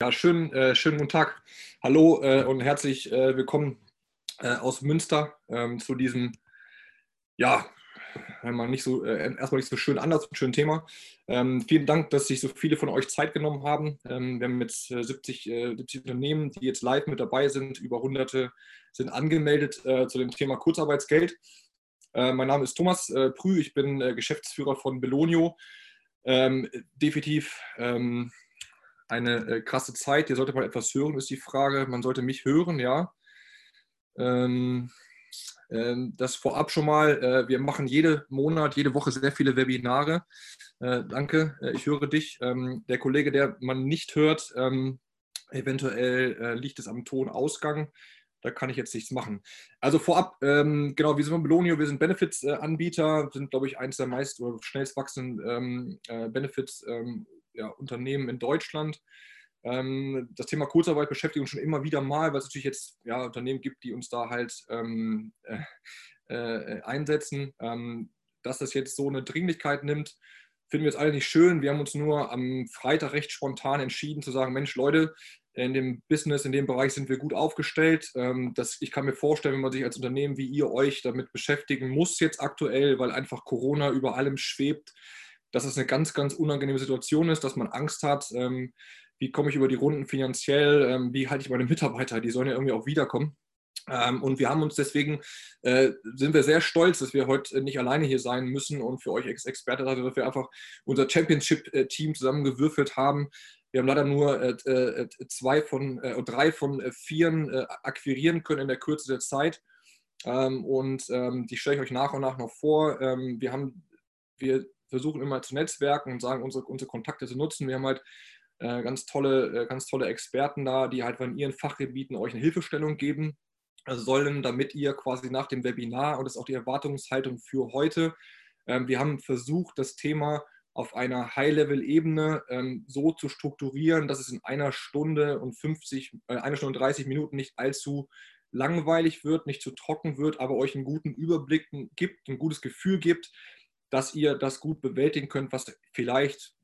Ja, schön, äh, schönen guten Tag. Hallo äh, und herzlich äh, willkommen äh, aus Münster ähm, zu diesem, ja, mal nicht so, äh, erstmal nicht so schön anders, schönen Thema. Ähm, vielen Dank, dass sich so viele von euch Zeit genommen haben. Ähm, wir haben jetzt 70, 70 Unternehmen, die jetzt live mit dabei sind. Über hunderte sind angemeldet zu dem Thema Kurzarbeitsgeld. mein Name ist Thomas Prü, ich bin Geschäftsführer von Belonio. Ähm, definitiv ähm, eine äh, krasse Zeit. Ihr solltet mal etwas hören, ist die Frage. Man sollte mich hören, ja. Ähm, ähm, das vorab schon mal. Äh, wir machen jeden Monat, jede Woche sehr viele Webinare. Äh, danke, äh, ich höre dich. Ähm, der Kollege, der man nicht hört, ähm, eventuell äh, liegt es am Tonausgang. Da kann ich jetzt nichts machen. Also vorab, ähm, genau, wir sind von Belonio, wir sind Benefits-Anbieter, sind, glaube ich, eines der meist oder schnellst wachsenden ähm, Benefits ähm, ja, Unternehmen in Deutschland. Ähm, das Thema Kurzarbeit beschäftigt uns schon immer wieder mal, weil es natürlich jetzt ja, Unternehmen gibt, die uns da halt ähm, äh, äh, einsetzen. Ähm, dass das jetzt so eine Dringlichkeit nimmt, finden wir jetzt alle nicht schön. Wir haben uns nur am Freitag recht spontan entschieden zu sagen, Mensch Leute, in dem Business, in dem Bereich sind wir gut aufgestellt. Ähm, das, ich kann mir vorstellen, wenn man sich als Unternehmen wie ihr euch damit beschäftigen muss jetzt aktuell, weil einfach Corona über allem schwebt, dass es eine ganz, ganz unangenehme Situation ist, dass man Angst hat, ähm, wie komme ich über die Runden finanziell, ähm, wie halte ich meine Mitarbeiter, die sollen ja irgendwie auch wiederkommen. Ähm, und wir haben uns deswegen, äh, sind wir sehr stolz, dass wir heute nicht alleine hier sein müssen und für euch Experte, dass wir einfach unser Championship-Team zusammengewürfelt haben. Wir haben leider nur äh, äh, zwei von, äh, drei von äh, vieren äh, akquirieren können in der Kürze der Zeit. Ähm, und ähm, die stelle ich euch nach und nach noch vor. Ähm, wir haben, wir versuchen immer zu netzwerken und sagen, unsere, unsere Kontakte zu nutzen. Wir haben halt äh, ganz, tolle, äh, ganz tolle Experten da, die halt von ihren Fachgebieten euch eine Hilfestellung geben sollen, damit ihr quasi nach dem Webinar, und das ist auch die Erwartungshaltung für heute, ähm, wir haben versucht, das Thema auf einer High-Level-Ebene ähm, so zu strukturieren, dass es in einer Stunde und 50, äh, einer Stunde und 30 Minuten nicht allzu langweilig wird, nicht zu trocken wird, aber euch einen guten Überblick gibt, ein gutes Gefühl gibt, dass ihr das gut bewältigen könnt, was vielleicht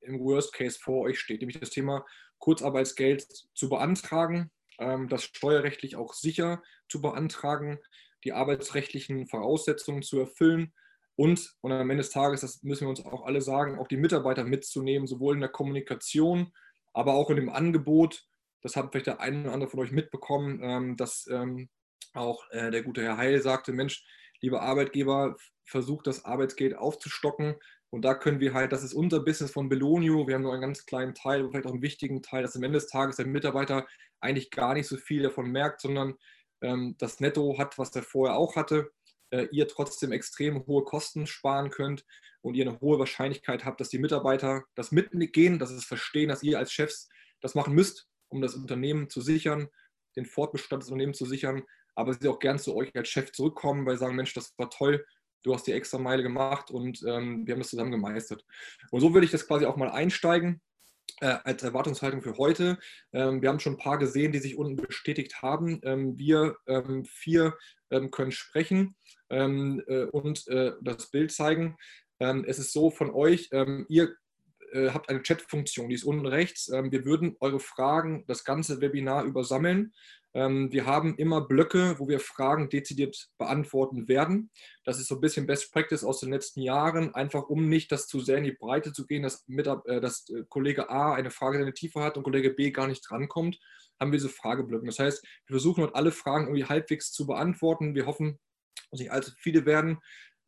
im Worst Case vor euch steht, nämlich das Thema Kurzarbeitsgeld zu beantragen, ähm, das steuerrechtlich auch sicher zu beantragen, die arbeitsrechtlichen Voraussetzungen zu erfüllen und, und am Ende des Tages, das müssen wir uns auch alle sagen, auch die Mitarbeiter mitzunehmen, sowohl in der Kommunikation, aber auch in dem Angebot. Das hat vielleicht der eine oder andere von euch mitbekommen, ähm, dass ähm, auch äh, der gute Herr Heil sagte, Mensch, liebe Arbeitgeber, versucht das Arbeitsgeld aufzustocken. Und da können wir halt, das ist unser Business von Belonio, wir haben nur einen ganz kleinen Teil, vielleicht auch einen wichtigen Teil, dass am Ende des Tages der Mitarbeiter eigentlich gar nicht so viel davon merkt, sondern ähm, das Netto hat, was er vorher auch hatte, äh, ihr trotzdem extrem hohe Kosten sparen könnt und ihr eine hohe Wahrscheinlichkeit habt, dass die Mitarbeiter das mitgehen, dass es verstehen, dass ihr als Chefs das machen müsst, um das Unternehmen zu sichern, den Fortbestand des Unternehmens zu sichern, aber sie auch gern zu euch als Chef zurückkommen, weil sie sagen, Mensch, das war toll, du hast die extra Meile gemacht und ähm, wir haben das zusammen gemeistert. Und so würde ich das quasi auch mal einsteigen äh, als Erwartungshaltung für heute. Ähm, wir haben schon ein paar gesehen, die sich unten bestätigt haben. Ähm, wir ähm, vier ähm, können sprechen ähm, äh, und äh, das Bild zeigen. es ist so von euch, ihr äh, habt eine Chat-Funktion, die ist unten rechts. wir würden eure Fragen das ganze Webinar übersammeln wir haben immer Blöcke, wo wir Fragen dezidiert beantworten werden. Das ist so ein bisschen Best Practice aus den letzten Jahren, einfach um nicht das zu sehr in die Breite zu gehen, dass, mit, äh, dass äh, Kollege A eine Frage in der Tiefe hat und Kollege B gar nicht drankommt, haben wir diese Frageblöcke. Das heißt, wir versuchen dort alle Fragen irgendwie halbwegs zu beantworten. Wir hoffen, dass nicht allzu viele werden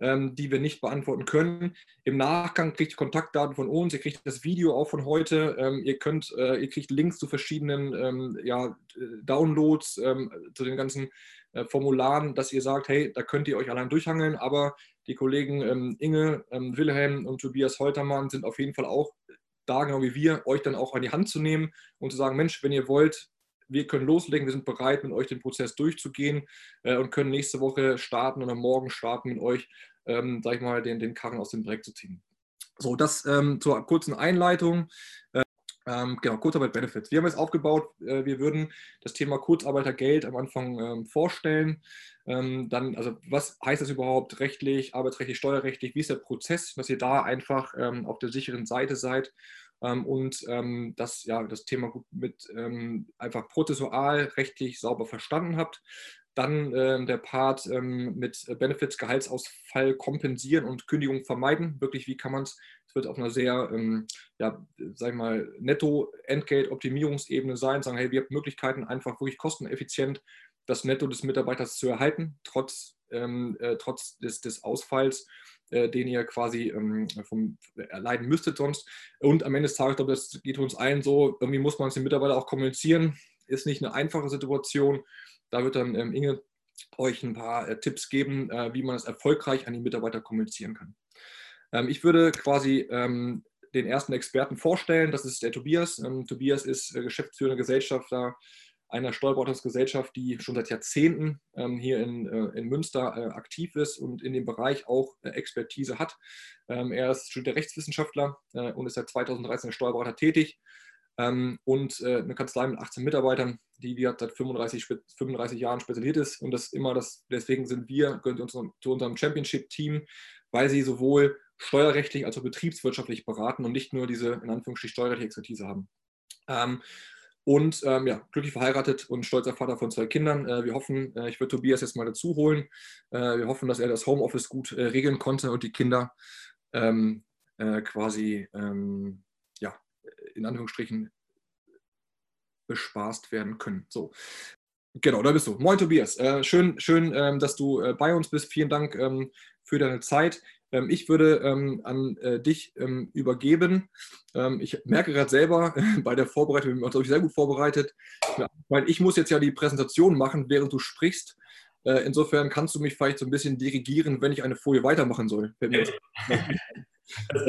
ähm, die wir nicht beantworten können. Im Nachgang kriegt ihr Kontaktdaten von uns, ihr kriegt das Video auch von heute, ähm, ihr könnt, äh, ihr kriegt Links zu verschiedenen ähm, ja, Downloads, ähm, zu den ganzen äh, Formularen, dass ihr sagt, hey, da könnt ihr euch allein durchhangeln, aber die Kollegen ähm, Inge, ähm, Wilhelm und Tobias Holtermann sind auf jeden Fall auch da, genau wie wir, euch dann auch an die Hand zu nehmen und zu sagen, Mensch, wenn ihr wollt, wir können loslegen, wir sind bereit, mit euch den Prozess durchzugehen äh, und können nächste Woche starten oder morgen starten mit euch, ähm, sag ich mal, den, den Karren aus dem Dreck zu ziehen. So, das ähm, zur kurzen Einleitung. Ähm, genau, Kurzarbeit Benefits. Wir haben es aufgebaut, äh, wir würden das Thema Kurzarbeitergeld am Anfang ähm, vorstellen. Ähm, dann, also was heißt das überhaupt rechtlich, arbeitsrechtlich, steuerrechtlich? Wie ist der Prozess, dass ihr da einfach ähm, auf der sicheren Seite seid? Ähm, und ähm, dass ja, das Thema gut mit ähm, einfach prozessual rechtlich sauber verstanden habt. Dann äh, der Part ähm, mit Benefits, Gehaltsausfall kompensieren und Kündigung vermeiden. Wirklich, wie kann man es, es wird auf einer sehr, ähm, ja, sag ich mal, Netto-Entgelt-Optimierungsebene sein, sagen, hey, wir haben Möglichkeiten, einfach wirklich kosteneffizient das Netto des Mitarbeiters zu erhalten, trotz, ähm, äh, trotz des, des Ausfalls äh, den ihr quasi ähm, vom, erleiden müsstet sonst. Und am Ende des Tages, ich glaube, das geht uns allen so, irgendwie muss man es den Mitarbeitern auch kommunizieren. Ist nicht eine einfache Situation. Da wird dann ähm, Inge euch ein paar äh, Tipps geben, äh, wie man es erfolgreich an die Mitarbeiter kommunizieren kann. Ähm, ich würde quasi ähm, den ersten Experten vorstellen. Das ist der Tobias. Ähm, Tobias ist äh, geschäftsführender Gesellschafter einer Steuerberatungsgesellschaft, die schon seit Jahrzehnten ähm, hier in, äh, in Münster äh, aktiv ist und in dem Bereich auch äh, Expertise hat. Ähm, er ist studierter Rechtswissenschaftler äh, und ist seit 2013 als Steuerberater tätig ähm, und äh, eine Kanzlei mit 18 Mitarbeitern, die wir seit 35, 35 Jahren spezialisiert ist. Und das immer das, deswegen sind wir, gehören unserem, zu unserem Championship-Team, weil sie sowohl steuerrechtlich als auch betriebswirtschaftlich beraten und nicht nur diese in Anführungsstrichen steuerrechtliche Expertise haben. Ähm, und ähm, ja, glücklich verheiratet und stolzer Vater von zwei Kindern. Äh, wir hoffen, äh, ich würde Tobias jetzt mal dazu holen. Äh, wir hoffen, dass er das Homeoffice gut äh, regeln konnte und die Kinder ähm, äh, quasi ähm, ja, in Anführungsstrichen bespaßt werden können. So. Genau, da bist du. Moin Tobias. Äh, schön, schön ähm, dass du bei uns bist. Vielen Dank ähm, für deine Zeit. Ähm, ich würde ähm, an äh, dich ähm, übergeben. ich merke gerade selber bei der Vorbereitung, wir haben uns sehr gut vorbereitet, weil ich muss jetzt ja die Präsentation machen, während du sprichst. Äh, insofern kannst du mich vielleicht so ein bisschen dirigieren, wenn ich eine Folie weitermachen soll. Das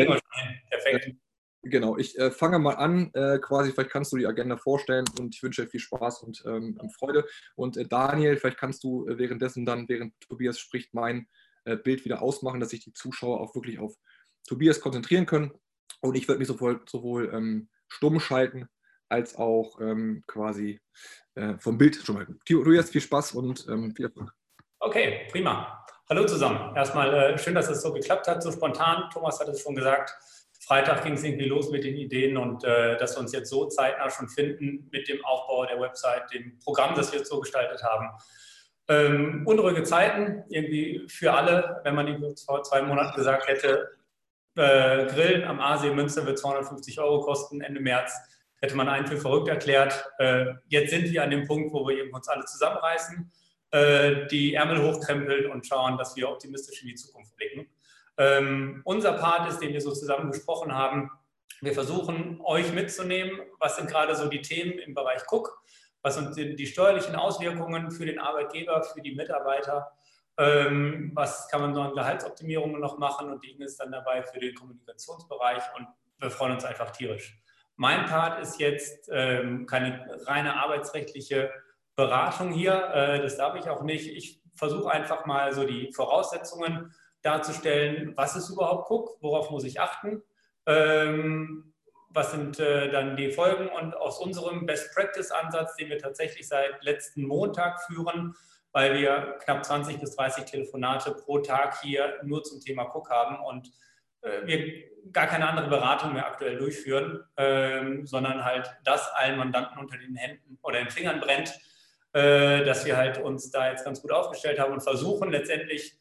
Perfekt. Genau, ich äh, fange mal an, äh, quasi, vielleicht kannst du die Agenda vorstellen und ich wünsche dir viel Spaß und ähm, Freude. Und äh, Daniel, vielleicht kannst du äh, währenddessen dann, während Tobias spricht, mein Bild wieder ausmachen, dass sich die Zuschauer auch wirklich auf Tobias konzentrieren können. Und ich werde mich sowohl, sowohl ähm, stumm schalten als auch ähm, quasi äh, vom Bild stumm halten. Tobias, viel Spaß und ähm, viel Erfolg. Okay, prima. Hallo zusammen. Erstmal äh, schön, dass es so geklappt hat, so spontan. Thomas hat es schon gesagt. Freitag ging es irgendwie los mit den Ideen und äh, dass wir uns jetzt so zeitnah schon finden mit dem Aufbau der Website, dem Programm, das wir jetzt so gestaltet haben. Ähm, unruhige Zeiten, irgendwie für alle, wenn man ihm vor zwei Monaten gesagt hätte, äh, Grillen am Aasee Münster wird 250 Euro kosten Ende März, hätte man einen für verrückt erklärt. Äh, jetzt sind wir an dem Punkt, wo wir uns alle zusammenreißen, äh, die Ärmel hochkrempeln und schauen, dass wir optimistisch in die Zukunft blicken. Ähm, unser Part ist, den wir so zusammen besprochen haben, wir versuchen euch mitzunehmen, was sind gerade so die Themen im Bereich Cook was sind die steuerlichen Auswirkungen für den Arbeitgeber, für die Mitarbeiter, ähm, was kann man so an Gehaltsoptimierungen noch machen und Dinge ist dann dabei für den Kommunikationsbereich und wir freuen uns einfach tierisch. Mein Part ist jetzt ähm, keine reine arbeitsrechtliche Beratung hier, äh, das darf ich auch nicht. Ich versuche einfach mal so die Voraussetzungen darzustellen, was ist überhaupt Cook, worauf muss ich achten, ähm, was sind äh, dann die Folgen? Und aus unserem Best-Practice-Ansatz, den wir tatsächlich seit letzten Montag führen, weil wir knapp 20 bis 30 Telefonate pro Tag hier nur zum Thema Cook haben und äh, wir gar keine andere Beratung mehr aktuell durchführen, ähm, sondern halt das allen Mandanten unter den Händen oder den Fingern brennt, äh, dass wir halt uns da jetzt ganz gut aufgestellt haben und versuchen letztendlich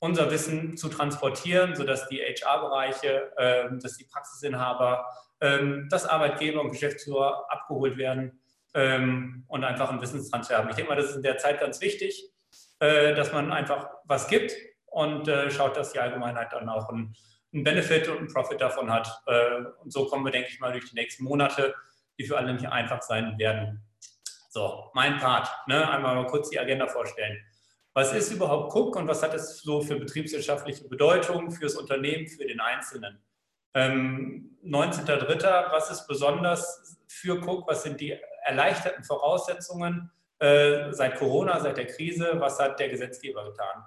unser Wissen zu transportieren, sodass die HR-Bereiche, äh, dass die Praxisinhaber ähm, dass Arbeitgeber und Geschäftsführer abgeholt werden ähm, und einfach einen Wissenstransfer haben. Ich denke mal, das ist in der Zeit ganz wichtig, äh, dass man einfach was gibt und äh, schaut, dass die Allgemeinheit dann auch einen, Benefit und einen Profit davon hat. Äh, und so kommen wir, denke ich mal, durch die nächsten Monate, die für alle nicht einfach sein werden. So, mein Part. Ne? Einmal mal kurz die Agenda vorstellen. Was ist überhaupt Cook und was hat es so für betriebswirtschaftliche Bedeutung für das Unternehmen, für den Einzelnen? Ähm, 19.03. Was ist besonders für Cook? Was sind die erleichterten Voraussetzungen äh, seit Corona, seit der Krise? Was hat der Gesetzgeber getan?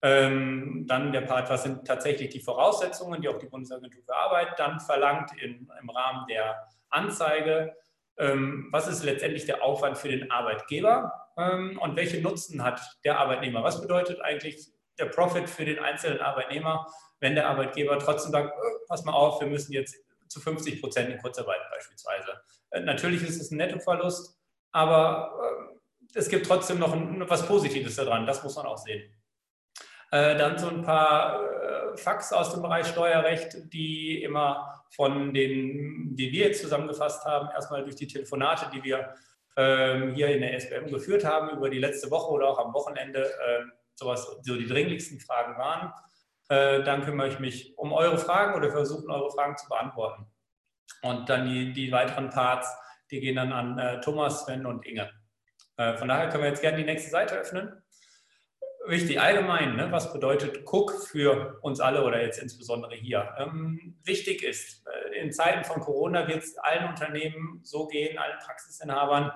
Ähm, dann der Part, was sind tatsächlich die Voraussetzungen, die auch die Bundesagentur für Arbeit dann verlangt in, im Rahmen der Anzeige? Ähm, was ist letztendlich der Aufwand für den Arbeitgeber ähm, und welche Nutzen hat der Arbeitnehmer? Was bedeutet eigentlich der Profit für den einzelnen Arbeitnehmer? wenn der Arbeitgeber trotzdem sagt, oh, pass mal auf, wir müssen jetzt zu 50 Prozent in Kurzarbeit beispielsweise. Äh, natürlich ist es ein Nettoverlust, aber äh, es gibt trotzdem noch was Positives daran, das muss man auch sehen. Äh, dann so ein paar äh, Facts aus dem Bereich Steuerrecht, die immer von den, die wir jetzt zusammengefasst haben, erstmal durch die Telefonate, die wir ähm, hier in der SBM geführt haben über die letzte Woche oder auch am Wochenende, äh, sowas, so die dringlichsten Fragen waren. Äh, dann kümmere ich mich um eure Fragen oder versuchen, eure Fragen zu beantworten. Und dann die, die weiteren Parts, die gehen dann an äh, Thomas, Sven und Inge. Äh, von daher können wir jetzt gerne die nächste Seite öffnen wichtig allgemein, ne, was bedeutet Cook für uns alle oder jetzt insbesondere hier? Ähm, wichtig ist, äh, in Zeiten von Corona wird es allen Unternehmen so gehen, allen Praxisinhabern,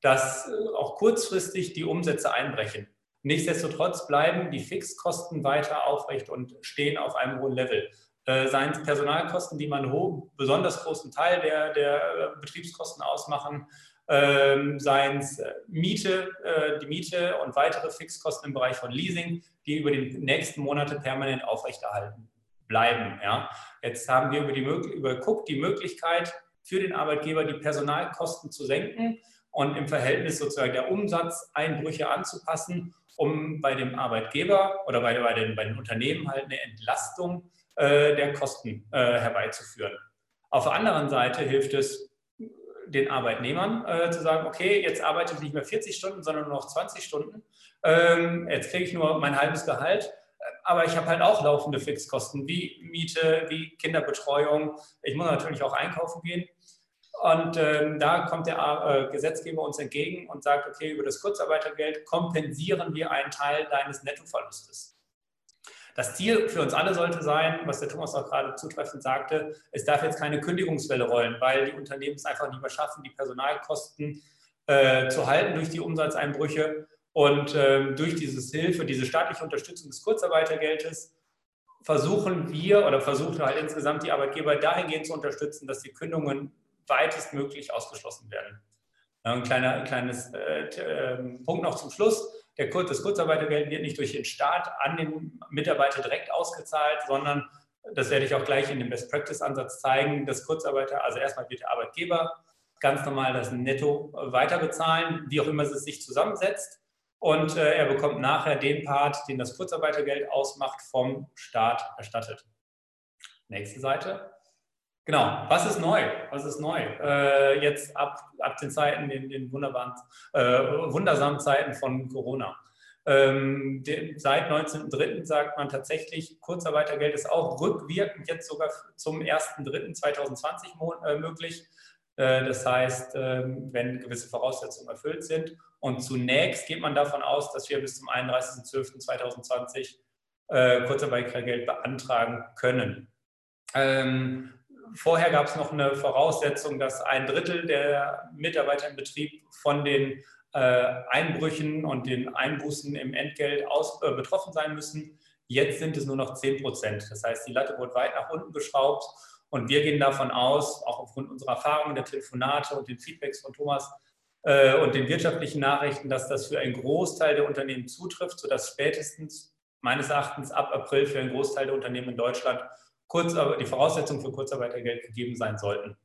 dass äh, auch kurzfristig die Umsätze einbrechen. Nichtsdestotrotz bleiben die Fixkosten weiter aufrecht und stehen auf einem hohen Level. Äh, seien es Personalkosten, die man hoch, besonders großen Teil der, der äh, Betriebskosten ausmachen, ähm, seien es äh, Miete, äh, die Miete und weitere Fixkosten im Bereich von Leasing, die über die nächsten Monate permanent aufrechterhalten bleiben. Ja. Jetzt haben wir über, die, über die Möglichkeit für den Arbeitgeber die Personalkosten zu senken und im Verhältnis sozusagen der Umsatzeinbrüche anzupassen, um bei dem Arbeitgeber oder bei, bei, den, bei den Unternehmen halt eine Entlastung äh, der Kosten äh, herbeizuführen. Auf der anderen Seite hilft es, den Arbeitnehmern äh, zu sagen, okay, jetzt arbeite ich nicht mehr 40 Stunden, sondern nur noch 20 Stunden. Ähm, jetzt kriege ich nur mein halbes Gehalt, aber ich habe halt auch laufende Fixkosten wie Miete, wie Kinderbetreuung. Ich muss natürlich auch einkaufen gehen. Und ähm, da kommt der äh, Gesetzgeber uns entgegen und sagt, okay, über das Kurzarbeitergeld kompensieren wir einen Teil deines Nettoverlustes. Das Ziel für uns alle sollte sein, was der Thomas auch gerade zutreffend sagte, es darf jetzt keine Kündigungswelle rollen, weil die Unternehmen es einfach nicht mehr schaffen, die Personalkosten äh, zu halten durch die Umsatzeinbrüche. Und äh, durch diese Hilfe, diese staatliche Unterstützung des Kurzarbeitergeldes versuchen wir oder versuchen halt insgesamt die Arbeitgeber dahingehend zu unterstützen, dass die Kündigungen weitestmöglich ausgeschlossen werden. Ein kleiner, ein kleines äh, ähm, Punkt noch zum Schluss. Der, das Kurzarbeitergeld wird nicht durch den Staat an den Mitarbeiter direkt ausgezahlt, sondern das werde ich auch gleich in dem Best-Practice-Ansatz zeigen. Das Kurzarbeiter, also erstmal wird der Arbeitgeber ganz normal das Netto weiter bezahlen, wie auch immer es sich zusammensetzt. Und äh, er bekommt nachher den Part, den das Kurzarbeitergeld ausmacht, vom Staat erstattet. Nächste Seite. Genau, was ist neu? Was ist neu? Äh, jetzt ab, ab den Zeiten, den, den wunderbaren, äh, wundersamen Zeiten von Corona. Ähm, den, seit 19.03. sagt man tatsächlich, Kurzarbeitergeld ist auch rückwirkend jetzt sogar zum 1.03.2020 äh, möglich. Äh, das heißt, ähm, wenn gewisse Voraussetzungen erfüllt sind. Und zunächst geht man davon aus, dass wir bis zum 31.12.2020 äh, Kurzarbeitergeld beantragen können. Ähm, vorher gab es noch eine Voraussetzung, dass ein Drittel der Mitarbeiter im Betrieb von den äh, Einbrüchen und den Einbußen im Entgelt aus, äh, betroffen sein müssen. Jetzt sind es nur noch 10 Prozent. Das heißt, die Latte wurde weit nach unten geschraubt und wir gehen davon aus, auch aufgrund unserer Erfahrungen der Telefonate und den Feedbacks von Thomas äh, und den wirtschaftlichen Nachrichten, dass das für einen Großteil der Unternehmen zutrifft, sodass spätestens meines Erachtens ab April für einen Großteil der Unternehmen in Deutschland die Voraussetzungen für Kurzarbeitergeld gegeben sein sollten.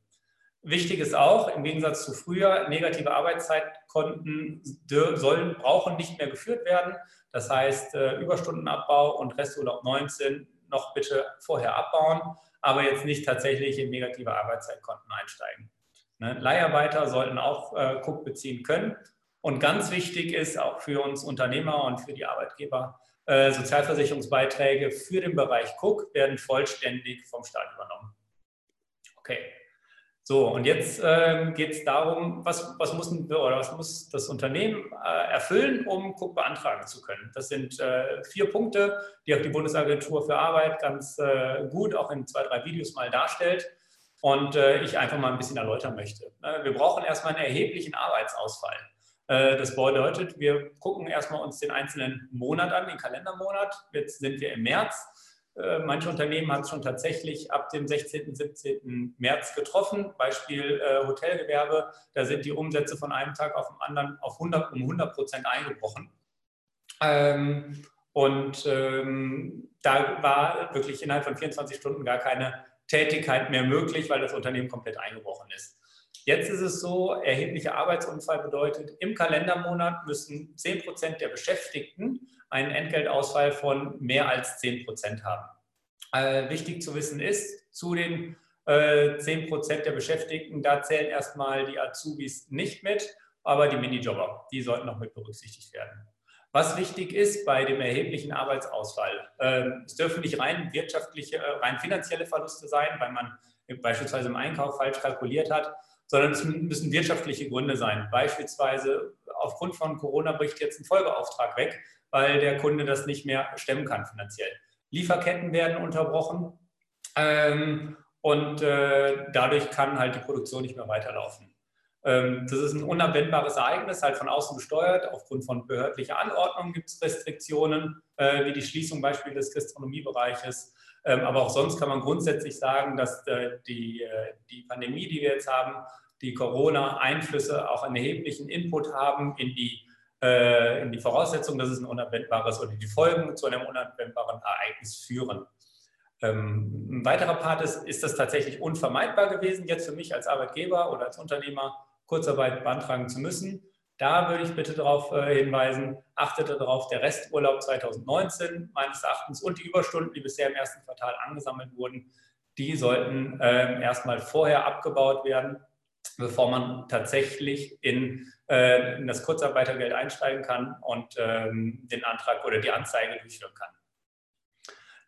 Wichtig ist auch, im Gegensatz zu früher, negative Arbeitszeitkonten sollen, brauchen nicht mehr geführt werden. Das heißt, äh, Überstundenabbau und Resturlaub 19 noch bitte vorher abbauen, aber jetzt nicht tatsächlich in negative Arbeitszeitkonten einsteigen. Ne? Leiharbeiter sollten auch äh, beziehen können. Und ganz wichtig ist auch für uns Unternehmer und für die Arbeitgeber, äh, Sozialversicherungsbeiträge für den Bereich Cook werden vollständig vom Staat übernommen. Okay. So, und jetzt äh, geht es darum, was, was, muss, oder was muss das Unternehmen äh, erfüllen, um Cook beantragen zu können. Das sind äh, vier Punkte, die auch die Bundesagentur für Arbeit ganz äh, gut auch in zwei, drei Videos mal darstellt und äh, ich einfach mal ein bisschen erläutern möchte. wir brauchen erstmal einen erheblichen Arbeitsausfall. Äh, das bedeutet, wir gucken erstmal uns den einzelnen Monat an, den Kalendermonat. Jetzt sind wir im März. Äh, manche Unternehmen haben es schon tatsächlich ab dem 16., 17. März getroffen. Beispiel äh, Hotelgewerbe, da sind die Umsätze von einem Tag auf den anderen auf 100, um 100 Prozent eingebrochen. Ähm, und ähm, da war wirklich innerhalb von 24 Stunden gar keine Tätigkeit mehr möglich, weil das Unternehmen komplett eingebrochen ist. Jetzt ist es so, erheblicher Arbeitsunfall bedeutet, im Kalendermonat müssen 10 Prozent der Beschäftigten einen Entgeltausfall von mehr als 10 Prozent haben. Äh, wichtig zu wissen ist, zu den äh, 10 Prozent der Beschäftigten, da zählen erstmal die Azubis nicht mit, aber die Minijobber, die sollten noch mit berücksichtigt werden. Was wichtig ist bei dem erheblichen Arbeitsausfall, äh, es dürfen nicht rein wirtschaftliche, äh, rein finanzielle Verluste sein, weil man beispielsweise im Einkauf falsch kalkuliert hat, sondern es müssen wirtschaftliche Gründe sein. Beispielsweise aufgrund von Corona bricht jetzt ein Folgeauftrag weg, weil der Kunde das nicht mehr stemmen kann finanziell. Lieferketten werden unterbrochen ähm, und äh, dadurch kann halt die Produktion nicht mehr weiterlaufen. Ähm, das ist ein unabwendbares Ereignis, halt von außen gesteuert. Aufgrund von behördlicher Anordnung gibt es Restriktionen, äh, wie die Schließung beispielsweise des Gastronomiebereiches. Ähm, aber auch sonst kann man grundsätzlich sagen, dass äh, die, äh, die Pandemie, die wir jetzt haben, die Corona-Einflüsse auch einen erheblichen Input haben in die, in die Voraussetzung, dass es ein unabwendbares oder die Folgen zu einem unabwendbaren Ereignis führen. Ähm, ein weiterer Part ist, ist das tatsächlich unvermeidbar gewesen, jetzt für mich als Arbeitgeber oder als Unternehmer Kurzarbeit beantragen zu müssen. Da würde ich bitte darauf äh, hinweisen, achtet darauf, der Resturlaub 2019 meines Erachtens und die Überstunden, die bisher im ersten Quartal angesammelt wurden, die sollten äh, erstmal vorher abgebaut werden, bevor man tatsächlich in, äh, in das Kurzarbeitergeld einsteigen kann und ähm, den Antrag oder die Anzeige durchführen kann.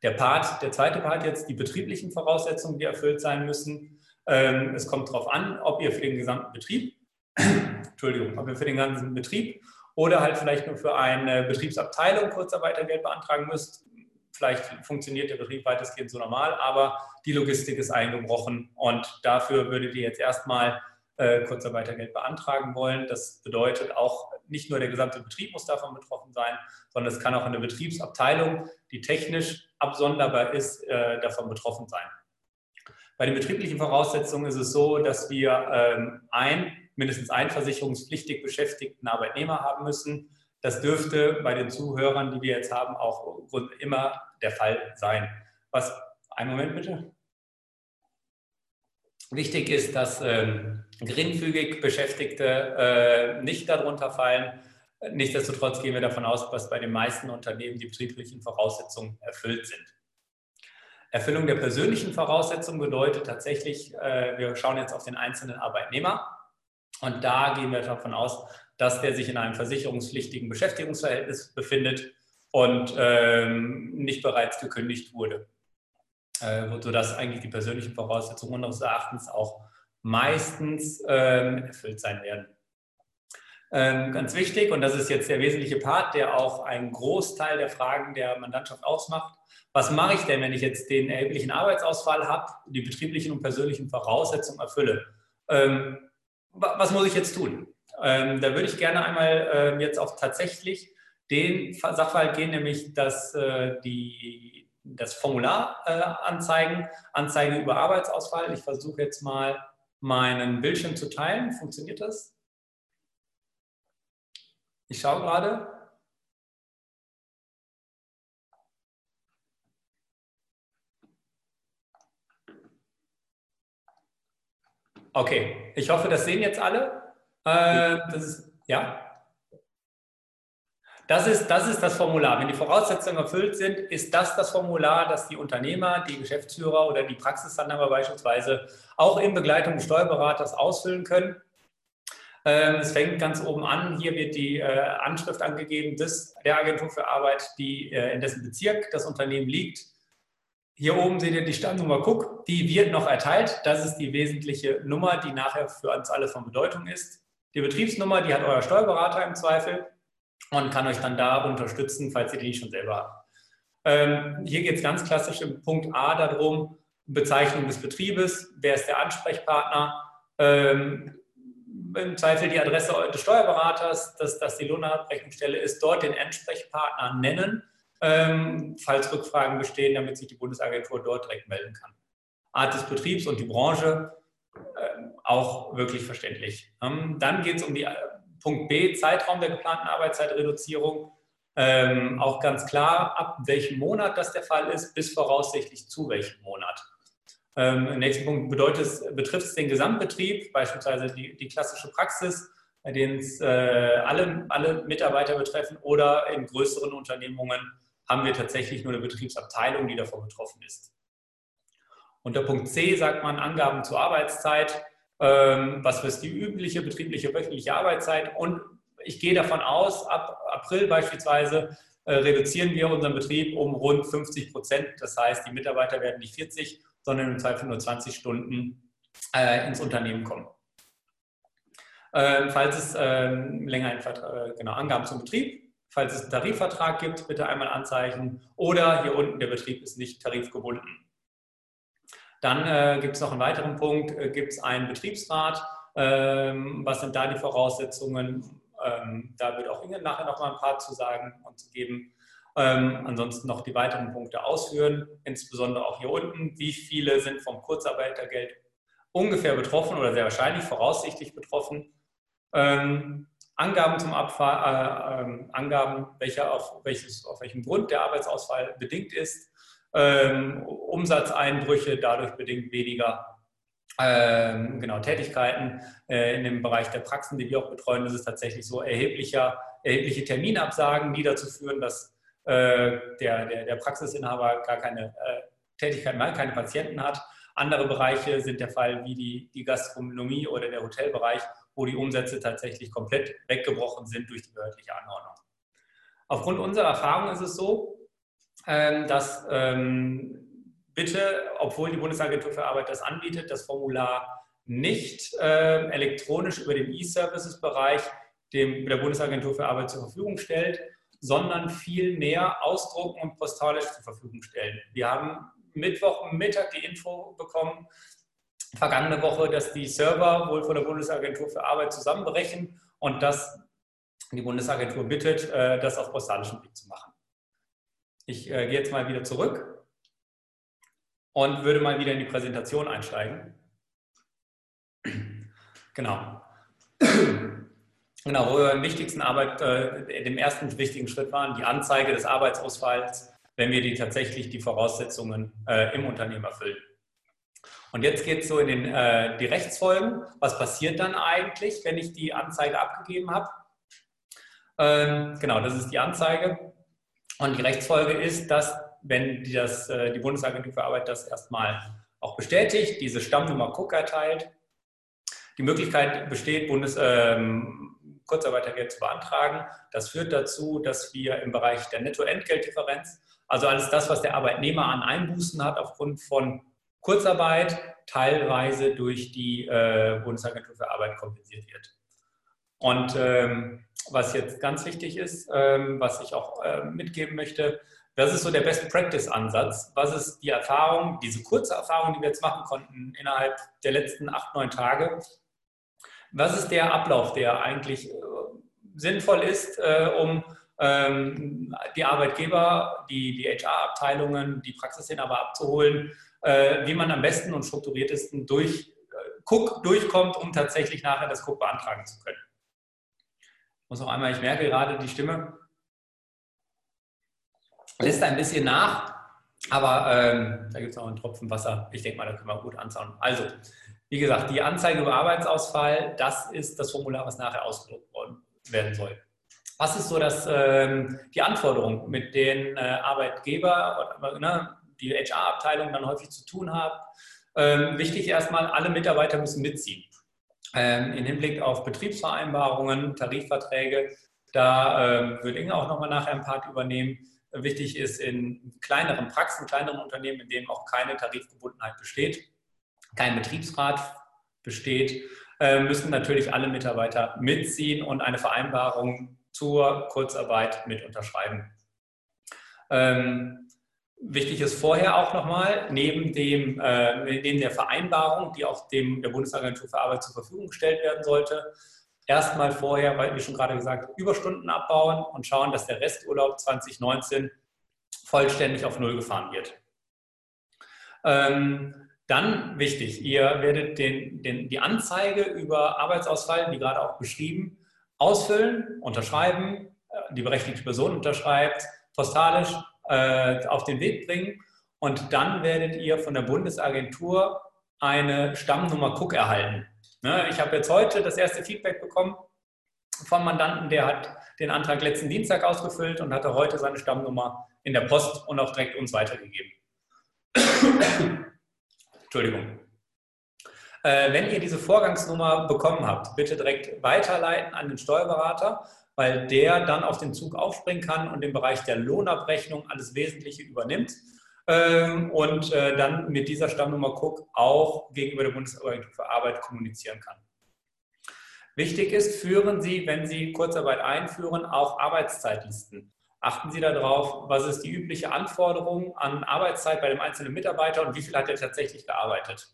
Der Part, der zweite Part jetzt, die betrieblichen Voraussetzungen, die erfüllt sein müssen. Ähm, es kommt darauf an, ob ihr für den gesamten Betrieb Entschuldigung, ob ihr für den ganzen Betrieb oder halt vielleicht nur für eine Betriebsabteilung Kurzarbeitergeld beantragen müsst. Vielleicht funktioniert der Betrieb weitestgehend so normal, aber die Logistik ist eingebrochen und dafür würdet ihr jetzt erstmal äh, Kurzarbeitergeld beantragen wollen. Das bedeutet auch, nicht nur der gesamte Betrieb muss davon betroffen sein, sondern es kann auch eine Betriebsabteilung, die technisch absonderbar ist, äh, davon betroffen sein. Bei den betrieblichen Voraussetzungen ist es so, dass wir ähm, ein mindestens einen versicherungspflichtig beschäftigten Arbeitnehmer haben müssen. Das dürfte bei den Zuhörern, die wir jetzt haben, auch immer der Fall sein. Was, einen Moment bitte. Wichtig ist, dass ähm, geringfügig Beschäftigte äh, nicht darunter fallen. Nichtsdestotrotz gehen wir davon aus, dass bei den meisten Unternehmen die betrieblichen Voraussetzungen erfüllt sind. Erfüllung der persönlichen Voraussetzungen bedeutet tatsächlich, äh, wir schauen jetzt auf den einzelnen Arbeitnehmer. Und da gehen wir davon aus, dass der sich in einem versicherungspflichtigen Beschäftigungsverhältnis befindet und ähm, nicht bereits gekündigt wurde. Äh, sodass eigentlich die persönlichen Voraussetzungen unseres Erachtens auch meistens ähm, erfüllt sein werden. Ähm, ganz wichtig, und das ist jetzt der wesentliche Part, der auch einen Großteil der Fragen der Mandantschaft ausmacht. Was mache ich denn, wenn ich jetzt den erheblichen Arbeitsausfall habe, die betrieblichen und persönlichen Voraussetzungen erfülle? Ähm, was muss ich jetzt tun? Ähm, da würde ich gerne einmal äh, jetzt auch tatsächlich den Sachverhalt gehen, nämlich dass äh, die, das Formular äh, anzeigen, Anzeige über Arbeitsausfall. Ich versuche jetzt mal meinen Bildschirm zu teilen. Funktioniert das? Ich schaue gerade. Okay, ich hoffe, das sehen jetzt alle. Äh, das ist, ja. Das ist, das ist das Formular. Wenn die Voraussetzungen erfüllt sind, ist das das Formular, das die Unternehmer, die Geschäftsführer oder die Praxisanhaber beispielsweise auch in Begleitung des Steuerberaters ausfüllen können. Ähm, es fängt ganz oben an. Hier wird die äh, Anschrift angegeben des, der Agentur für Arbeit, die, äh, in dessen Bezirk das Unternehmen liegt. Hier oben seht ihr die Standnummer Cook, die wird noch erteilt. Das ist die wesentliche Nummer, die nachher für uns alle von Bedeutung ist. Die Betriebsnummer, die hat euer Steuerberater im Zweifel und kann euch dann da unterstützen, falls ihr die nicht schon selber habt. Ähm, hier geht es ganz klassisch im Punkt A darum, Bezeichnung des Betriebes, wer ist der Ansprechpartner, ähm, im Zweifel die Adresse des Steuerberaters, dass das die Lohnabrechnungsstelle ist, dort den Ansprechpartner nennen ähm, falls Rückfragen bestehen, damit sich die Bundesagentur dort direkt melden kann. Art des Betriebs und die Branche äh, auch wirklich verständlich. Ähm, dann geht es um die äh, Punkt B, Zeitraum der geplanten Arbeitszeitreduzierung. Ähm, auch ganz klar, ab welchem Monat das der Fall ist, bis voraussichtlich zu welchem Monat. Ähm, Im nächsten Punkt betrifft es den Gesamtbetrieb, beispielsweise die, die klassische Praxis, bei denen es äh, alle, alle Mitarbeiter betreffen oder in größeren Unternehmungen haben wir tatsächlich nur eine Betriebsabteilung, die davon betroffen ist. Unter Punkt C sagt man Angaben zur Arbeitszeit. Ähm, was ist die übliche betriebliche wöchentliche Arbeitszeit? Und ich gehe davon aus, ab April beispielsweise äh, reduzieren wir unseren Betrieb um rund 50 Prozent. Das heißt, die Mitarbeiter werden nicht 40, sondern im Zweifel nur 20 Stunden äh, ins Unternehmen kommen. Ähm, falls es ähm, länger ein Vertrag, äh, genau, Angaben zum Betrieb, falls es einen Tarifvertrag gibt, bitte einmal anzeichnen. Oder hier unten, der Betrieb ist nicht tarifgebunden. Dann äh, gibt es noch einen weiteren Punkt, äh, gibt es einen Betriebsrat. Ähm, was sind da die Voraussetzungen? Ähm, da wird auch Inge nachher noch mal ein paar zu sagen und zu geben. Ähm, ansonsten noch die weiteren Punkte ausführen, insbesondere auch hier unten. Wie viele sind vom Kurzarbeitergeld ungefähr betroffen oder sehr wahrscheinlich voraussichtlich betroffen? Ähm, Angaben zum Abfall, äh, äh, Angaben, welcher auf, welches, auf welchem Grund der Arbeitsausfall bedingt ist, ähm, Umsatzeinbrüche dadurch bedingt weniger, ähm, genau, Tätigkeiten äh, in dem Bereich der Praxen, die wir auch betreuen, ist es tatsächlich so, erheblicher, erhebliche Terminabsagen, die dazu führen, dass der, der, der Praxisinhaber gar keine äh, Tätigkeit mehr, keine Patienten hat. Andere Bereiche sind der Fall wie die, die Gastronomie oder der Hotelbereich, wo die Umsätze tatsächlich komplett weggebrochen sind durch die behördliche Anordnung. Aufgrund unserer Erfahrung ist es so, ähm, dass ähm, bitte, obwohl die Bundesagentur für Arbeit das anbietet, das Formular nicht ähm, elektronisch über den E-Services-Bereich der Bundesagentur für Arbeit zur Verfügung stellt, sondern vielmehr ausdrucken und postalisch zur Verfügung stellen. Wir haben Mittwochmittag die Info bekommen, vergangene Woche, dass die Server wohl von der Bundesagentur für Arbeit zusammenbrechen und dass die Bundesagentur bittet, äh, das auf postalischem Weg zu machen. Ich äh, gehe jetzt mal wieder zurück und würde mal wieder in die Präsentation einsteigen. Genau. Genau, wo wir wichtigsten Arbeit, äh, dem ersten wichtigen Schritt waren, die Anzeige des Arbeitsausfalls, wenn wir die tatsächlich die Voraussetzungen äh, im Unternehmen erfüllen. Und jetzt geht es so in den, äh, die Rechtsfolgen. Was passiert dann eigentlich, wenn ich die Anzeige abgegeben habe? Ähm, genau, das ist die Anzeige. Und die Rechtsfolge ist, dass, wenn die, das, äh, die Bundesagentur für Arbeit das erstmal auch bestätigt, diese Stammnummer Cook erteilt, die Möglichkeit besteht, Bundes, ähm, Kurzarbeitergeld zu beantragen. Das führt dazu, dass wir im Bereich der Nettoentgeltdifferenz, also alles das, was der Arbeitnehmer an Einbußen hat aufgrund von Kurzarbeit, teilweise durch die äh, Bundesagentur für Arbeit kompensiert wird. Und ähm, was jetzt ganz wichtig ist, ähm, was ich auch äh, mitgeben möchte, das ist so der Best Practice Ansatz. Was ist die Erfahrung, diese kurze Erfahrung, die wir jetzt machen konnten innerhalb der letzten acht, neun Tage? Was ist der Ablauf, der eigentlich äh, sinnvoll ist, äh, um ähm, die Arbeitgeber, die, die HR-Abteilungen, die Praxisinhaber abzuholen, äh, wie man am besten und strukturiertesten durch Cook durchkommt, um tatsächlich nachher das Cook beantragen zu können. Ich muss auch einmal, ich merke gerade die Stimme, lässt ein bisschen nach, aber ähm, da gibt es noch einen Tropfen Wasser. Ich denke mal, da können wir gut anschauen. Also, wie gesagt, die Anzeige über Arbeitsausfall, das ist das Formular, was nachher ausgedruckt werden soll. Was ist so das, ähm, die Anforderung, mit denen äh, Arbeitgeber, ne, die HR-Abteilung dann häufig zu tun haben? Ähm, wichtig erstmal, alle Mitarbeiter müssen mitziehen. Ähm, Im Hinblick auf Betriebsvereinbarungen, Tarifverträge, da ähm, wird Inge auch nochmal nachher ein Part übernehmen. Wichtig ist in kleineren Praxen, kleineren Unternehmen, in denen auch keine Tarifgebundenheit besteht, kein Betriebsrat besteht, äh, müssen natürlich alle Mitarbeiter mitziehen und eine Vereinbarung zur Kurzarbeit mit unterschreiben. Ähm, wichtig ist vorher auch nochmal, neben, dem, äh, neben der Vereinbarung, die auch dem, der Bundesagentur für Arbeit zur Verfügung gestellt werden sollte, erstmal vorher, weil wie schon gerade gesagt, Überstunden abbauen und schauen, dass der Resturlaub 2019 vollständig auf Null gefahren wird. Ähm, dann wichtig, ihr werdet den, den, die Anzeige über Arbeitsausfall, wie gerade auch beschrieben, ausfüllen, unterschreiben, äh, die berechtigte Person unterschreibt, postalisch äh, auf den Weg bringen und dann werdet ihr von der Bundesagentur eine Stammnummer Cook erhalten. Ne, ich habe jetzt heute das erste Feedback bekommen vom Mandanten, der hat den Antrag letzten Dienstag ausgefüllt und hatte heute seine Stammnummer in der Post und auch direkt uns weitergegeben. Entschuldigung. Äh, wenn ihr diese Vorgangsnummer bekommen habt, bitte direkt weiterleiten an den Steuerberater, weil der dann auf den Zug aufspringen kann und im Bereich der Lohnabrechnung alles Wesentliche übernimmt ähm, und äh, dann mit dieser Stammnummer Cook auch gegenüber der Bundesagentur für Arbeit kommunizieren kann. Wichtig ist, führen Sie, wenn Sie Kurzarbeit einführen, auch Arbeitszeitlisten. Achten Sie darauf, was ist die übliche Anforderung an Arbeitszeit bei dem einzelnen Mitarbeiter und wie viel hat er tatsächlich gearbeitet.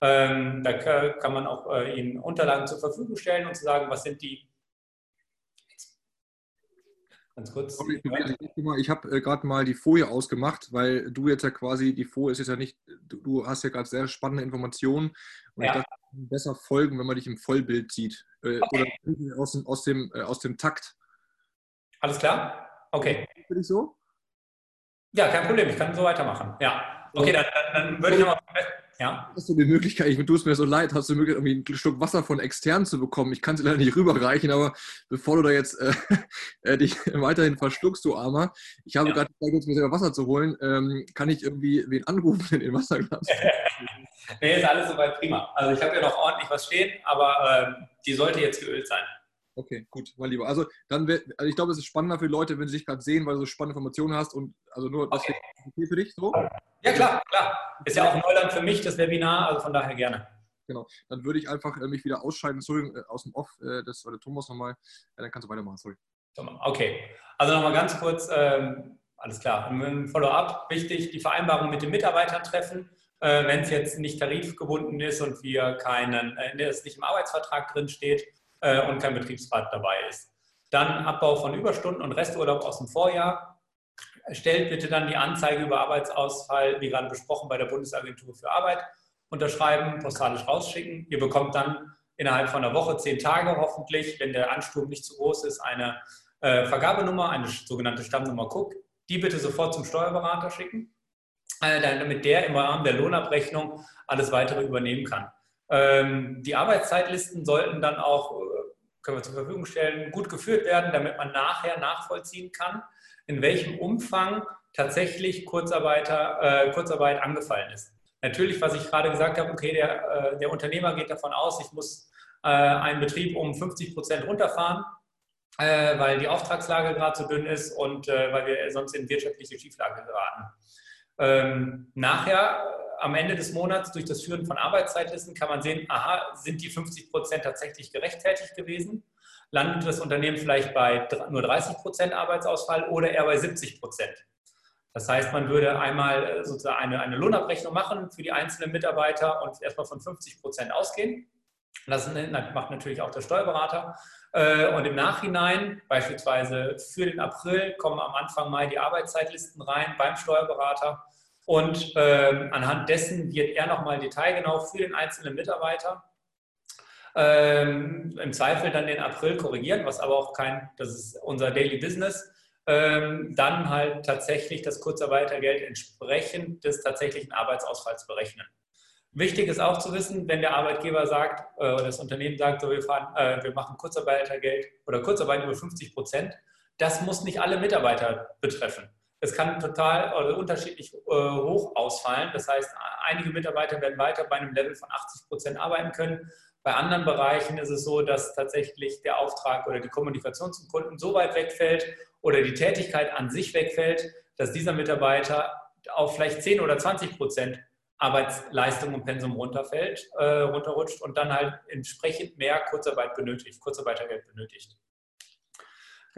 Ähm, da kann man auch äh, Ihnen Unterlagen zur Verfügung stellen und zu sagen, was sind die Ganz kurz. Ich habe äh, gerade mal die Folie ausgemacht, weil du jetzt ja quasi, die Folie ist jetzt ja nicht, du, du hast ja gerade sehr spannende Informationen und ja. ich dachte, besser folgen, wenn man dich im Vollbild sieht. Äh, okay. Oder aus dem, aus, dem, aus dem Takt. Alles klar? Okay. Für dich so? Ja, kein Problem, ich kann so weitermachen. Ja. Okay, dann, dann würde ich nochmal ja. Hast du die Möglichkeit, ich tue es mir so leid, hast du die Möglichkeit, irgendwie einen Schluck Wasser von extern zu bekommen? Ich kann es leider nicht rüberreichen, aber bevor du da jetzt äh, äh dich weiterhin verschluckst, du Armer, ich habe ja. gerade Zeit, mir selber Wasser zu holen. Ähm, kann ich irgendwie wen anrufen in den Wasserglas? nee, ist alles soweit prima. Also ich habe ja noch ordentlich was stehen, aber äh, die sollte jetzt geölt sein. Okay, gut, mein Lieber. Also dann wär, also ich glaube, es ist spannender für Leute, wenn sie dich gerade sehen, weil du so spannende Informationen hast und also nur okay. okay für dich so. Ja klar, klar. Ist ja auch Neuland für mich das Webinar, also von daher gerne. Genau. Dann würde ich einfach äh, mich wieder ausscheiden, Entschuldigung, äh, aus dem Off, äh, das war der Thomas nochmal. Ja, dann kannst du weitermachen, sorry. Okay. Also nochmal ganz kurz, ähm, alles klar. Im Follow-up wichtig, die Vereinbarung mit den Mitarbeitern treffen. Äh, wenn es jetzt nicht tarifgebunden ist und wir keinen, äh, es nicht im Arbeitsvertrag drin steht, äh, und kein Betriebsrat dabei ist. Dann Abbau von Überstunden und Resturlaub aus dem Vorjahr. Stellt bitte dann die Anzeige über Arbeitsausfall, wie gerade besprochen, bei der Bundesagentur für Arbeit. Unterschreiben, postalisch rausschicken. Ihr bekommt dann innerhalb von einer Woche, zehn Tage hoffentlich, wenn der Ansturm nicht zu groß ist, eine äh, Vergabenummer, eine sogenannte Stammnummer Cook. Die bitte sofort zum Steuerberater schicken, äh, damit der im Rahmen der Lohnabrechnung alles weitere übernehmen kann. Ähm, die Arbeitszeitlisten sollten dann auch, können wir zur Verfügung stellen, gut geführt werden, damit man nachher nachvollziehen kann, in welchem Umfang tatsächlich Kurzarbeiter, äh, Kurzarbeit angefallen ist. Natürlich, was ich gerade gesagt habe, okay, der, äh, der Unternehmer geht davon aus, ich muss äh, einen Betrieb um 50 Prozent runterfahren, äh, weil die Auftragslage gerade so dünn ist und äh, weil wir sonst in wirtschaftliche Schieflage geraten. Ähm, nachher am Ende des Monats durch das Führen von Arbeitszeitlisten kann man sehen, aha, sind die 50 Prozent tatsächlich gerechtfertigt gewesen? Landet das Unternehmen vielleicht bei nur 30 Prozent Arbeitsausfall oder eher bei 70 Prozent? Das heißt, man würde einmal äh, sozusagen eine, eine Lohnabrechnung machen für die einzelnen Mitarbeiter und erstmal von 50 Prozent ausgehen. Das macht natürlich auch der Steuerberater. Äh, und im Nachhinein, beispielsweise für den April, kommen am Anfang Mai die Arbeitszeitlisten rein beim Steuerberater. Und ähm, anhand dessen wird er nochmal detailgenau für den einzelnen Mitarbeiter ähm, im Zweifel dann den April korrigieren, was aber auch kein, das ist unser Daily Business, ähm, dann halt tatsächlich das Kurzarbeitergeld entsprechend des tatsächlichen Arbeitsausfalls berechnen. Wichtig ist auch zu wissen, wenn der Arbeitgeber sagt äh, oder das Unternehmen sagt, so wir, fahren, äh, wir machen Kurzarbeitergeld oder Kurzarbeit über 50 Prozent, das muss nicht alle Mitarbeiter betreffen. Es kann total oder unterschiedlich äh, hoch ausfallen. Das heißt, einige Mitarbeiter werden weiter bei einem Level von 80 Prozent arbeiten können. Bei anderen Bereichen ist es so, dass tatsächlich der Auftrag oder die Kommunikation zum Kunden so weit wegfällt oder die Tätigkeit an sich wegfällt, dass dieser Mitarbeiter auf vielleicht 10 oder 20 Prozent Arbeitsleistung und Pensum runterfällt, äh, runterrutscht und dann halt entsprechend mehr Kurzarbeit benötigt, Kurzarbeitergeld benötigt.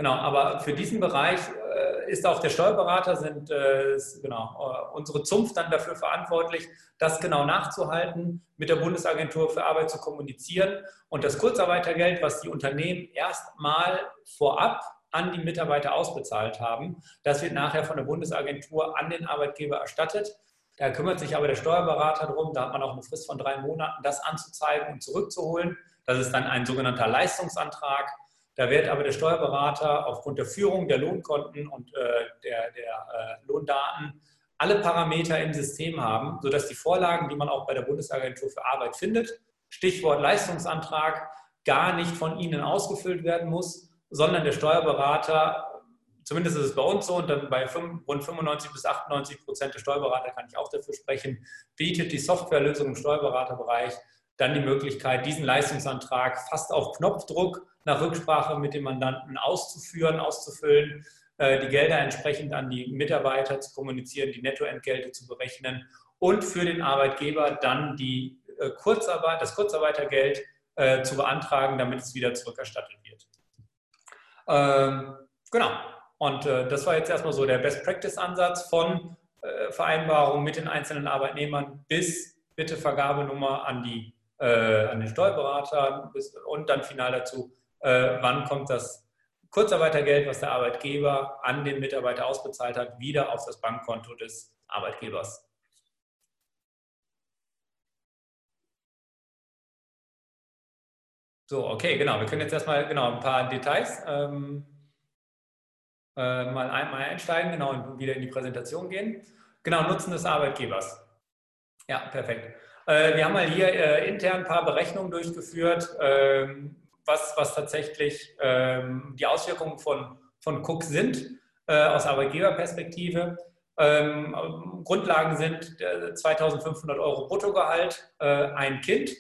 Genau, aber für diesen Bereich äh, ist auch der Steuerberater, sind äh, genau, äh, unsere Zunft dann dafür verantwortlich, das genau nachzuhalten, mit der Bundesagentur für Arbeit zu kommunizieren und das Kurzarbeitergeld, was die Unternehmen erstmal vorab an die Mitarbeiter ausbezahlt haben, das wird nachher von der Bundesagentur an den Arbeitgeber erstattet. Da kümmert sich aber der Steuerberater darum, da hat man auch eine Frist von drei Monaten, das anzuzeigen und zurückzuholen. Das ist dann ein sogenannter Leistungsantrag. Da wird aber der Steuerberater aufgrund der Führung der Lohnkonten und äh, der, der äh, Lohndaten alle Parameter im System haben, sodass die Vorlagen, die man auch bei der Bundesagentur für Arbeit findet, Stichwort Leistungsantrag, gar nicht von Ihnen ausgefüllt werden muss, sondern der Steuerberater, zumindest ist es bei uns so, und dann bei rund 95 bis 98 Prozent der Steuerberater kann ich auch dafür sprechen, bietet die Softwarelösung im Steuerberaterbereich dann die Möglichkeit, diesen Leistungsantrag fast auf Knopfdruck nach Rücksprache mit dem Mandanten auszuführen, auszufüllen, äh, die Gelder entsprechend an die Mitarbeiter zu kommunizieren, die Nettoentgelte zu berechnen und für den Arbeitgeber dann die äh, Kurzarbeit, das Kurzarbeitergeld äh, zu beantragen, damit es wieder zurückerstattet wird. Ähm, genau. Und das war jetzt erstmal so der Best-Practice-Ansatz von Vereinbarung mit den einzelnen Arbeitnehmern bis bitte Vergabenummer an die an den Steuerberater und dann final dazu, äh, wann kommt das Kurzarbeitergeld, was der Arbeitgeber an den Mitarbeiter ausbezahlt hat, wieder auf das Bankkonto des Arbeitgebers. So, okay, genau. Wir können jetzt erstmal genau ein paar Details ähm, äh, mal, ein, einsteigen, genau, und wieder in die Präsentation gehen. Genau, Nutzen des Arbeitgebers. Ja, perfekt. Äh, wir haben mal hier äh, intern ein paar Berechnungen durchgeführt, ähm, was, was tatsächlich ähm, die Auswirkungen von, von Cook sind äh, aus Arbeitgeberperspektive. Ähm, Grundlagen sind 2500 Euro Bruttogehalt, ein Kind,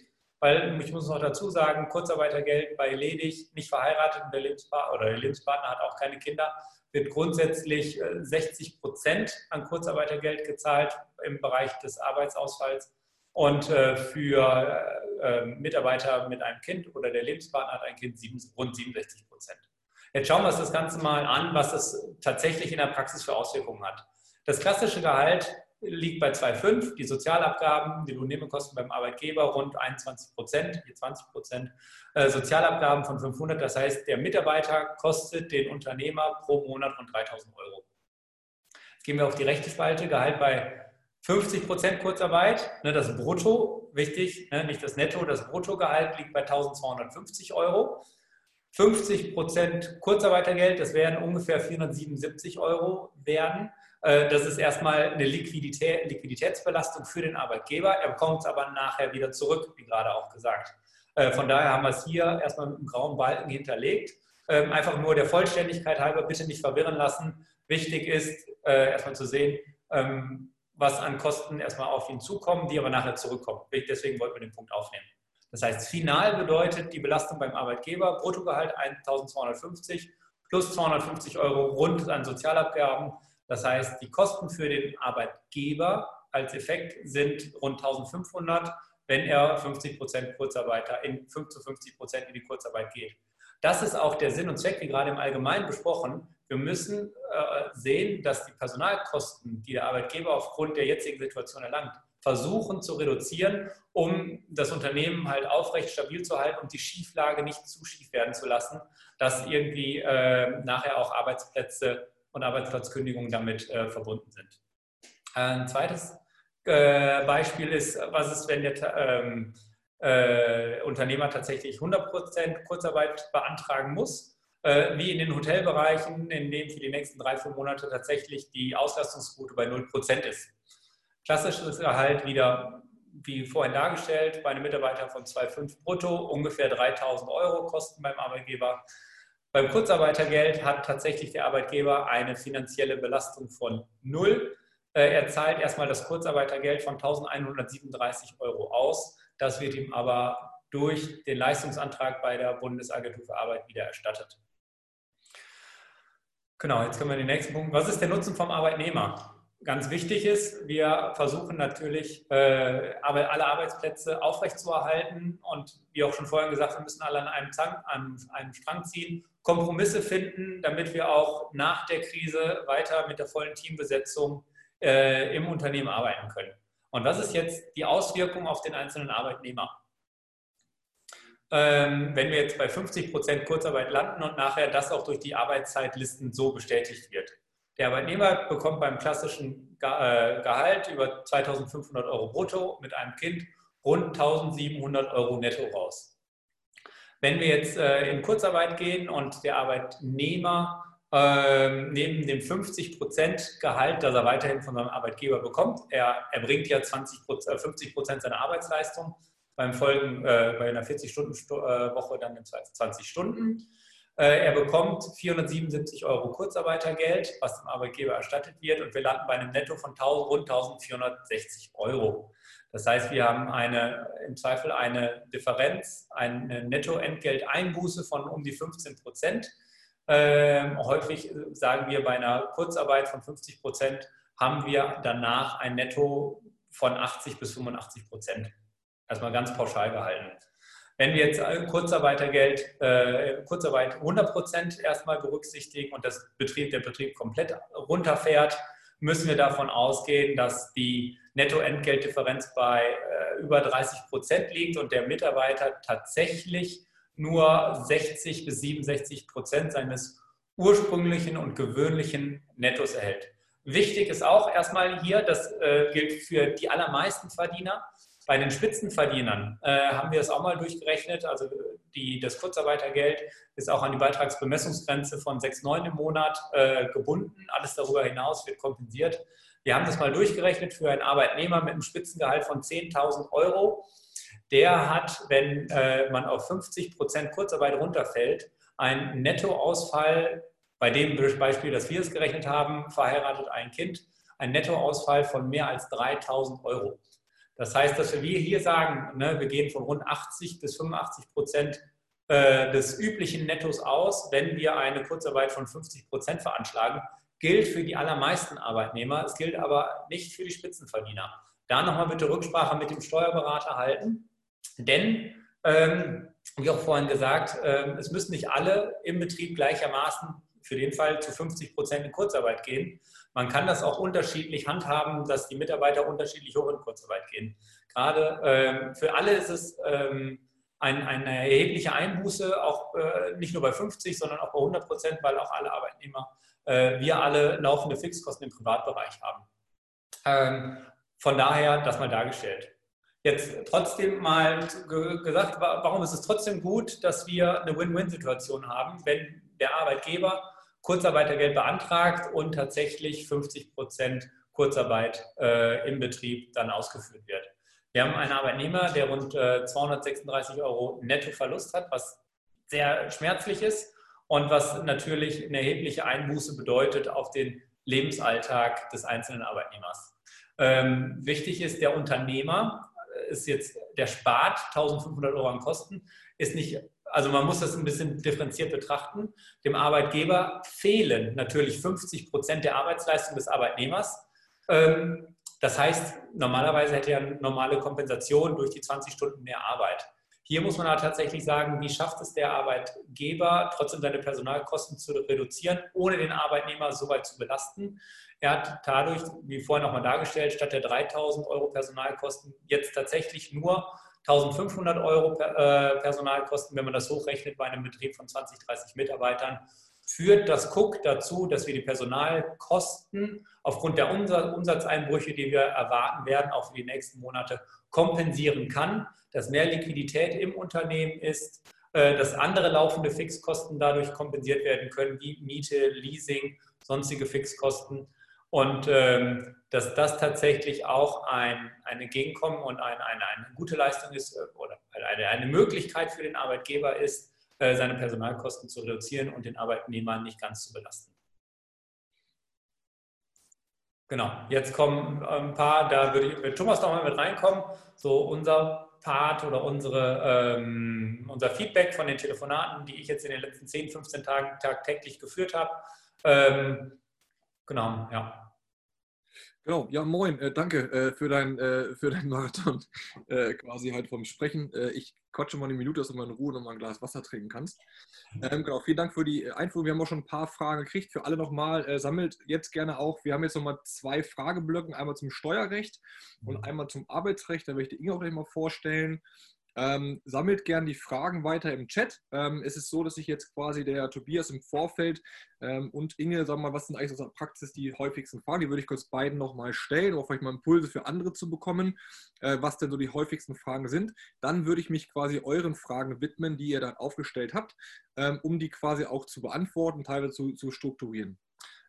weil ich muss noch dazu sagen, Kurzarbeitergeld bei ledig, nicht verheiratet und der Lebenspartner, oder der Lebenspartner hat auch keine Kinder, wird grundsätzlich 60 Prozent an Kurzarbeitergeld gezahlt im Bereich des Arbeitsausfalls und äh, für äh, Mitarbeiter mit einem Kind oder der Lebenspartner hat ein Kind rund 67 Prozent. Jetzt schauen wir uns das Ganze mal an, was es tatsächlich in der Praxis für Auswirkungen hat. Das klassische Gehalt liegt bei 2,5, die Sozialabgaben, die Lohnnebenkosten beim Arbeitgeber rund 21 Prozent, 20 Prozent, äh, Sozialabgaben von 500. Das heißt, der Mitarbeiter kostet den Unternehmer pro Monat rund 3000 Euro. Jetzt gehen wir auf die rechte Spalte, Gehalt bei 50 Prozent Kurzarbeit, ne, das Brutto, wichtig, ne, nicht das Netto, das Bruttogehalt liegt bei 1250 Euro. 50 Prozent Kurzarbeitergeld, das werden ungefähr 477 Euro werden. Äh, das ist erstmal eine Liquidität, Liquiditätsbelastung für den Arbeitgeber. Er bekommt es aber nachher wieder zurück, wie gerade auch gesagt. Äh, von daher haben wir es hier erstmal mit einem grauen Balken hinterlegt. Ähm, einfach nur der Vollständigkeit halber bitte nicht verwirren lassen. Wichtig ist äh, erstmal zu sehen, ähm, was an Kosten erstmal auf ihn zukommen, die aber nachher zurückkommen. Deswegen wollten wir den Punkt aufnehmen. Das heißt, final bedeutet die Belastung beim Arbeitgeber Bruttogehalt 1250 plus 250 Euro rund an Sozialabgaben. Das heißt, die Kosten für den Arbeitgeber als Effekt sind rund 1500, wenn er 50 Prozent Kurzarbeiter in 5 zu 50 Prozent in die Kurzarbeit geht. Das ist auch der Sinn und Zweck, wie gerade im Allgemeinen besprochen, wir müssen äh, sehen, dass die Personalkosten, die der Arbeitgeber aufgrund der jetzigen Situation erlangt, versuchen zu reduzieren, um das Unternehmen halt aufrecht stabil zu halten und die Schieflage nicht zu schief werden zu lassen, dass irgendwie äh, nachher auch Arbeitsplätze und Arbeitsplatzkündigungen damit äh, verbunden sind. Ein zweites äh, Beispiel ist, was ist, wenn der ähm, äh, Unternehmer tatsächlich 100% Kurzarbeit beantragen muss wie in den Hotelbereichen, in denen für die nächsten drei, vier Monate tatsächlich die Auslastungsquote bei 0% ist. Klassisches Gehalt wieder, wie vorhin dargestellt, bei einem Mitarbeiter von 2,5 brutto, ungefähr 3.000 Euro Kosten beim Arbeitgeber. Beim Kurzarbeitergeld hat tatsächlich der Arbeitgeber eine finanzielle Belastung von null. Äh, er zahlt erstmal das Kurzarbeitergeld von 1137 Euro aus. Das wird ihm aber durch den Leistungsantrag bei der Bundesagentur für Arbeit wieder erstattet. Genau, jetzt kommen wir den nächsten Punkt. Was ist der Nutzen vom Arbeitnehmer? Ganz wichtig ist, wir versuchen natürlich, äh, alle Arbeitsplätze aufrechtzuerhalten und wie auch schon vorhin gesagt, wir müssen alle an einem, Zang, an einem Strang ziehen, Kompromisse finden, damit wir auch nach der Krise weiter mit der vollen Teambesetzung äh, im Unternehmen arbeiten können. Und was ist jetzt die Auswirkung auf den einzelnen Arbeitnehmer? Ähm, wenn wir jetzt bei 50 Prozent Kurzarbeit landen und nachher das auch durch die Arbeitszeitlisten so bestätigt wird. Der Arbeitnehmer bekommt beim klassischen äh, Gehalt über 2500 Euro brutto mit einem Kind rund 1700 Euro netto raus. Wenn wir jetzt äh, in Kurzarbeit gehen und der Arbeitnehmer ähm, neben dem 50% Gehalt, das er weiterhin von seinem Arbeitgeber bekommt, er erbringt ja 20, 50% äh, seiner Arbeitsleistung, beim Folgen äh, bei einer 40-Stunden-Woche dann in 20 Stunden. Äh, er bekommt 477 Euro Kurzarbeitergeld, was dem Arbeitgeber erstattet wird, und wir landen bei einem Netto von 1000, rund 1460 Euro. Das heißt, wir haben eine, im Zweifel eine Differenz, eine Nettoentgelteinbuße von um die 15 Prozent. Ähm, häufig sagen wir, bei einer Kurzarbeit von 50 Prozent haben wir danach ein Netto von 80 bis 85 Prozent. Erstmal ganz pauschal gehalten. Wenn wir jetzt Kurzarbeitergeld, äh, Kurzarbeit 100 Prozent erstmal berücksichtigen und das Betrieb, der Betrieb komplett runterfährt, müssen wir davon ausgehen, dass die Nettoentgeltdifferenz bei äh, über 30 Prozent liegt und der Mitarbeiter tatsächlich nur 60 bis 67 Prozent seines ursprünglichen und gewöhnlichen Nettos erhält. Wichtig ist auch erstmal hier, das äh, gilt für die allermeisten Verdiener, bei den Spitzenverdienern äh, haben wir es auch mal durchgerechnet. Also die, das Kurzarbeitergeld ist auch an die Beitragsbemessungsgrenze von 6,9 im Monat äh, gebunden. Alles darüber hinaus wird kompensiert. Wir haben das mal durchgerechnet für einen Arbeitnehmer mit einem Spitzengehalt von 10.000 Euro. Der hat, wenn äh, man auf 50 Prozent Kurzarbeit runterfällt, einen Nettoausfall, bei dem Beispiel, dass wir es gerechnet haben, verheiratet ein Kind, ein Nettoausfall von mehr als 3.000 Euro. Das heißt, dass wir hier sagen, ne, wir gehen von rund 80 bis 85 Prozent äh, des üblichen Nettos aus, wenn wir eine Kurzarbeit von 50 Prozent veranschlagen, gilt für die allermeisten Arbeitnehmer. Es gilt aber nicht für die Spitzenverdiener. Da nochmal bitte Rücksprache mit dem Steuerberater halten, denn, ähm, wie auch vorhin gesagt, äh, es müssen nicht alle im Betrieb gleichermaßen für den Fall zu 50 Prozent in Kurzarbeit gehen. Man kann das auch unterschiedlich handhaben, dass die Mitarbeiter unterschiedlich hoch in Kurzarbeit gehen. Gerade ähm, für alle ist es ähm, ein, eine erhebliche Einbuße, auch äh, nicht nur bei 50, sondern auch bei 100 Prozent, weil auch alle Arbeitnehmer, äh, wir alle laufende Fixkosten im Privatbereich haben. Ähm, von daher das mal dargestellt. Jetzt trotzdem mal gesagt, warum ist es trotzdem gut, dass wir eine Win-Win-Situation haben, wenn der Arbeitgeber Kurzarbeitergeld beantragt und tatsächlich 50 Prozent Kurzarbeit äh, im Betrieb dann ausgeführt wird. Wir haben einen Arbeitnehmer, der rund äh, 236 Euro Nettoverlust hat, was sehr schmerzlich ist und was natürlich eine erhebliche Einbuße bedeutet auf den Lebensalltag des einzelnen Arbeitnehmers. Ähm, wichtig ist, der Unternehmer äh, ist jetzt, der spart 1500 Euro an Kosten, ist nicht also man muss das ein bisschen differenziert betrachten. Dem Arbeitgeber fehlen natürlich 50 Prozent der Arbeitsleistung des Arbeitnehmers. Ähm, das heißt, normalerweise hätte er eine normale Kompensation durch die 20 Stunden mehr Arbeit. Hier muss man aber tatsächlich sagen, wie schafft es der Arbeitgeber, trotzdem seine Personalkosten zu reduzieren, ohne den Arbeitnehmer so weit zu belasten. Er hat dadurch, wie vorhin nochmal dargestellt, statt der 3000 Euro Personalkosten jetzt tatsächlich nur 1500 Euro äh, Personalkosten, wenn man das hochrechnet bei einem Betrieb von 20, 30 Mitarbeitern, führt das Cook dazu, dass wir die Personalkosten aufgrund der Umsatzeinbrüche, die wir erwarten werden, auch für die nächsten Monate kompensieren kann, dass mehr Liquidität im Unternehmen ist, äh, dass andere laufende Fixkosten dadurch kompensiert werden können, wie Miete, Leasing, sonstige Fixkosten. Und ähm, dass das tatsächlich auch ein, ein Entgegenkommen und ein, eine, eine gute Leistung ist äh, oder eine, eine Möglichkeit für den Arbeitgeber ist, äh, seine Personalkosten zu reduzieren und den Arbeitnehmer nicht ganz zu belasten. Genau, jetzt kommen ein paar, da würde ich mit Thomas nochmal mit reinkommen. So unser Part oder unsere, ähm, unser Feedback von den Telefonaten, die ich jetzt in den letzten 10, 15 Tagen tagtäglich geführt habe. Ähm, Genau, ja. Genau, ja, moin, äh, danke äh, für, dein, äh, für deinen Marathon äh, quasi halt vom Sprechen. Äh, ich quatsche mal eine Minute, dass du mal in Ruhe noch mal ein Glas Wasser trinken kannst. Ähm, genau, vielen Dank für die äh, Einführung. Wir haben auch schon ein paar Fragen gekriegt. Für alle nochmal, sammelt jetzt gerne auch. Wir haben jetzt nochmal zwei Frageblöcken, einmal zum Steuerrecht und mhm. einmal zum Arbeitsrecht. Da werde ich Inge auch gleich mal vorstellen. Ähm, sammelt gern die Fragen weiter im Chat. Ähm, es ist so, dass ich jetzt quasi der Tobias im Vorfeld ähm, und Inge, sagen mal, was sind eigentlich aus der Praxis die häufigsten Fragen? Die würde ich kurz beiden nochmal stellen, um vielleicht mal Impulse für andere zu bekommen, äh, was denn so die häufigsten Fragen sind. Dann würde ich mich quasi euren Fragen widmen, die ihr dann aufgestellt habt, ähm, um die quasi auch zu beantworten, teilweise zu, zu strukturieren.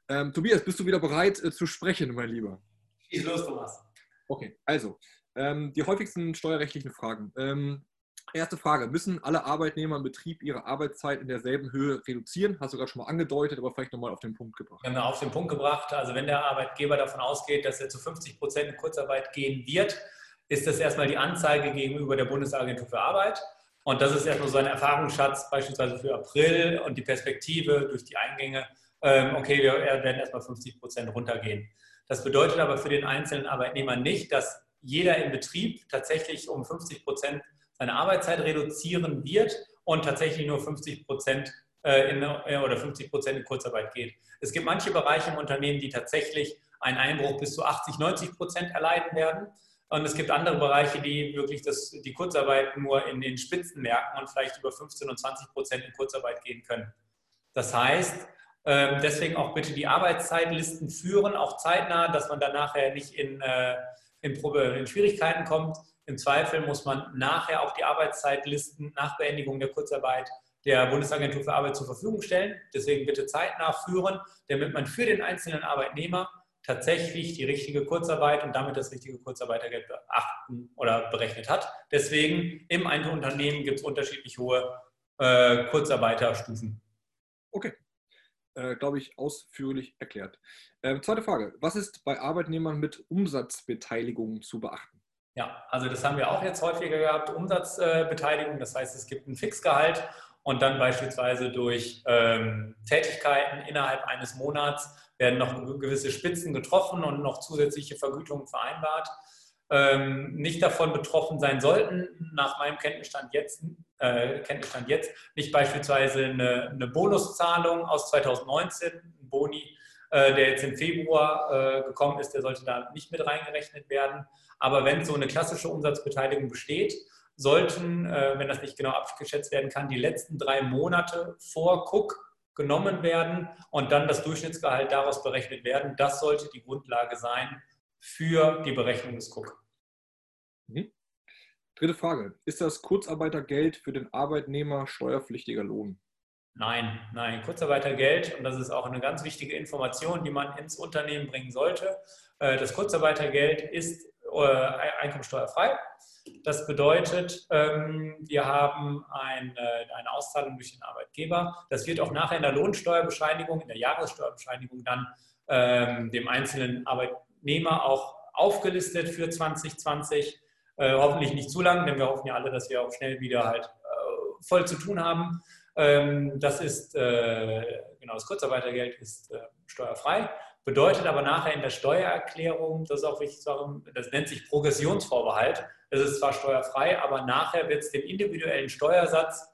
Ähm, Tobias, bist du wieder bereit äh, zu sprechen, mein Lieber? Schieß los, Thomas. Okay, also ähm, die häufigsten steuerrechtlichen Fragen. Ähm, erste Frage: Müssen alle Arbeitnehmer im Betrieb ihre Arbeitszeit in derselben Höhe reduzieren? Hast du gerade schon mal angedeutet, aber vielleicht nochmal auf den Punkt gebracht. Haben auf den Punkt gebracht. Also, wenn der Arbeitgeber davon ausgeht, dass er zu 50 Prozent in Kurzarbeit gehen wird, ist das erstmal die Anzeige gegenüber der Bundesagentur für Arbeit. Und das ist erstmal so ein Erfahrungsschatz, beispielsweise für April und die Perspektive durch die Eingänge. Ähm, okay, wir werden erstmal 50 Prozent runtergehen. Das bedeutet aber für den einzelnen Arbeitnehmer nicht, dass jeder im Betrieb tatsächlich um 50 Prozent seine Arbeitszeit reduzieren wird und tatsächlich nur 50 Prozent äh, in, äh, oder 50 Prozent in Kurzarbeit geht. Es gibt manche Bereiche im Unternehmen, die tatsächlich einen Einbruch bis zu 80, 90 Prozent erleiden werden. Und es gibt andere Bereiche, die wirklich das, die Kurzarbeit nur in den Spitzenmärkten und vielleicht über 15 und 20 Prozent in Kurzarbeit gehen können. Das heißt, ähm, deswegen auch bitte die Arbeitszeitlisten führen, auch zeitnah, dass man dann nachher nicht in in, in Schwierigkeiten kommt. Im Zweifel muss man nachher auch die Arbeitszeitlisten nach Beendigung der Kurzarbeit der Bundesagentur für Arbeit zur Verfügung stellen. Deswegen bitte zeitnah führen, damit man für den einzelnen Arbeitnehmer tatsächlich die richtige Kurzarbeit und damit das richtige Kurzarbeitergeld beachten oder berechnet hat. Deswegen im Einzelunternehmen gibt es unterschiedlich hohe äh, Kurzarbeiterstufen. Okay, äh, glaube ich, ausführlich erklärt. Ähm, zweite Frage. Was ist bei Arbeitnehmern mit Umsatzbeteiligung zu beachten? Ja, also das haben wir auch jetzt häufiger gehabt, Umsatzbeteiligung. Das heißt, es gibt ein Fixgehalt und dann beispielsweise durch ähm, Tätigkeiten innerhalb eines Monats werden noch gewisse Spitzen getroffen und noch zusätzliche Vergütungen vereinbart. Ähm, nicht davon betroffen sein sollten, nach meinem Kenntnisstand jetzt, äh, Kenntnisstand jetzt nicht beispielsweise eine, eine Bonuszahlung aus 2019, ein Boni, äh, der jetzt im Februar äh, gekommen ist, der sollte da nicht mit reingerechnet werden. Aber wenn so eine klassische Umsatzbeteiligung besteht, sollten, äh, wenn das nicht genau abgeschätzt werden kann, die letzten drei Monate vor Cook genommen werden und dann das Durchschnittsgehalt daraus berechnet werden. Das sollte die Grundlage sein für die Berechnung des Cook. Mhm. Dritte Frage. Ist das Kurzarbeitergeld für den Arbeitnehmer steuerpflichtiger Lohn? Nein, nein, Kurzarbeitergeld, und das ist auch eine ganz wichtige Information, die man ins Unternehmen bringen sollte. Äh, das Kurzarbeitergeld ist äh, einkommensteuerfrei. Das bedeutet, ähm, wir haben eine, eine Auszahlung durch den Arbeitgeber. Das wird auch nachher in der Lohnsteuerbescheinigung, in der Jahressteuerbescheinigung dann ähm, dem einzelnen Arbeitnehmer auch aufgelistet für 2020. Äh, hoffentlich nicht zu lang, denn wir hoffen ja alle, dass wir auch schnell wieder halt äh, voll zu tun haben. Ähm, das ist, äh, genau, das Kurzarbeitergeld ist äh, steuerfrei, bedeutet aber nachher in der Steuererklärung, das ist auch wichtig das nennt sich Progressionsvorbehalt. Das ist zwar steuerfrei, aber nachher wird es den individuellen Steuersatz,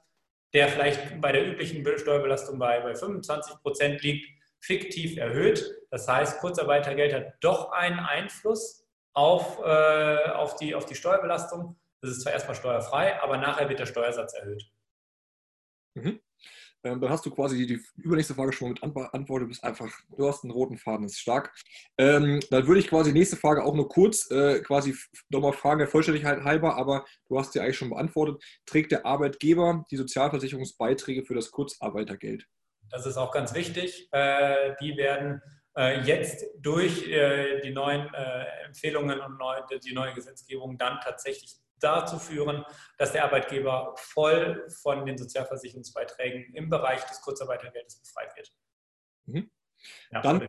der vielleicht bei der üblichen Steuerbelastung bei, bei 25 Prozent liegt, fiktiv erhöht. Das heißt, Kurzarbeitergeld hat doch einen Einfluss auf, äh, auf, die, auf die Steuerbelastung. Das ist zwar erstmal steuerfrei, aber nachher wird der Steuersatz erhöht. Mhm. Ähm, dann hast du quasi die, übernächste Frage schon mal mit beantwortet. Du bist einfach, du hast einen roten Faden, das ist stark. Ähm, dann würde ich quasi die nächste Frage auch nur kurz äh, quasi nochmal fragen, der Vollständigkeit halber, aber du hast sie eigentlich schon beantwortet. Trägt der Arbeitgeber die Sozialversicherungsbeiträge für das Kurzarbeitergeld? Das ist auch ganz wichtig. Äh, die werden jetzt durch äh, die neuen Empfehlungen und die neue Gesetzgebung dann tatsächlich dazu führen, dass der Arbeitgeber voll von den Sozialversicherungsbeiträgen im Bereich des Kurzarbeitergeldes befreit wird. Mhm. Ja, dann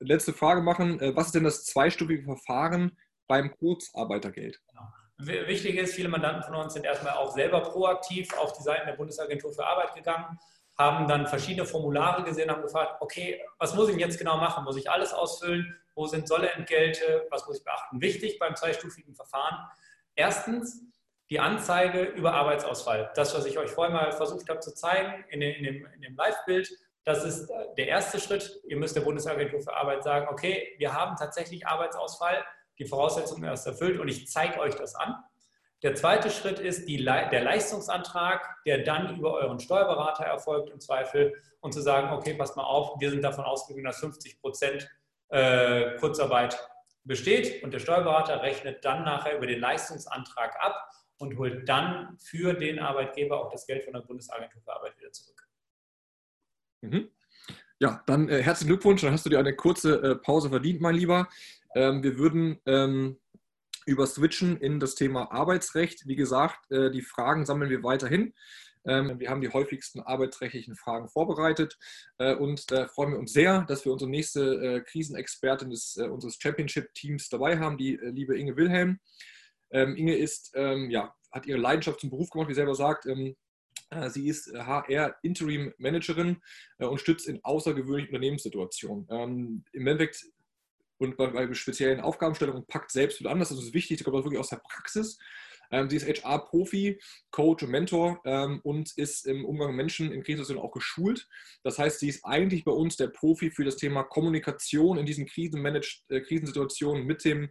letzte Frage machen. Was ist denn das zweistufige Verfahren beim Kurzarbeitergeld? Genau. Wichtig ist, viele Mandanten von uns sind erstmal auch selber proaktiv auf die Seiten der Bundesagentur für Arbeit gegangen haben dann verschiedene Formulare gesehen, haben gefragt, okay, was muss ich jetzt genau machen? Muss ich alles ausfüllen? Wo sind Solleentgelte? Was muss ich beachten? Wichtig beim zweistufigen Verfahren. Erstens, die Anzeige über Arbeitsausfall. Das, was ich euch vorhin mal versucht habe zu zeigen in, dem, in dem Live-Bild, das ist der erste Schritt. Ihr müsst der Bundesagentur für Arbeit sagen, okay, wir haben tatsächlich Arbeitsausfall, die Voraussetzungen erst erfüllt und ich zeige euch das an. Der zweite Schritt ist die, der Leistungsantrag, der dann über euren Steuerberater erfolgt im Zweifel und zu sagen, okay, passt mal auf, wir sind davon ausgegangen, dass 50 Prozent äh, Kurzarbeit besteht und der Steuerberater rechnet dann nachher über den Leistungsantrag ab und holt dann für den Arbeitgeber auch das Geld von der Bundesagentur für Arbeit wieder zurück. Mhm. Ja, dann äh, herzlichen Glückwunsch. Dann hast du dir eine kurze äh, Pause verdient, mein Lieber. Ähm, wir würden ähm, über switchen in das Thema Arbeitsrecht. Wie gesagt, äh, die Fragen sammeln wir weiterhin. Ähm, wir haben die häufigsten arbeitsrechtlichen Fragen vorbereitet äh, und da freuen wir uns sehr, dass wir unsere nächste äh, Krisenexpertin des, unseres Championship-Teams dabei haben, die liebe Inge Wilhelm. Ähm, Inge ist, ähm, ja, hat ihre Leidenschaft zum Beruf gemacht, wie sie selber sagt. Sie ist HR Interim Managerin und stützt in außergewöhnlichen Unternehmenssituationen. Im Endeffekt und bei, bei, speziellen Aufgabenstellungen packt selbst wieder anders. Das ist wichtig, das kommt wirklich aus der Praxis. Ähm, sie ist HR-Profi, Coach und Mentor ähm, und ist im Umgang mit Menschen in Krisensituationen auch geschult. Das heißt, sie ist eigentlich bei uns der Profi für das Thema Kommunikation in diesen Krisenmanage äh, Krisensituationen mit dem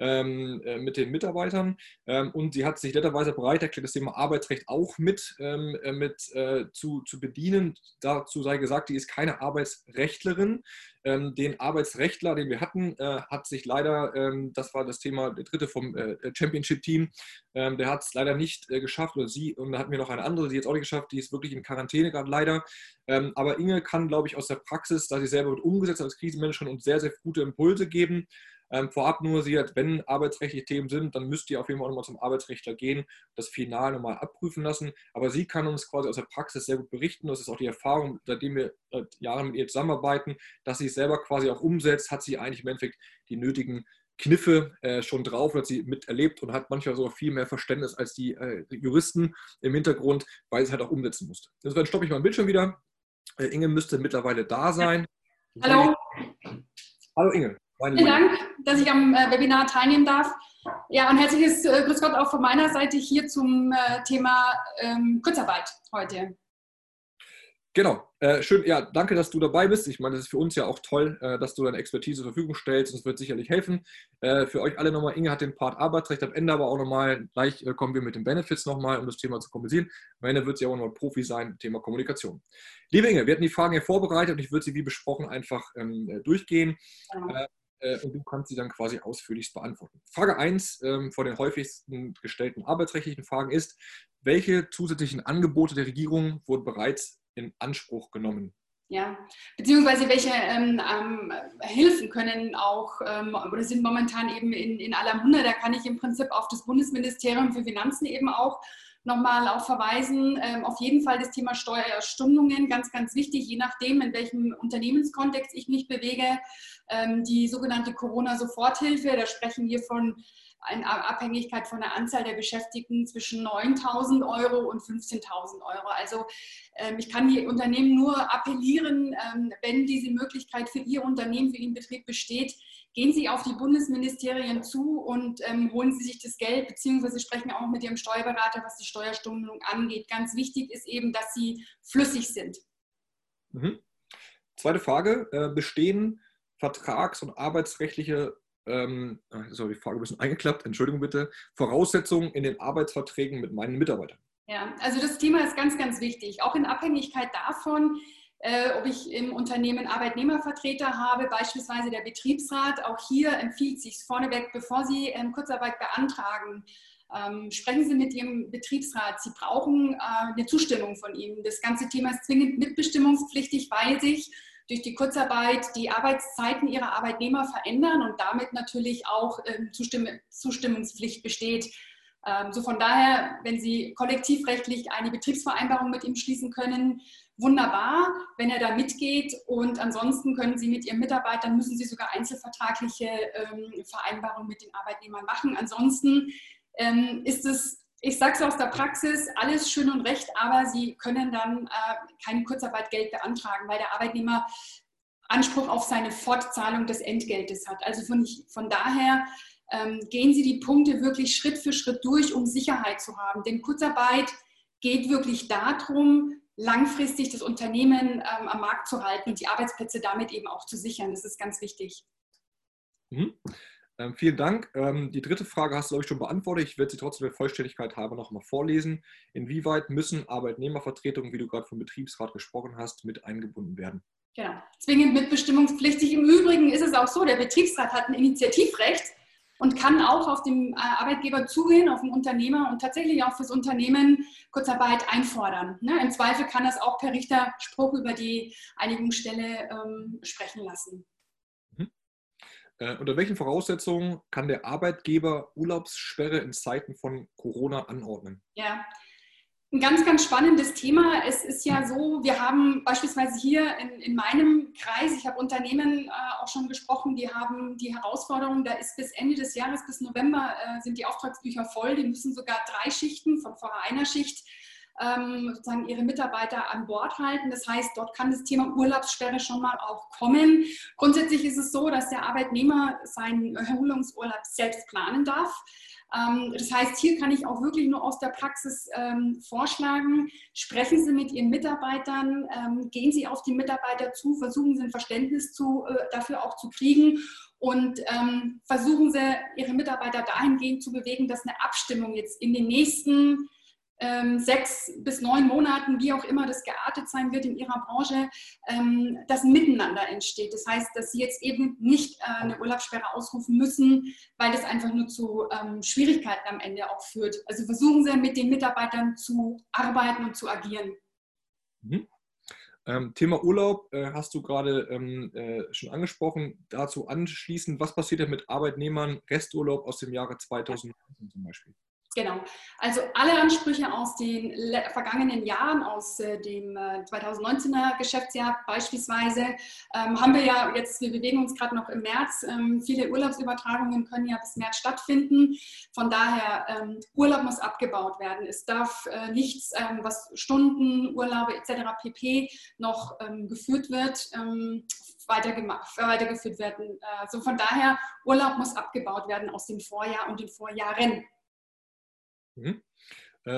ähm, äh, mit den Mitarbeitern ähm, und sie hat sich netterweise bereit erklärt, das Thema Arbeitsrecht auch mit, ähm, äh, mit äh, zu, zu bedienen. Dazu sei gesagt, die ist keine Arbeitsrechtlerin. Ähm, den Arbeitsrechtler, den wir hatten, äh, hat sich leider, ähm, das war das Thema, der dritte vom äh, Championship-Team, ähm, der hat es leider nicht geschafft oder sie, und da hatten wir noch eine andere, die jetzt auch nicht geschafft, die ist wirklich in Quarantäne gerade leider. aber Inge kann, glaube ich, aus der Praxis, da sie selber wird umgesetzt als Krisenmanagerin und sehr, sehr gute Impulse geben. Ähm, vorab nur, Sie hat, wenn arbeitsrechtliche Themen sind, dann müsst ihr auf jeden Fall nochmal zum Arbeitsrechtler gehen, das final nochmal abprüfen lassen. Aber sie kann uns quasi aus der Praxis sehr gut berichten. Das ist auch die Erfahrung, seitdem wir seit Jahren mit ihr zusammenarbeiten, dass sie es selber quasi auch umsetzt, hat sie eigentlich im Endeffekt die nötigen Kniffe äh, schon drauf, hat sie miterlebt und hat manchmal sogar viel mehr Verständnis als die äh, Juristen im Hintergrund, weil sie es halt auch umsetzen musste. Insofern stoppe ich meinen Bildschirm wieder. Äh, Inge müsste mittlerweile da sein. Hallo. Hallo Inge. Vielen Dank, dass ich am äh, Webinar teilnehmen darf. Ja, und herzliches äh, Grüß Gott auch von meiner Seite hier zum äh, Thema ähm, Kurzarbeit heute. Genau, äh, schön, ja, danke, dass du dabei bist. Ich meine, das ist für uns ja auch toll, äh, dass du deine Expertise zur Verfügung stellst. Das wird sicherlich helfen. Äh, für euch alle nochmal, Inge hat den Part Arbeitsrecht am Ende, aber auch nochmal, gleich kommen wir mit den Benefits nochmal, um das Thema zu kompensieren. Am Ende wird sie auch nochmal Profi sein, Thema Kommunikation. Liebe Inge, wir hatten die Fragen ja vorbereitet und ich würde sie wie besprochen einfach ähm, äh, durchgehen. Ja äh, und du kannst sie dann quasi ausführlichst beantworten. Frage 1 ähm, von den häufigsten gestellten arbeitsrechtlichen Fragen ist, welche zusätzlichen Angebote der Regierung wurden bereits in Anspruch genommen? Ja, beziehungsweise welche ähm, ähm, Hilfen können auch ähm, oder sind momentan eben in, in aller Munde. Da kann ich im Prinzip auf das Bundesministerium für Finanzen eben auch nochmal auch verweisen. Ähm, auf jeden Fall das Thema Steuerstundungen, ganz, ganz wichtig, je nachdem, in welchem Unternehmenskontext ich mich bewege. Ähm, die sogenannte Corona-Soforthilfe, da sprechen wir von einer Abhängigkeit von der Anzahl der Beschäftigten zwischen 9.000 Euro und 15.000 Euro. Also ähm, ich kann die Unternehmen nur appellieren, ähm, wenn diese Möglichkeit für Ihr Unternehmen, für Ihren Betrieb besteht, gehen Sie auf die Bundesministerien zu und ähm, holen Sie sich das Geld, beziehungsweise sprechen auch mit Ihrem Steuerberater, was die Steuerstundung angeht. Ganz wichtig ist eben, dass sie flüssig sind. Mhm. Zweite Frage. Äh, bestehen vertrags- und arbeitsrechtliche, ähm, jetzt habe die Frage ein bisschen eingeklappt, Entschuldigung bitte, Voraussetzungen in den Arbeitsverträgen mit meinen Mitarbeitern? Ja, also das Thema ist ganz, ganz wichtig. Auch in Abhängigkeit davon, äh, ob ich im Unternehmen Arbeitnehmervertreter habe, beispielsweise der Betriebsrat. Auch hier empfiehlt sich vorneweg, bevor Sie ähm, Kurzarbeit beantragen, ähm, sprechen Sie mit Ihrem Betriebsrat. Sie brauchen äh, eine Zustimmung von ihm. Das ganze Thema ist zwingend mitbestimmungspflichtig, weil sich durch die Kurzarbeit die Arbeitszeiten ihrer Arbeitnehmer verändern und damit natürlich auch ähm, Zustimm Zustimmungspflicht besteht. Ähm, so von daher, wenn Sie kollektivrechtlich eine Betriebsvereinbarung mit ihm schließen können, wunderbar, wenn er da mitgeht. Und ansonsten können Sie mit Ihren Mitarbeitern, müssen Sie sogar einzelvertragliche ähm, Vereinbarungen mit den Arbeitnehmern machen. Ansonsten ähm, ist es ich sage es aus der Praxis, alles schön und recht, aber Sie können dann äh, kein Kurzarbeitgeld beantragen, weil der Arbeitnehmer Anspruch auf seine Fortzahlung des Entgeltes hat. Also von, von daher ähm, gehen Sie die Punkte wirklich Schritt für Schritt durch, um Sicherheit zu haben. Denn Kurzarbeit geht wirklich darum, langfristig das Unternehmen ähm, am Markt zu halten und die Arbeitsplätze damit eben auch zu sichern. Das ist ganz wichtig. Mhm. Ähm, vielen Dank. Ähm, die dritte Frage hast du, glaube ich, schon beantwortet. Ich werde sie trotzdem der Vollständigkeit halber nochmal vorlesen. Inwieweit müssen Arbeitnehmervertretungen, wie du gerade vom Betriebsrat gesprochen hast, mit eingebunden werden? Genau, zwingend mitbestimmungspflichtig. Im Übrigen ist es auch so, der Betriebsrat hat ein Initiativrecht und kann auch auf den äh, Arbeitgeber zugehen, auf den Unternehmer und tatsächlich auch fürs Unternehmen Kurzarbeit einfordern. Ne? Im Zweifel kann das auch per Richterspruch über die Einigungsstelle ähm, sprechen lassen. Mhm. Äh, unter welchen Voraussetzungen kann der Arbeitgeber Urlaubssperre in Zeiten von Corona anordnen? Ja, ein ganz, ganz spannendes Thema. Es ist ja so, wir haben beispielsweise hier in, in meinem Kreis, ich habe Unternehmen äh, auch schon gesprochen, die haben die Herausforderung, da ist bis Ende des Jahres, bis November äh, sind die Auftragsbücher voll, die müssen sogar drei Schichten von vorher einer Schicht ähm, sozusagen ihre Mitarbeiter an Bord halten. Das heißt, dort kann das Thema Urlaubssperre schon mal auch kommen. Grundsätzlich ist es so, dass der Arbeitnehmer seinen Erholungsurlaub selbst planen darf. Ähm, das heißt, hier kann ich auch wirklich nur aus der Praxis ähm, vorschlagen, sprechen Sie mit Ihren Mitarbeitern, ähm, gehen Sie auf die Mitarbeiter zu, versuchen Sie ein Verständnis zu, äh, dafür auch zu kriegen und versuchen Sie, Ihre Mitarbeiter dahingehend zu bewegen, dass eine Abstimmung jetzt in den nächsten sechs bis neun Monaten, wie auch immer das geartet sein wird in Ihrer Branche, ähm, das Miteinander entsteht. Das heißt, dass Sie jetzt eben nicht äh, eine Urlaubssperre ausrufen müssen, weil das einfach nur zu ähm, Schwierigkeiten am Ende auch führt. Also versuchen Sie mit den Mitarbeitern zu arbeiten und zu agieren. Mhm. Ähm, Thema Urlaub äh, hast du gerade ähm, äh, schon angesprochen. Dazu anschließend, was passiert denn mit Arbeitnehmern Resturlaub aus dem Jahre 2019 zum Beispiel? Genau. Also alle Ansprüche aus den vergangenen Jahren, aus äh, dem 2019er äh, Geschäftsjahr beispielsweise, ähm, haben wir ja jetzt, wir bewegen uns gerade noch im März, ähm, viele Urlaubsübertragungen können ja bis März stattfinden. Von daher, ähm, Urlaub muss abgebaut werden. Es darf äh, nichts, was Stunden, Urlaube etc. pp. noch geführt wird, weitergeführt werden. Also von daher, Urlaub muss abgebaut werden aus dem Vorjahr und den Vorjahren. Mhm.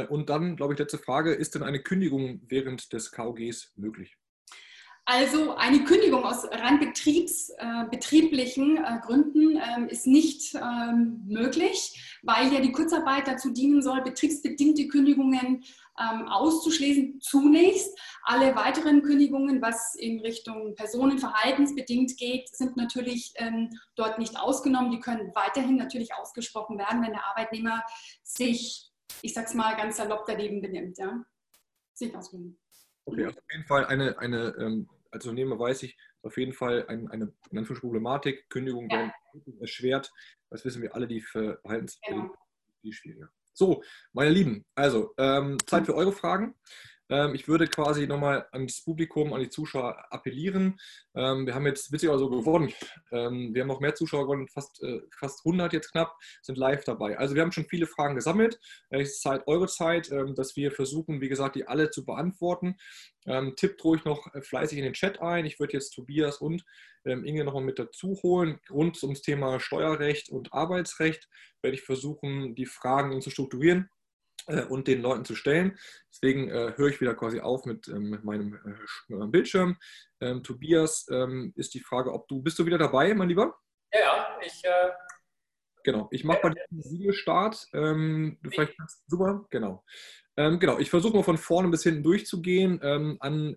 Und dann, glaube ich, letzte Frage, ist denn eine Kündigung während des KOGs möglich? Also eine Kündigung aus rein betriebs, äh, betrieblichen äh, Gründen ähm, ist nicht ähm, möglich, weil ja die Kurzarbeit dazu dienen soll, betriebsbedingte Kündigungen ähm, auszuschließen zunächst. Alle weiteren Kündigungen, was in Richtung personenverhaltensbedingt geht, sind natürlich ähm, dort nicht ausgenommen. Die können weiterhin natürlich ausgesprochen werden, wenn der Arbeitnehmer sich ich sag's mal ganz salopp daneben benimmt. Ja? Sich ausruhen. Okay, also auf jeden Fall eine, eine ähm, als Unternehmer weiß ich, auf jeden Fall eine, eine Problematik. Kündigung ja. werden erschwert. Das wissen wir alle, die Verhaltensbedingungen genau. viel schwieriger. So, meine Lieben, also ähm, Zeit für eure Fragen. Ähm, ich würde quasi nochmal ans Publikum, an die Zuschauer appellieren. Ähm, wir haben jetzt witzigerweise so gewonnen. Ähm, wir haben noch mehr Zuschauer gewonnen, fast, äh, fast 100 jetzt knapp, sind live dabei. Also wir haben schon viele Fragen gesammelt. Es ist Zeit, eure Zeit, dass wir versuchen, wie gesagt, die alle zu beantworten. tippt ruhig noch fleißig in den Chat ein. Ich würde jetzt Tobias und Inge nochmal mit dazu holen. Rund ums Thema Steuerrecht und Arbeitsrecht werde ich versuchen, die Fragen zu strukturieren äh, und den Leuten zu stellen. Deswegen äh, höre ich wieder quasi auf mit, ähm, mit meinem äh, Bildschirm. Ähm, Tobias, ähm, ist die Frage, ob du, bist du wieder dabei, mein Lieber? Ja, ja, ich. Äh, genau, ich mache bei dir einen Videostart. Ähm, du vielleicht kannst, super, genau. Ähm, genau, ich versuche mal von vorne bis hinten durchzugehen ähm, an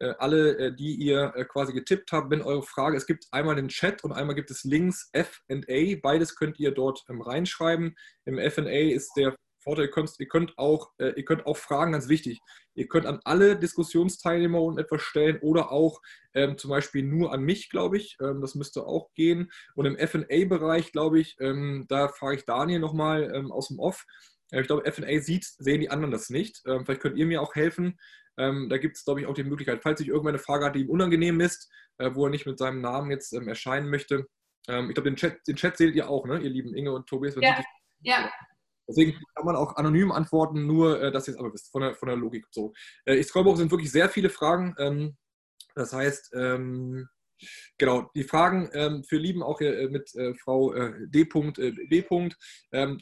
äh, alle, äh, die ihr äh, quasi getippt habt, wenn eure Frage, es gibt einmal den Chat und einmal gibt es Links F und A, beides könnt ihr dort ähm, reinschreiben. Im F und A ist der Vorteil, ihr könnt, ihr könnt, auch, äh, ihr könnt auch fragen, ganz wichtig. Ihr könnt an alle Diskussionsteilnehmer etwas stellen oder auch ähm, zum Beispiel nur an mich, glaube ich. Ähm, das müsste auch gehen. Und im FA-Bereich, glaube ich, ähm, da frage ich Daniel nochmal ähm, aus dem Off. Äh, ich glaube, FA sieht, sehen die anderen das nicht. Ähm, vielleicht könnt ihr mir auch helfen. Ähm, da gibt es, glaube ich, auch die Möglichkeit, falls ich irgendeine Frage hat, die ihm unangenehm ist, äh, wo er nicht mit seinem Namen jetzt erscheinen möchte. ich glaube, den Chat, den Chat seht ihr auch, ne? ihr lieben Inge und Tobias. Ja, ja. Deswegen kann man auch anonym antworten, nur äh, dass ihr es aber wisst, von der, von der Logik so. Äh, ich scrollbuch sind wirklich sehr viele Fragen. Ähm, das heißt, ähm, genau, die Fragen ähm, für Lieben auch hier äh, mit äh, Frau äh, D. Äh, B. Ähm,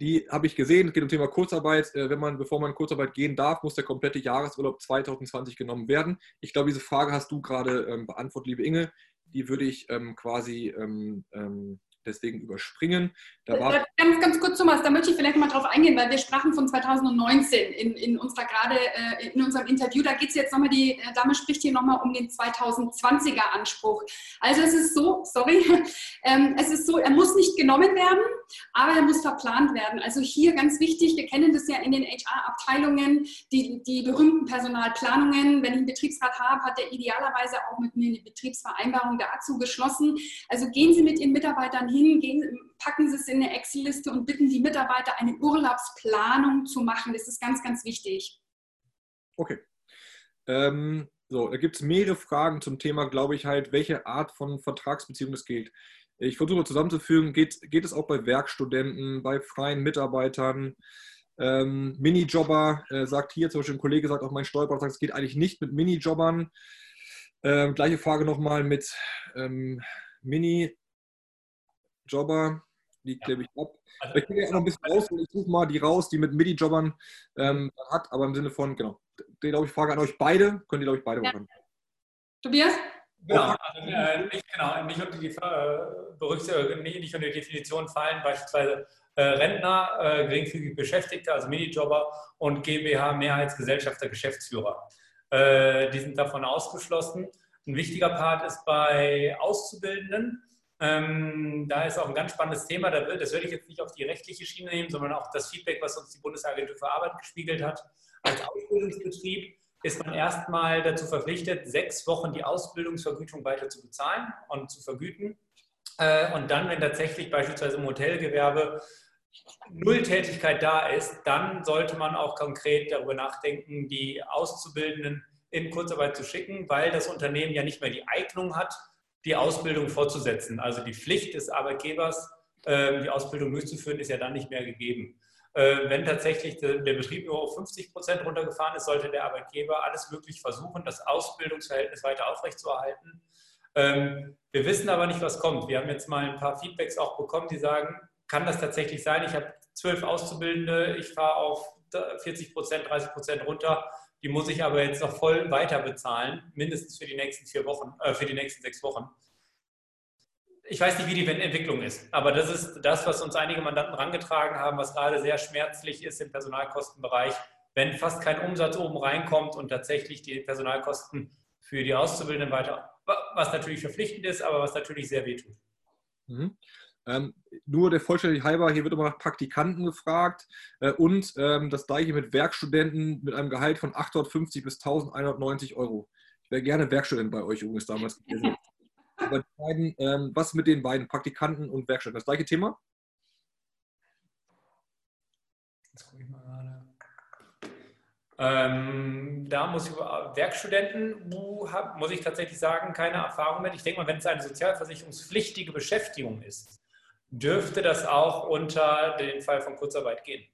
die habe ich gesehen, es geht um Thema Kurzarbeit. Äh, wenn man, bevor man in Kurzarbeit gehen darf, muss der komplette Jahresurlaub 2020 genommen werden. Ich glaube, diese Frage hast du gerade ähm, beantwortet, liebe Inge. Die würde ich ähm, quasi deswegen überspringen. Äh, ganz, ganz kurz, Thomas, da möchte ich vielleicht mal drauf eingehen, weil wir sprachen von 2019 in, in unserer gerade äh, in unserem Interview. Da geht es jetzt nochmal, die äh, Dame spricht hier nochmal um den 2020er Anspruch. Also es ist so, sorry, ähm, es ist so, er muss nicht genommen werden, aber er muss verplant werden. Also hier ganz wichtig, wir kennen das ja in den HR-Abteilungen, die, die berühmten Personalplanungen. Wenn ich einen Betriebsrat habe, hat der idealerweise auch mit mir eine Betriebsvereinbarung dazu geschlossen. Also gehen Sie mit Ihren Mitarbeitern hin, gehen, packen Sie es in eine Excel-Liste und bitten die Mitarbeiter, eine Urlaubsplanung zu machen. Das ist ganz, ganz wichtig. Okay. Ähm, so, da gibt es mehrere Fragen zum Thema, glaube ich, halt, welche Art von Vertragsbeziehung es gilt. Ich versuche zusammenzufügen, geht, geht es auch bei Werkstudenten, bei freien Mitarbeitern, ähm, Minijobber, äh, sagt hier zum Beispiel ein Kollege, sagt auch mein Steuerberater, sagt, es geht eigentlich nicht mit Minijobbern. Ähm, gleiche Frage nochmal mit ähm, Mini-Jobber, die klebe ich ab. Also, ich gehe ja noch ein bisschen raus und ich suche mal die raus, die mit Mini-Jobbern ähm, hat, aber im Sinne von, genau, die glaube ich Frage an euch beide, könnt ihr glaube ich beide ja. machen. Tobias? Genau, also, äh, nicht, genau nicht, unter die, äh, nicht, nicht unter die Definition fallen beispielsweise äh, Rentner, äh, geringfügig Beschäftigte, also Minijobber und GmbH Mehrheitsgesellschafter Geschäftsführer. Äh, die sind davon ausgeschlossen. Ein wichtiger Part ist bei Auszubildenden. Ähm, da ist auch ein ganz spannendes Thema. das würde ich jetzt nicht auf die rechtliche Schiene nehmen, sondern auch das Feedback, was uns die Bundesagentur für Arbeit gespiegelt hat. Als Ausbildungsbetrieb ist man erstmal dazu verpflichtet, sechs Wochen die Ausbildungsvergütung weiter zu bezahlen und zu vergüten. Äh, und dann, wenn tatsächlich beispielsweise im Hotelgewerbe Nulltätigkeit da ist, dann sollte man auch konkret darüber nachdenken, die Auszubildenden in Kurzarbeit zu schicken, weil das Unternehmen ja nicht mehr die Eignung hat, die Ausbildung fortzusetzen. Also die Pflicht des Arbeitgebers, ähm, die Ausbildung durchzuführen, ist ja dann nicht mehr gegeben. Äh, wenn tatsächlich der Betrieb nur auf 50 Prozent runtergefahren ist, sollte der Arbeitgeber alles möglich versuchen, das Ausbildungsverhältnis weiter aufrechtzuerhalten. Ähm, wir wissen aber nicht, was kommt. Wir haben jetzt mal ein paar Feedbacks auch bekommen, die sagen, kann das tatsächlich sein? Ich habe zwölf Auszubildende, ich fahre auf 40 Prozent, 30 Prozent runter. Die muss ich aber jetzt noch voll weiter bezahlen, mindestens für die nächsten vier Wochen, äh, für die nächsten sechs Wochen. Ich weiß nicht, wie die Entwicklung ist, aber das ist das, was uns einige Mandanten herangetragen haben, was gerade sehr schmerzlich ist im Personalkostenbereich, wenn fast kein Umsatz oben reinkommt und tatsächlich die Personalkosten für die Auszubildenden weiter, was natürlich verpflichtend ist, aber was natürlich sehr wehtut. Mhm. Ähm, nur der Vollständigkeit halber, hier wird immer nach Praktikanten gefragt äh, und ähm, das gleiche mit Werkstudenten mit einem Gehalt von 850 bis 1190 Euro. Ich wäre gerne Werkstudent bei euch übrigens damals gewesen. Aber beiden, ähm, was mit den beiden Praktikanten und Werkstudenten? Das gleiche Thema? Jetzt gucke ich mal gerade. Ähm, da muss ich Werkstudenten, muss ich tatsächlich sagen, keine Erfahrung mit. Ich denke mal, wenn es eine sozialversicherungspflichtige Beschäftigung ist, dürfte das auch unter den Fall von Kurzarbeit gehen?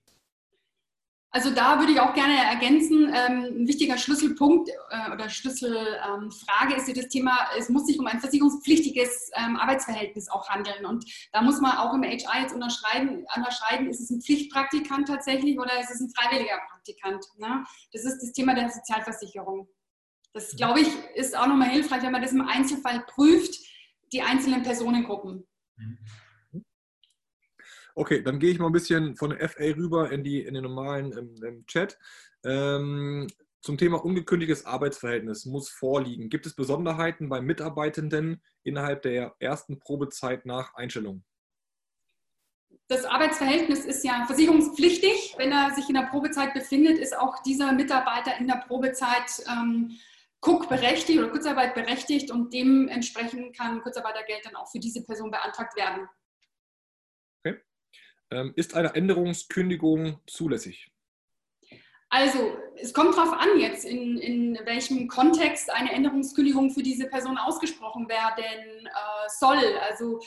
Also da würde ich auch gerne ergänzen, ähm, ein wichtiger Schlüsselpunkt äh, oder Schlüsselfrage ähm, ist ja das Thema, es muss sich um ein versicherungspflichtiges ähm, Arbeitsverhältnis auch handeln. Und da muss man auch im HR jetzt unterscheiden, unterscheiden ist es ein Pflichtpraktikant tatsächlich oder ist es ein freiwilliger Praktikant. Ne? Das ist das Thema der Sozialversicherung. Das, glaube ich, ist auch nochmal hilfreich, wenn man das im Einzelfall prüft, die einzelnen Personengruppen. Mhm. Okay, dann gehe ich mal ein bisschen von der FA rüber in, die, in den normalen im, im Chat. Ähm, zum Thema ungekündigtes Arbeitsverhältnis muss vorliegen. Gibt es Besonderheiten bei Mitarbeitenden innerhalb der ersten Probezeit nach Einstellung? Das Arbeitsverhältnis ist ja versicherungspflichtig. Wenn er sich in der Probezeit befindet, ist auch dieser Mitarbeiter in der Probezeit ähm, Cook berechtigt oder Kurzarbeit berechtigt und dementsprechend kann Kurzarbeitergeld dann auch für diese Person beantragt werden. Ähm, ist eine Änderungskündigung zulässig? Also, es kommt darauf an jetzt, in, in welchem Kontext eine Änderungskündigung für diese Person ausgesprochen werden äh, soll. Also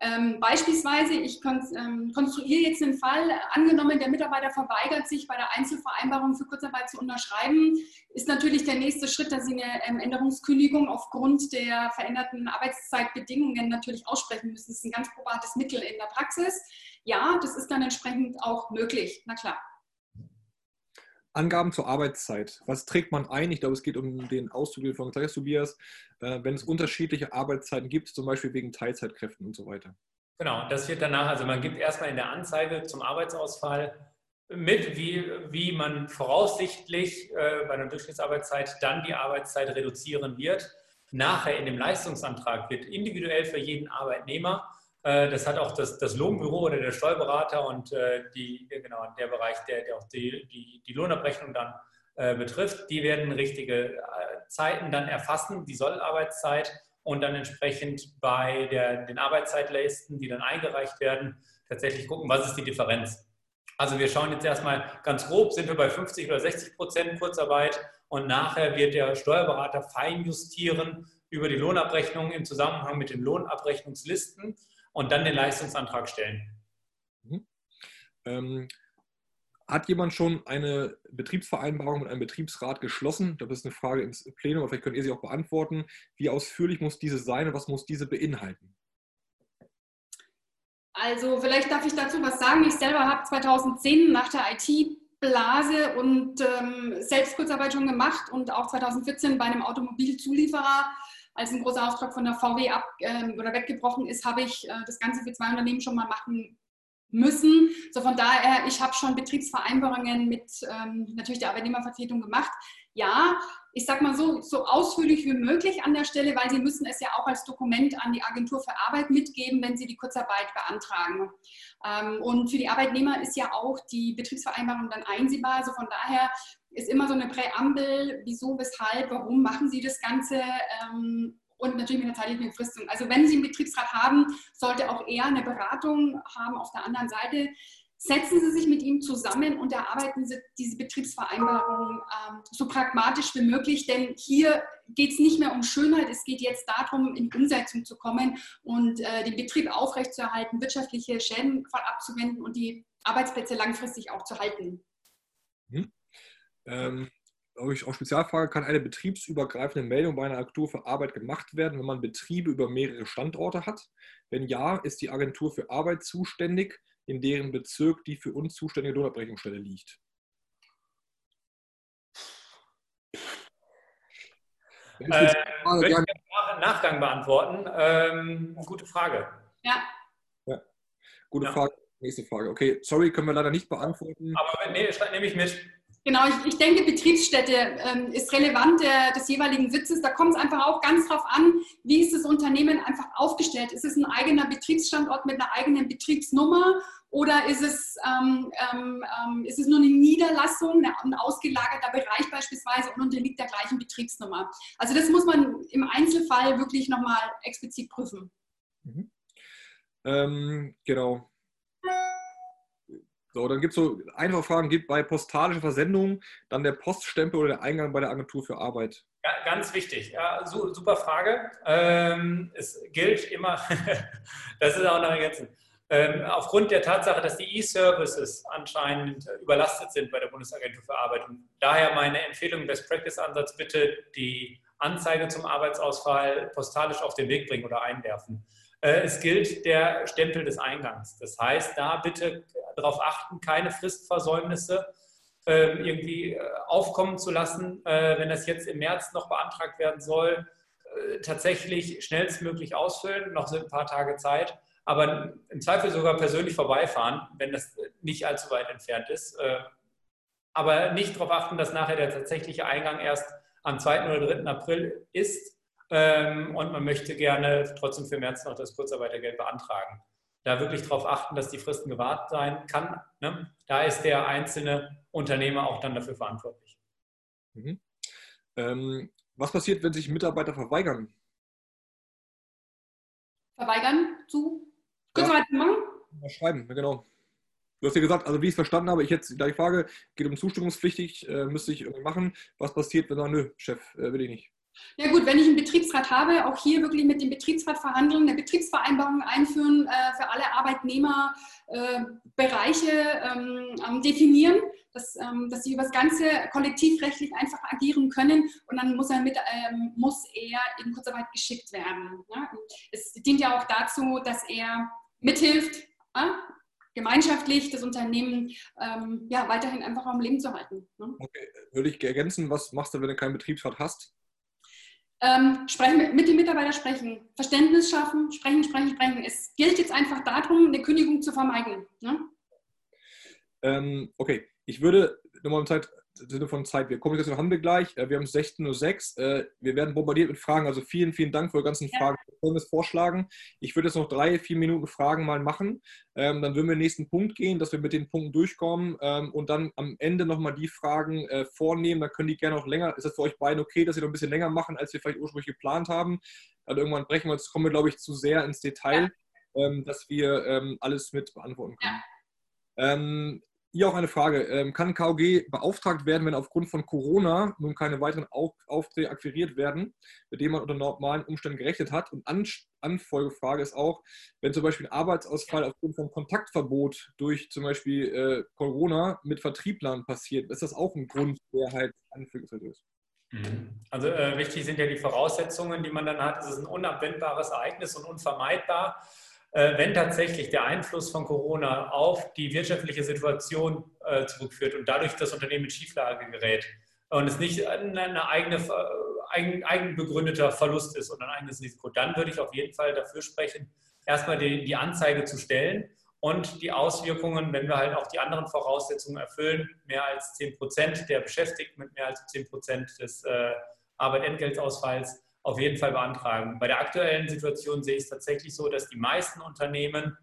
ähm, beispielsweise, ich ähm, konstruiere jetzt einen Fall, angenommen, der Mitarbeiter verweigert sich bei der Einzelvereinbarung für Kurzarbeit zu unterschreiben, ist natürlich der nächste Schritt, dass Sie eine ähm, Änderungskündigung aufgrund der veränderten Arbeitszeitbedingungen natürlich aussprechen müssen. Das ist ein ganz probates Mittel in der Praxis ja, das ist dann entsprechend auch möglich. Na klar. Angaben zur Arbeitszeit. Was trägt man ein? Ich glaube, es geht um den Auszug von Tobias, äh, wenn es unterschiedliche Arbeitszeiten gibt, zum Beispiel wegen Teilzeitkräften und so weiter. Genau, das wird danach, also man gibt erstmal in der Anzeige zum Arbeitsausfall mit, wie, wie man voraussichtlich äh, bei einer Durchschnittsarbeitszeit dann die Arbeitszeit reduzieren wird. Nachher in dem Leistungsantrag wird individuell für jeden Arbeitnehmer, das hat auch das, das Lohnbüro oder der Steuerberater und äh, die, genau, der Bereich, der, der auch die, die, die Lohnabrechnung dann äh, betrifft, die werden richtige äh, Zeiten dann erfassen, die Sollarbeitszeit und dann entsprechend bei der, den Arbeitszeitleisten, die dann eingereicht werden, tatsächlich gucken, was ist die Differenz. Also wir schauen jetzt erstmal ganz grob, sind wir bei 50 oder 60 Prozent Kurzarbeit und nachher wird der Steuerberater fein justieren über die Lohnabrechnung im Zusammenhang mit den Lohnabrechnungslisten und dann den Leistungsantrag stellen. Mhm. Ähm, hat jemand schon eine Betriebsvereinbarung mit einem Betriebsrat geschlossen? Das ist eine Frage ins Plenum, aber vielleicht könnt ihr sie auch beantworten. Wie ausführlich muss diese sein und was muss diese beinhalten? Also vielleicht darf ich dazu was sagen. Ich selber habe 2010 nach der IT-Blase und ähm, selbst Kurzarbeit schon gemacht und auch 2014 bei einem Automobilzulieferer, als ein großer Auftrag von der VW ab äh, oder weggebrochen ist, habe ich äh, das Ganze für zwei Unternehmen schon mal machen müssen. So von daher, ich habe schon Betriebsvereinbarungen mit ähm, natürlich der Arbeitnehmervertretung gemacht. Ja, ich sage mal so, so ausführlich wie möglich an der Stelle, weil Sie müssen es ja auch als Dokument an die Agentur für Arbeit mitgeben, wenn Sie die Kurzarbeit beantragen. Ähm, und für die Arbeitnehmer ist ja auch die Betriebsvereinbarung dann einsehbar. Also von daher ist immer so eine Präambel, wieso, weshalb, warum machen Sie das Ganze ähm, und natürlich mit einer zeitlichen Befristung. Also wenn Sie einen Betriebsrat haben, sollte auch er eine Beratung haben auf der anderen Seite. Setzen Sie sich mit ihm zusammen und erarbeiten Sie diese Betriebsvereinbarung ähm, so pragmatisch wie möglich, denn hier geht es nicht mehr um Schönheit, es geht jetzt darum, in Umsetzung zu kommen und äh, den Betrieb aufrechtzuerhalten, wirtschaftliche Schäden abzuwenden und die Arbeitsplätze langfristig auch zu halten. Hm. Ähm, ich auch Spezialfrage, kann eine betriebsübergreifende Meldung bei einer Agentur für Arbeit gemacht werden, wenn man Betriebe über mehrere Standorte hat? Wenn ja, ist die Agentur für Arbeit zuständig, in deren Bezirk die für uns zuständige Lohnabrechnungsstelle liegt? Äh, würde ich Nachgang beantworten. Ähm, gute Frage. Ja. ja. Gute ja. Frage. Nächste Frage. Okay, sorry, können wir leider nicht beantworten. Aber nee, nehme ich mit. Genau, ich, ich denke, Betriebsstätte ähm, ist relevant der, des jeweiligen Sitzes. Da kommt es einfach auch ganz drauf an, wie ist das Unternehmen einfach aufgestellt. Ist es ein eigener Betriebsstandort mit einer eigenen Betriebsnummer oder ist es, ähm, ähm, ähm ist es nur eine Niederlassung, ein ausgelagerter Bereich beispielsweise und unterliegt der gleichen Betriebsnummer? Also das muss man im Einzelfall wirklich nochmal explizit prüfen. Mhm. Ähm, genau. So, dann gibt es so einfache Fragen, gibt bei postalischer Versendung dann der Poststempel oder der Eingang bei der Agentur für Arbeit? Ja, ganz wichtig, ja, super Frage. Ähm, es gilt immer, das ist auch noch ergänzend, ähm, aufgrund der Tatsache, dass die E-Services anscheinend überlastet sind bei der Bundesagentur für Arbeit. Und daher meine Empfehlung, Best Practice Ansatz, bitte die Anzeige zum Arbeitsausfall postalisch auf den Weg bringen oder einwerfen. Äh, es gilt der Stempel des Eingangs. Das heißt, da bitte darauf achten, keine Fristversäumnisse ähm, irgendwie äh, aufkommen zu lassen, äh, wenn das jetzt im März noch beantragt werden soll, tatsächlich schnellstmöglich ausfüllen, noch sind ein paar Tage Zeit, aber im Zweifel sogar persönlich vorbeifahren, wenn das nicht allzu weit entfernt ist. aber nicht darauf achten, dass nachher der tatsächliche Eingang erst am 2. oder 3. April ist, ähm, und man möchte gerne trotzdem für März noch das Kurzarbeitergeld beantragen. Da wirklich darauf achten, dass die Fristen gewahrt sein kann. Ne? Da ist der einzelne Unternehmer auch dann dafür verantwortlich. Mhm. Ähm, was passiert, wenn sich Mitarbeiter verweigern? Verweigern zu Kurzarbeit ja. machen? Schreiben, genau. Du hast ja gesagt, also wie ich es verstanden habe, ich jetzt da die Frage, geht um zustimmungspflichtig, äh, müsste ich irgendwie machen. Was passiert, wenn er, nö, Chef, äh, will ich nicht? Ja gut, wenn ich einen Betriebsrat habe, auch hier wirklich mit dem Betriebsrat verhandeln, eine Betriebsvereinbarung einführen, äh, für alle Arbeitnehmer äh, ähm, ähm, definieren, dass, ähm, dass sie über das Ganze kollektivrechtlich einfach agieren können und dann muss er, mit, ähm, muss er in Kurzarbeit geschickt werden. Ja? Es dient ja auch dazu, dass er mithilft, äh, gemeinschaftlich das Unternehmen ähm, ja, weiterhin einfach am Leben zu halten. Ne? Okay, würde ich ergänzen, was machst du, wenn du keinen Betriebsrat hast? Ähm, sprechen, mit dem Mitarbeiter sprechen, Verständnis schaffen, sprechen, sprechen, sprechen. Es gilt jetzt einfach darum, eine Kündigung zu vermeiden. Ne? Ähm, okay, ich würde nochmal Zeit Sinne von Zeit. Wir Kommunikation haben wir gleich. Äh, wir haben 16.06 Uhr. Äh, wir werden bombardiert mit Fragen. Also vielen, vielen Dank für die ganzen ja. Fragen. Wir können es vorschlagen. Ich würde jetzt noch drei, vier Minuten Fragen mal machen. Ähm, dann würden wir den nächsten Punkt gehen, dass wir mit den Punkten durchkommen ähm, und dann am Ende nochmal die Fragen äh, vornehmen. Dann können die gerne noch länger. Ist das für euch beiden okay, dass sie noch ein bisschen länger machen, als wir vielleicht ursprünglich geplant haben? Dann irgendwann brechen wir uns, kommen wir, glaube ich, zu sehr ins Detail, ja. ähm, dass wir alles mit beantworten können. Ja. Ähm, hier auch eine Frage. Ähm, kann KOG beauftragt werden, wenn aufgrund von Corona nun keine weiteren Aufträge akquiriert werden, mit denen man unter normalen Umständen gerechnet hat? Und Anfolgefrage ist auch, wenn zum Beispiel ein Arbeitsausfall aufgrund von Kontaktverbot durch zum Beispiel äh, Corona mit Vertrieblern passiert, ist das auch ein Grund, der halt anfügungsfällig ist? Mhm. Also äh, wichtig sind ja die Voraussetzungen, die man dann hat. Es ist ein unabwendbares Ereignis und unvermeidbar. Äh, wenn tatsächlich der Einfluss von Corona auf die wirtschaftliche Situation äh, zurückführt und dadurch das Unternehmen in Schieflage gerät und es nicht ein eigene, eigen, eigenbegründeter Verlust ist und ein eigenes Risiko, dann würde ich auf jeden Fall dafür sprechen, erstmal die, die Anzeige zu stellen und die Auswirkungen, wenn wir halt auch die anderen Voraussetzungen erfüllen, mehr als 10 Prozent der Beschäftigten mit mehr als 10 Prozent des äh, Arbeitentgeltausfalls auf jeden Fall beantragen. Bei der aktuellen Situation sehe ich es tatsächlich so, dass die meisten Unternehmen,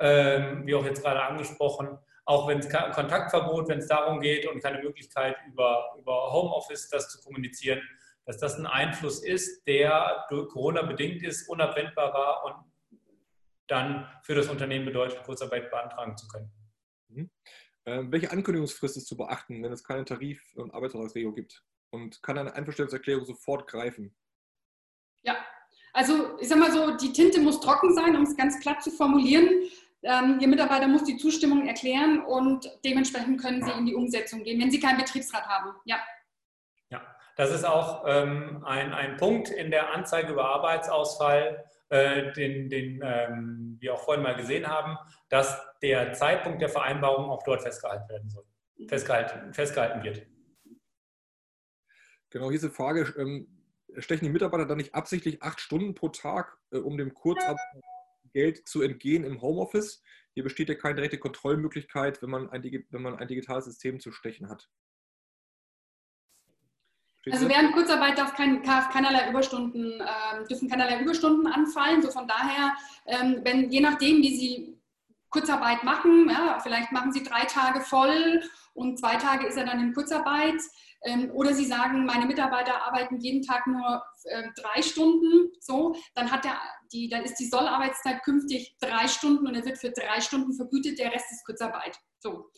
ähm, wie auch jetzt gerade angesprochen, auch wenn es Kontaktverbot, wenn es darum geht und keine Möglichkeit über, über Homeoffice das zu kommunizieren, dass das ein Einfluss ist, der durch Corona bedingt ist, unabwendbar war und dann für das Unternehmen bedeutet, Kurzarbeit beantragen zu können. Mhm. Ähm, welche Ankündigungsfrist ist zu beachten, wenn es keine Tarif- und Arbeitsvertragsregelung gibt? Und kann eine Einverständniserklärung sofort greifen? Ja, also ich sag mal so, die Tinte muss trocken sein, um es ganz platt zu formulieren. Ähm, Ihr Mitarbeiter muss die Zustimmung erklären und dementsprechend können Sie in die Umsetzung gehen, wenn Sie keinen Betriebsrat haben. Ja. Ja, das ist auch ähm, ein, ein Punkt in der Anzeige über Arbeitsausfall, äh, den, den ähm, wir auch vorhin mal gesehen haben, dass der Zeitpunkt der Vereinbarung auch dort festgehalten werden soll, festgehalten, festgehalten wird. Genau, hier ist die Frage, ähm, stechen die Mitarbeiter dann nicht absichtlich acht Stunden pro Tag, äh, um dem Kurzarbeitergeld zu entgehen im Homeoffice? Hier besteht ja keine direkte Kontrollmöglichkeit, wenn man ein, wenn man ein digitales System zu stechen hat. Also während Kurzarbeit darf kein, keinerlei Überstunden, äh, dürfen keinerlei Überstunden anfallen. So von daher, ähm, wenn je nachdem, wie Sie Kurzarbeit machen, ja, vielleicht machen Sie drei Tage voll und zwei Tage ist er dann in Kurzarbeit, oder Sie sagen, meine Mitarbeiter arbeiten jeden Tag nur äh, drei Stunden, so, dann, hat der, die, dann ist die Sollarbeitszeit künftig drei Stunden und er wird für drei Stunden vergütet, der Rest ist Kurzarbeit. So.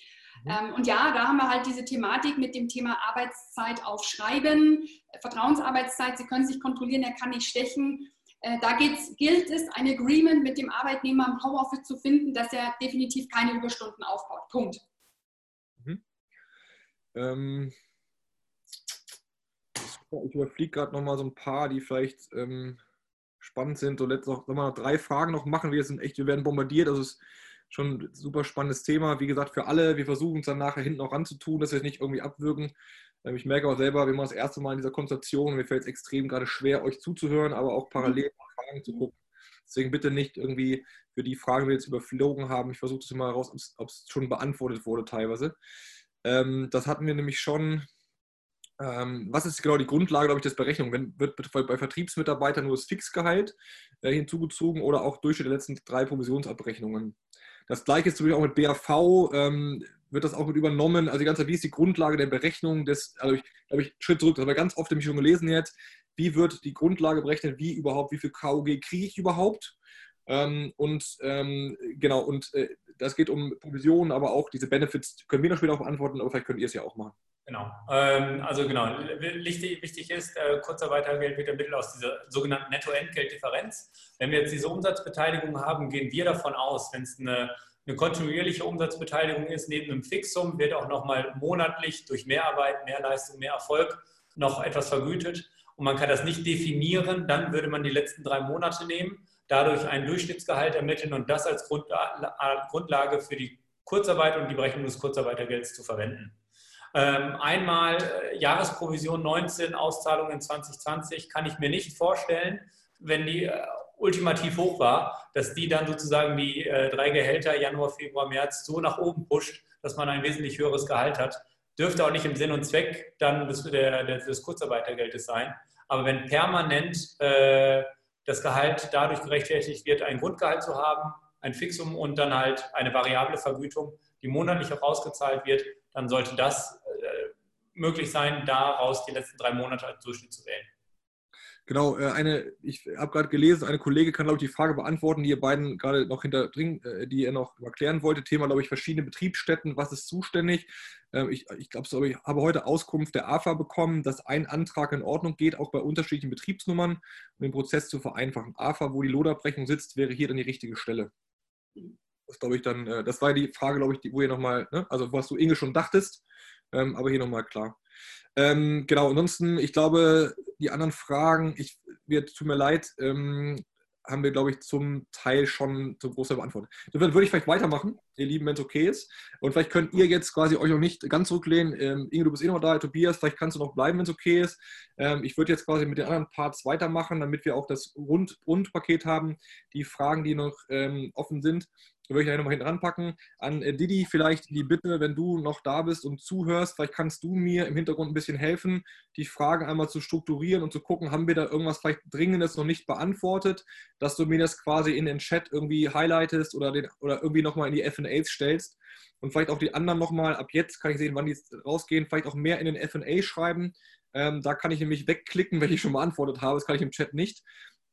Mhm. Ähm, und ja, da haben wir halt diese Thematik mit dem Thema Arbeitszeit aufschreiben, Vertrauensarbeitszeit, Sie können sich kontrollieren, er kann nicht stechen. Äh, da gilt es, ein Agreement mit dem Arbeitnehmer im Homeoffice zu finden, dass er definitiv keine Überstunden aufbaut. Punkt. Mhm. Ähm, ich überfliege gerade nochmal so ein paar, die vielleicht ähm, spannend sind. So letzt noch, noch drei Fragen noch machen. Wir sind echt, wir werden bombardiert. Also es ist schon ein super spannendes Thema. Wie gesagt, für alle. Wir versuchen es dann nachher hinten auch ranzutun, dass wir es nicht irgendwie abwürgen. Ähm, ich merke auch selber, wir machen das erste Mal in dieser Konstellation. Mir fällt es extrem gerade schwer, euch zuzuhören, aber auch parallel Fragen zu gucken. Deswegen bitte nicht irgendwie für die Fragen, die wir jetzt überflogen haben. Ich versuche das immer raus, ob es schon beantwortet wurde teilweise. Ähm, das hatten wir nämlich schon ähm, was ist genau die Grundlage, glaube ich, des Berechnung? Wenn, wird bei Vertriebsmitarbeitern nur das Fixgehalt äh, hinzugezogen oder auch Durchschnitt der letzten drei Provisionsabrechnungen? Das gleiche ist natürlich auch mit BAV, ähm, wird das auch mit übernommen. Also die ganze Zeit, wie ist die Grundlage der Berechnung des, also ich glaube ich, Schritt zurück, das haben wir ganz oft nämlich schon gelesen jetzt, wie wird die Grundlage berechnet, wie überhaupt, wie viel KOG kriege ich überhaupt? Ähm, und ähm, genau, und äh, das geht um Provisionen, aber auch diese Benefits können wir noch später auch beantworten, aber vielleicht könnt ihr es ja auch machen. Genau. Ähm, also genau, wichtig ist, äh, Kurzarbeitergeld wird ermittelt aus dieser sogenannten Nettoentgeltdifferenz. Wenn wir jetzt diese Umsatzbeteiligung haben, gehen wir davon aus, wenn es eine, eine kontinuierliche Umsatzbeteiligung ist, neben einem Fixum wird auch nochmal monatlich durch Mehrarbeit, Mehrleistung, mehr Erfolg noch etwas vergütet. Und man kann das nicht definieren, dann würde man die letzten drei Monate nehmen, dadurch ein Durchschnittsgehalt ermitteln und das als Grundlage für die Kurzarbeit und die Berechnung des Kurzarbeitergelds zu verwenden. Ähm, einmal äh, Jahresprovision 19, Auszahlung in 2020 kann ich mir nicht vorstellen, wenn die äh, ultimativ hoch war, dass die dann sozusagen die äh, drei Gehälter Januar, Februar, März so nach oben pusht, dass man ein wesentlich höheres Gehalt hat. Dürfte auch nicht im Sinn und Zweck dann des, der, des Kurzarbeitergeldes sein. Aber wenn permanent äh, das Gehalt dadurch gerechtfertigt wird, ein Grundgehalt zu haben, ein Fixum und dann halt eine variable Vergütung, die monatlich auch ausgezahlt wird, dann sollte das möglich sein, daraus die letzten drei Monate als Durchschnitt zu wählen. Genau, äh, eine, ich habe gerade gelesen, eine Kollege kann, glaube ich, die Frage beantworten, die ihr beiden gerade noch hinterdringen, äh, die ihr noch erklären wollte. Thema, glaube ich, verschiedene Betriebsstätten, was ist zuständig? Ähm, ich ich glaube, ich habe heute Auskunft der AFA bekommen, dass ein Antrag in Ordnung geht, auch bei unterschiedlichen Betriebsnummern, um den Prozess zu vereinfachen. AFA, wo die Lohnabrechnung sitzt, wäre hier dann die richtige Stelle. Das glaube ich dann, äh, das war die Frage, glaube ich, wo ihr nochmal, ne? also was du Inge schon dachtest, ähm, aber hier nochmal klar. Ähm, genau, ansonsten, ich glaube, die anderen Fragen, ich, tut mir leid, ähm, haben wir, glaube ich, zum Teil schon zum Großteil beantwortet. Insofern würde ich vielleicht weitermachen, ihr Lieben, wenn es okay ist. Und vielleicht könnt ihr jetzt quasi euch noch nicht ganz zurücklehnen. Ähm, Inge, du bist eh noch da, Tobias, vielleicht kannst du noch bleiben, wenn es okay ist. Ähm, ich würde jetzt quasi mit den anderen Parts weitermachen, damit wir auch das Rund Rundpaket haben, die Fragen, die noch ähm, offen sind würde ich ja nochmal hinten ranpacken. An äh, Didi vielleicht die Bitte, wenn du noch da bist und zuhörst, vielleicht kannst du mir im Hintergrund ein bisschen helfen, die Fragen einmal zu strukturieren und zu gucken, haben wir da irgendwas vielleicht Dringendes noch nicht beantwortet, dass du mir das quasi in den Chat irgendwie highlightest oder, den, oder irgendwie nochmal in die FNAs stellst und vielleicht auch die anderen nochmal, ab jetzt kann ich sehen, wann die rausgehen, vielleicht auch mehr in den FNA schreiben. Ähm, da kann ich nämlich wegklicken, welche ich schon beantwortet habe, das kann ich im Chat nicht.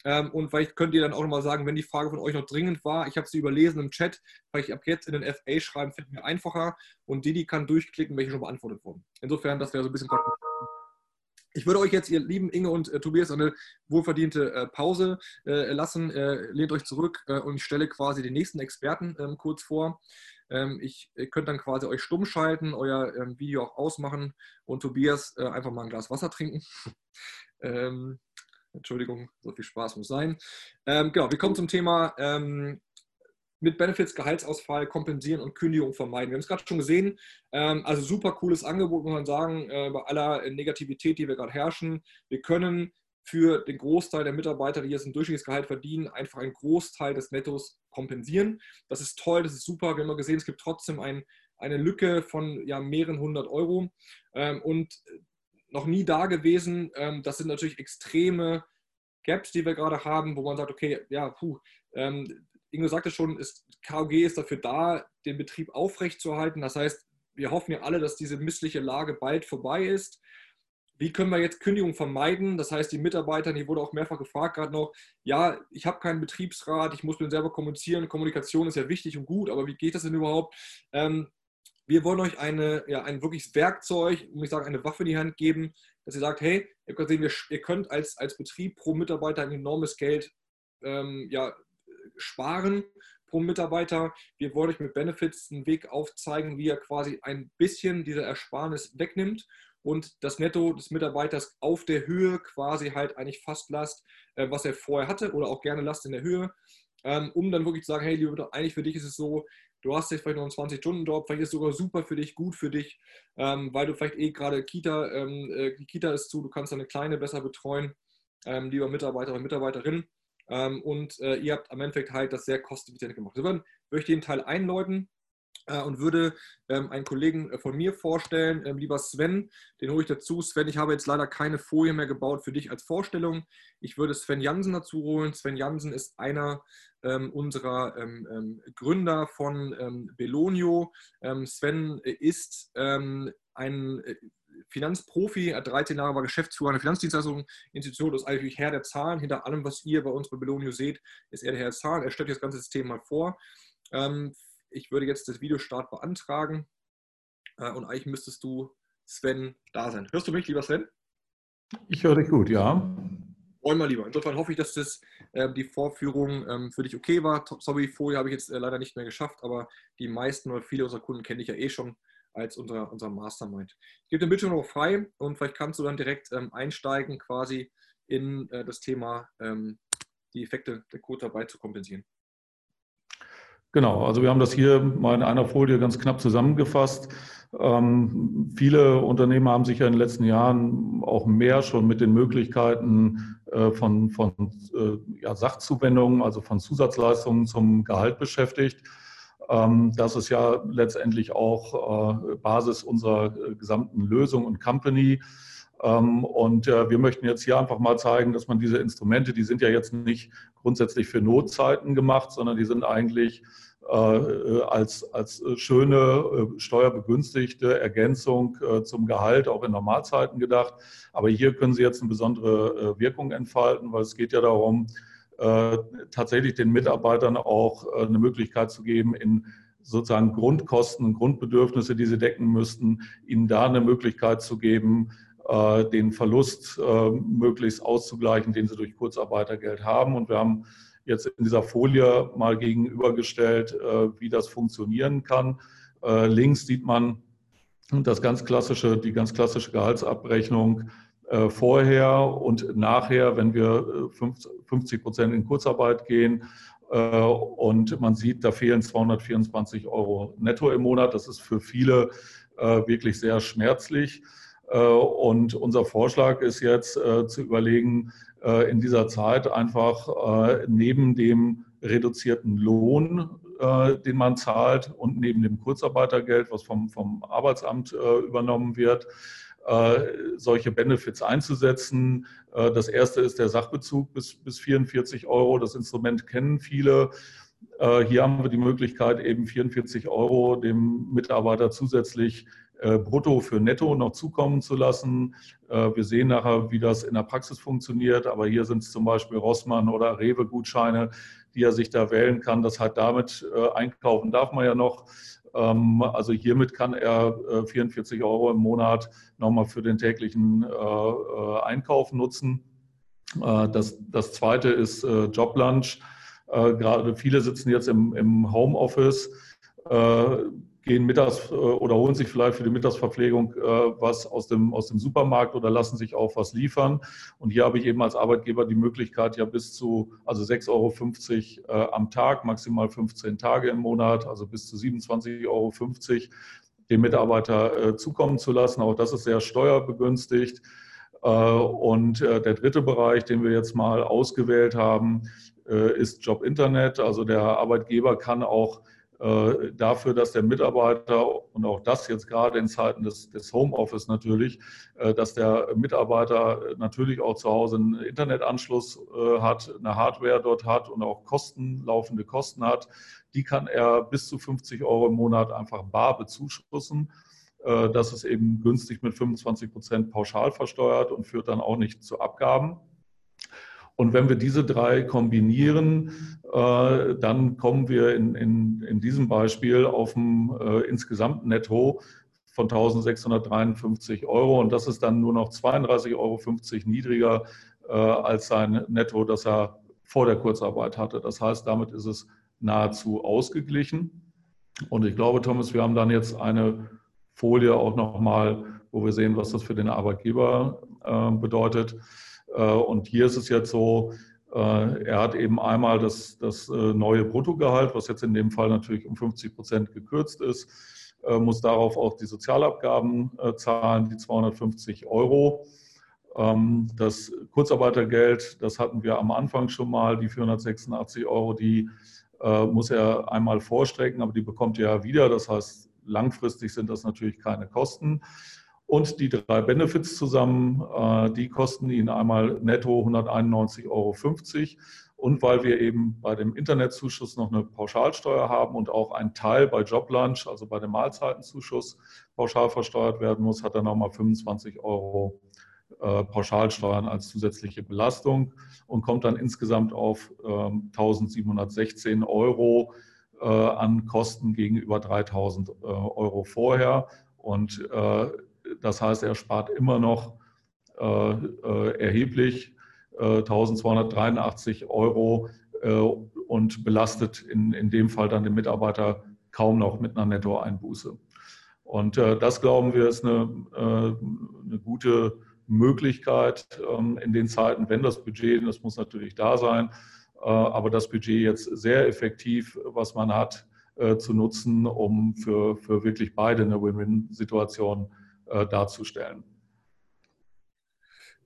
Ähm, und vielleicht könnt ihr dann auch nochmal sagen, wenn die Frage von euch noch dringend war, ich habe sie überlesen im Chat, vielleicht ab jetzt in den FA schreiben, fällt mir einfacher und Didi kann durchklicken, welche schon beantwortet wurden. Insofern, das wäre so ein bisschen praktisch. Ich würde euch jetzt, ihr lieben Inge und äh, Tobias, eine wohlverdiente äh, Pause äh, lassen. Äh, lehnt euch zurück äh, und ich stelle quasi den nächsten Experten ähm, kurz vor. Ähm, ich, ihr könnt dann quasi euch stumm schalten, euer ähm, Video auch ausmachen und Tobias äh, einfach mal ein Glas Wasser trinken. Ähm, Entschuldigung, so viel Spaß muss sein. Ähm, genau, wir kommen zum Thema ähm, mit Benefits Gehaltsausfall kompensieren und Kündigung vermeiden. Wir haben es gerade schon gesehen, ähm, also super cooles Angebot, muss man sagen, äh, bei aller Negativität, die wir gerade herrschen. Wir können für den Großteil der Mitarbeiter, die jetzt ein durchschnittliches Gehalt verdienen, einfach einen Großteil des Nettos kompensieren. Das ist toll, das ist super. Wir haben gesehen, es gibt trotzdem ein, eine Lücke von ja, mehreren hundert Euro. Ähm, und noch nie da gewesen. Ähm, das sind natürlich extreme Gaps, die wir gerade haben, wo man sagt, okay, ja, puh, ähm, Ingo sagte schon, ist, KOG ist dafür da, den Betrieb aufrechtzuerhalten. Das heißt, wir hoffen ja alle, dass diese missliche Lage bald vorbei ist. Wie können wir jetzt Kündigung vermeiden? Das heißt, die Mitarbeiter, die wurde auch mehrfach gefragt gerade noch, ja, ich habe keinen Betriebsrat, ich muss mir selber kommunizieren. Kommunikation ist ja wichtig und gut, aber wie geht das denn überhaupt? Ähm, wir wollen euch eine, ja, ein wirkliches Werkzeug, muss ich sagen, eine Waffe in die Hand geben, dass ihr sagt, hey, ihr könnt, sehen, ihr könnt als, als Betrieb pro Mitarbeiter ein enormes Geld ähm, ja, sparen pro Mitarbeiter. Wir wollen euch mit Benefits einen Weg aufzeigen, wie ihr quasi ein bisschen dieser Ersparnis wegnimmt und das Netto des Mitarbeiters auf der Höhe quasi halt eigentlich fast lasst, äh, was er vorher hatte oder auch gerne lasst in der Höhe, ähm, um dann wirklich zu sagen, hey, lieber, eigentlich für dich ist es so, du hast jetzt vielleicht noch einen 20-Stunden-Job, vielleicht ist es sogar super für dich, gut für dich, ähm, weil du vielleicht eh gerade Kita, ähm, äh, die Kita ist zu, du kannst deine Kleine besser betreuen, lieber Mitarbeiter und Mitarbeiterin. Ähm, und äh, ihr habt am Endeffekt halt das sehr kosteneffizient gemacht. Insofern würde ich den Teil einläuten äh, und würde ähm, einen Kollegen äh, von mir vorstellen, ähm, lieber Sven, den hole ich dazu. Sven, ich habe jetzt leider keine Folie mehr gebaut für dich als Vorstellung. Ich würde Sven Jansen dazu holen. Sven Jansen ist einer ähm, unserer ähm, ähm, Gründer von Belonio. Sven ist ein äh, Finanzprofi, er hat 13 Jahre war Geschäftsführer einer Finanzdienstleistung, Institution, ist eigentlich Herr der Zahlen. Hinter allem, was ihr bei uns bei Belonio seht, ist er der Herr der Zahlen. Er stellt das ganze System mal vor. ich würde jetzt das Videostart beantragen äh, und eigentlich müsstest du, Sven, da sein. Hörst du mich, lieber Sven? Ich höre dich gut, ja. Wollen wir lieber. Insofern hoffe ich, dass das, äh, die Vorführung ähm, für dich okay war. Sorry, Folie habe ich jetzt äh, leider nicht mehr geschafft, aber die meisten oder viele unserer Kunden kenne ich ja eh schon als unser, unser Mastermind. Ich gebe den Bildschirm noch frei und vielleicht kannst du dann direkt ähm, einsteigen quasi in äh, das Thema, ähm, die Effekte der Kurzarbeit zu kompensieren. Genau, also wir haben das hier mal in einer Folie ganz knapp zusammengefasst. Ähm, viele Unternehmen haben sich ja in den letzten Jahren auch mehr schon mit den Möglichkeiten äh, von, von äh, ja, Sachzuwendungen, also von Zusatzleistungen zum Gehalt beschäftigt. Ähm, das ist ja letztendlich auch äh, Basis unserer äh, gesamten Lösung und Company. Ähm, und äh, wir möchten jetzt hier einfach mal zeigen, dass man diese Instrumente, die sind ja jetzt nicht grundsätzlich für Notzeiten gemacht, sondern die sind eigentlich als, als schöne steuerbegünstigte Ergänzung zum Gehalt auch in Normalzeiten gedacht. Aber hier können Sie jetzt eine besondere Wirkung entfalten, weil es geht ja darum, tatsächlich den Mitarbeitern auch eine Möglichkeit zu geben, in sozusagen Grundkosten und Grundbedürfnisse, die sie decken müssten, ihnen da eine Möglichkeit zu geben, den Verlust möglichst auszugleichen, den sie durch Kurzarbeitergeld haben. Und wir haben jetzt in dieser Folie mal gegenübergestellt, äh, wie das funktionieren kann. Äh, links sieht man das ganz klassische, die ganz klassische Gehaltsabrechnung äh, vorher und nachher, wenn wir 50 Prozent in Kurzarbeit gehen. Und man sieht, da fehlen 224 Euro netto im Monat. Das ist für viele wirklich sehr schmerzlich. Und unser Vorschlag ist jetzt zu überlegen, äh, in dieser Zeit einfach äh, neben dem reduzierten Lohn, äh, den man zahlt und neben dem Kurzarbeitergeld, was vom, vom Arbeitsamt übernommen wird, solche Benefits einzusetzen. Das erste ist der Sachbezug bis, bis 44 Euro. Das Instrument kennen viele. Hier haben wir die Möglichkeit, eben 44 Euro dem Mitarbeiter zusätzlich äh, brutto für netto noch zukommen zu lassen. Äh, wir sehen nachher, wie das in der Praxis funktioniert, aber hier sind es zum Beispiel Rossmann oder Rewe-Gutscheine, die er sich da wählen kann. Das halt damit äh, einkaufen darf man ja noch. Ähm, also hiermit kann er 44 Euro im Monat nochmal für den täglichen Einkauf nutzen. Das, das zweite ist Joblunch. Gerade viele sitzen jetzt im, im Homeoffice gehen mittags äh, oder holen sich vielleicht für die Mittagsverpflegung äh, was aus dem, aus dem Supermarkt oder lassen sich auch was liefern. Und hier habe ich eben als Arbeitgeber die Möglichkeit, ja bis zu also 6,50 Euro äh, am Tag, maximal 15 Tage im Monat, also bis zu 27,50 Euro dem Mitarbeiter zukommen zu lassen. Auch das ist sehr steuerbegünstigt. Und der dritte Bereich, den wir jetzt mal ausgewählt haben, ist Job Internet. Also der Arbeitgeber kann auch dafür, dass der Mitarbeiter, und auch das jetzt gerade in Zeiten des, des Homeoffice natürlich, äh, dass der Mitarbeiter natürlich auch zu Hause einen Internetanschluss äh, hat, eine Hardware dort hat und auch Kosten, laufende Kosten hat, die kann er bis zu 50 Euro im Monat einfach bar bezuschussen. Das ist eben günstig mit 25 Prozent pauschal versteuert und führt dann auch nicht zu Abgaben. Und wenn wir diese drei kombinieren, äh, dann kommen wir in, in, in diesem Beispiel auf ein äh, insgesamt Netto von 1653 Euro. Und das ist dann nur noch 32,50 Euro niedriger äh, als sein Netto, das er vor der Kurzarbeit hatte. Das heißt, damit ist es nahezu ausgeglichen. Und ich glaube, Thomas, wir haben dann jetzt eine Folie auch nochmal, wo wir sehen, was das für den Arbeitgeber äh, bedeutet. Äh, und hier ist es jetzt so, äh, er hat eben einmal das, das äh, neue Bruttogehalt, was jetzt in dem Fall natürlich um 50 Prozent gekürzt ist, muss darauf auch die Sozialabgaben zahlen, die 250 Euro. Ähm, das Kurzarbeitergeld, das hatten wir am Anfang schon mal, die 486 Euro, die muss er einmal vorstrecken, aber die bekommt er ja wieder. Das heißt, langfristig sind das natürlich keine Kosten. Und die drei Benefits zusammen, äh, die kosten Ihnen einmal netto 191,50 Euro. Und weil wir eben bei dem Internetzuschuss noch eine Pauschalsteuer haben und auch ein Teil bei Joblunch, also bei dem Mahlzeitenzuschuss, pauschal versteuert werden muss, hat er nochmal 25 Euro äh, Pauschalsteuern als zusätzliche Belastung und kommt dann insgesamt auf 1716 ähm, Euro äh, an Kosten gegenüber 3000 Euro vorher. Und das heißt, er spart immer noch äh, äh erheblich äh, 1283 Euro äh, und belastet in, in dem Fall dann den Mitarbeiter kaum noch mit einer Nettoeinbuße. Und äh, das, glauben wir, ist eine, äh, eine gute Möglichkeit ähm, in den Zeiten, wenn das Budget, das muss natürlich da sein, aber das Budget jetzt sehr effektiv, was man hat, zu nutzen, um für, für wirklich beide eine Win-Win-Situation darzustellen.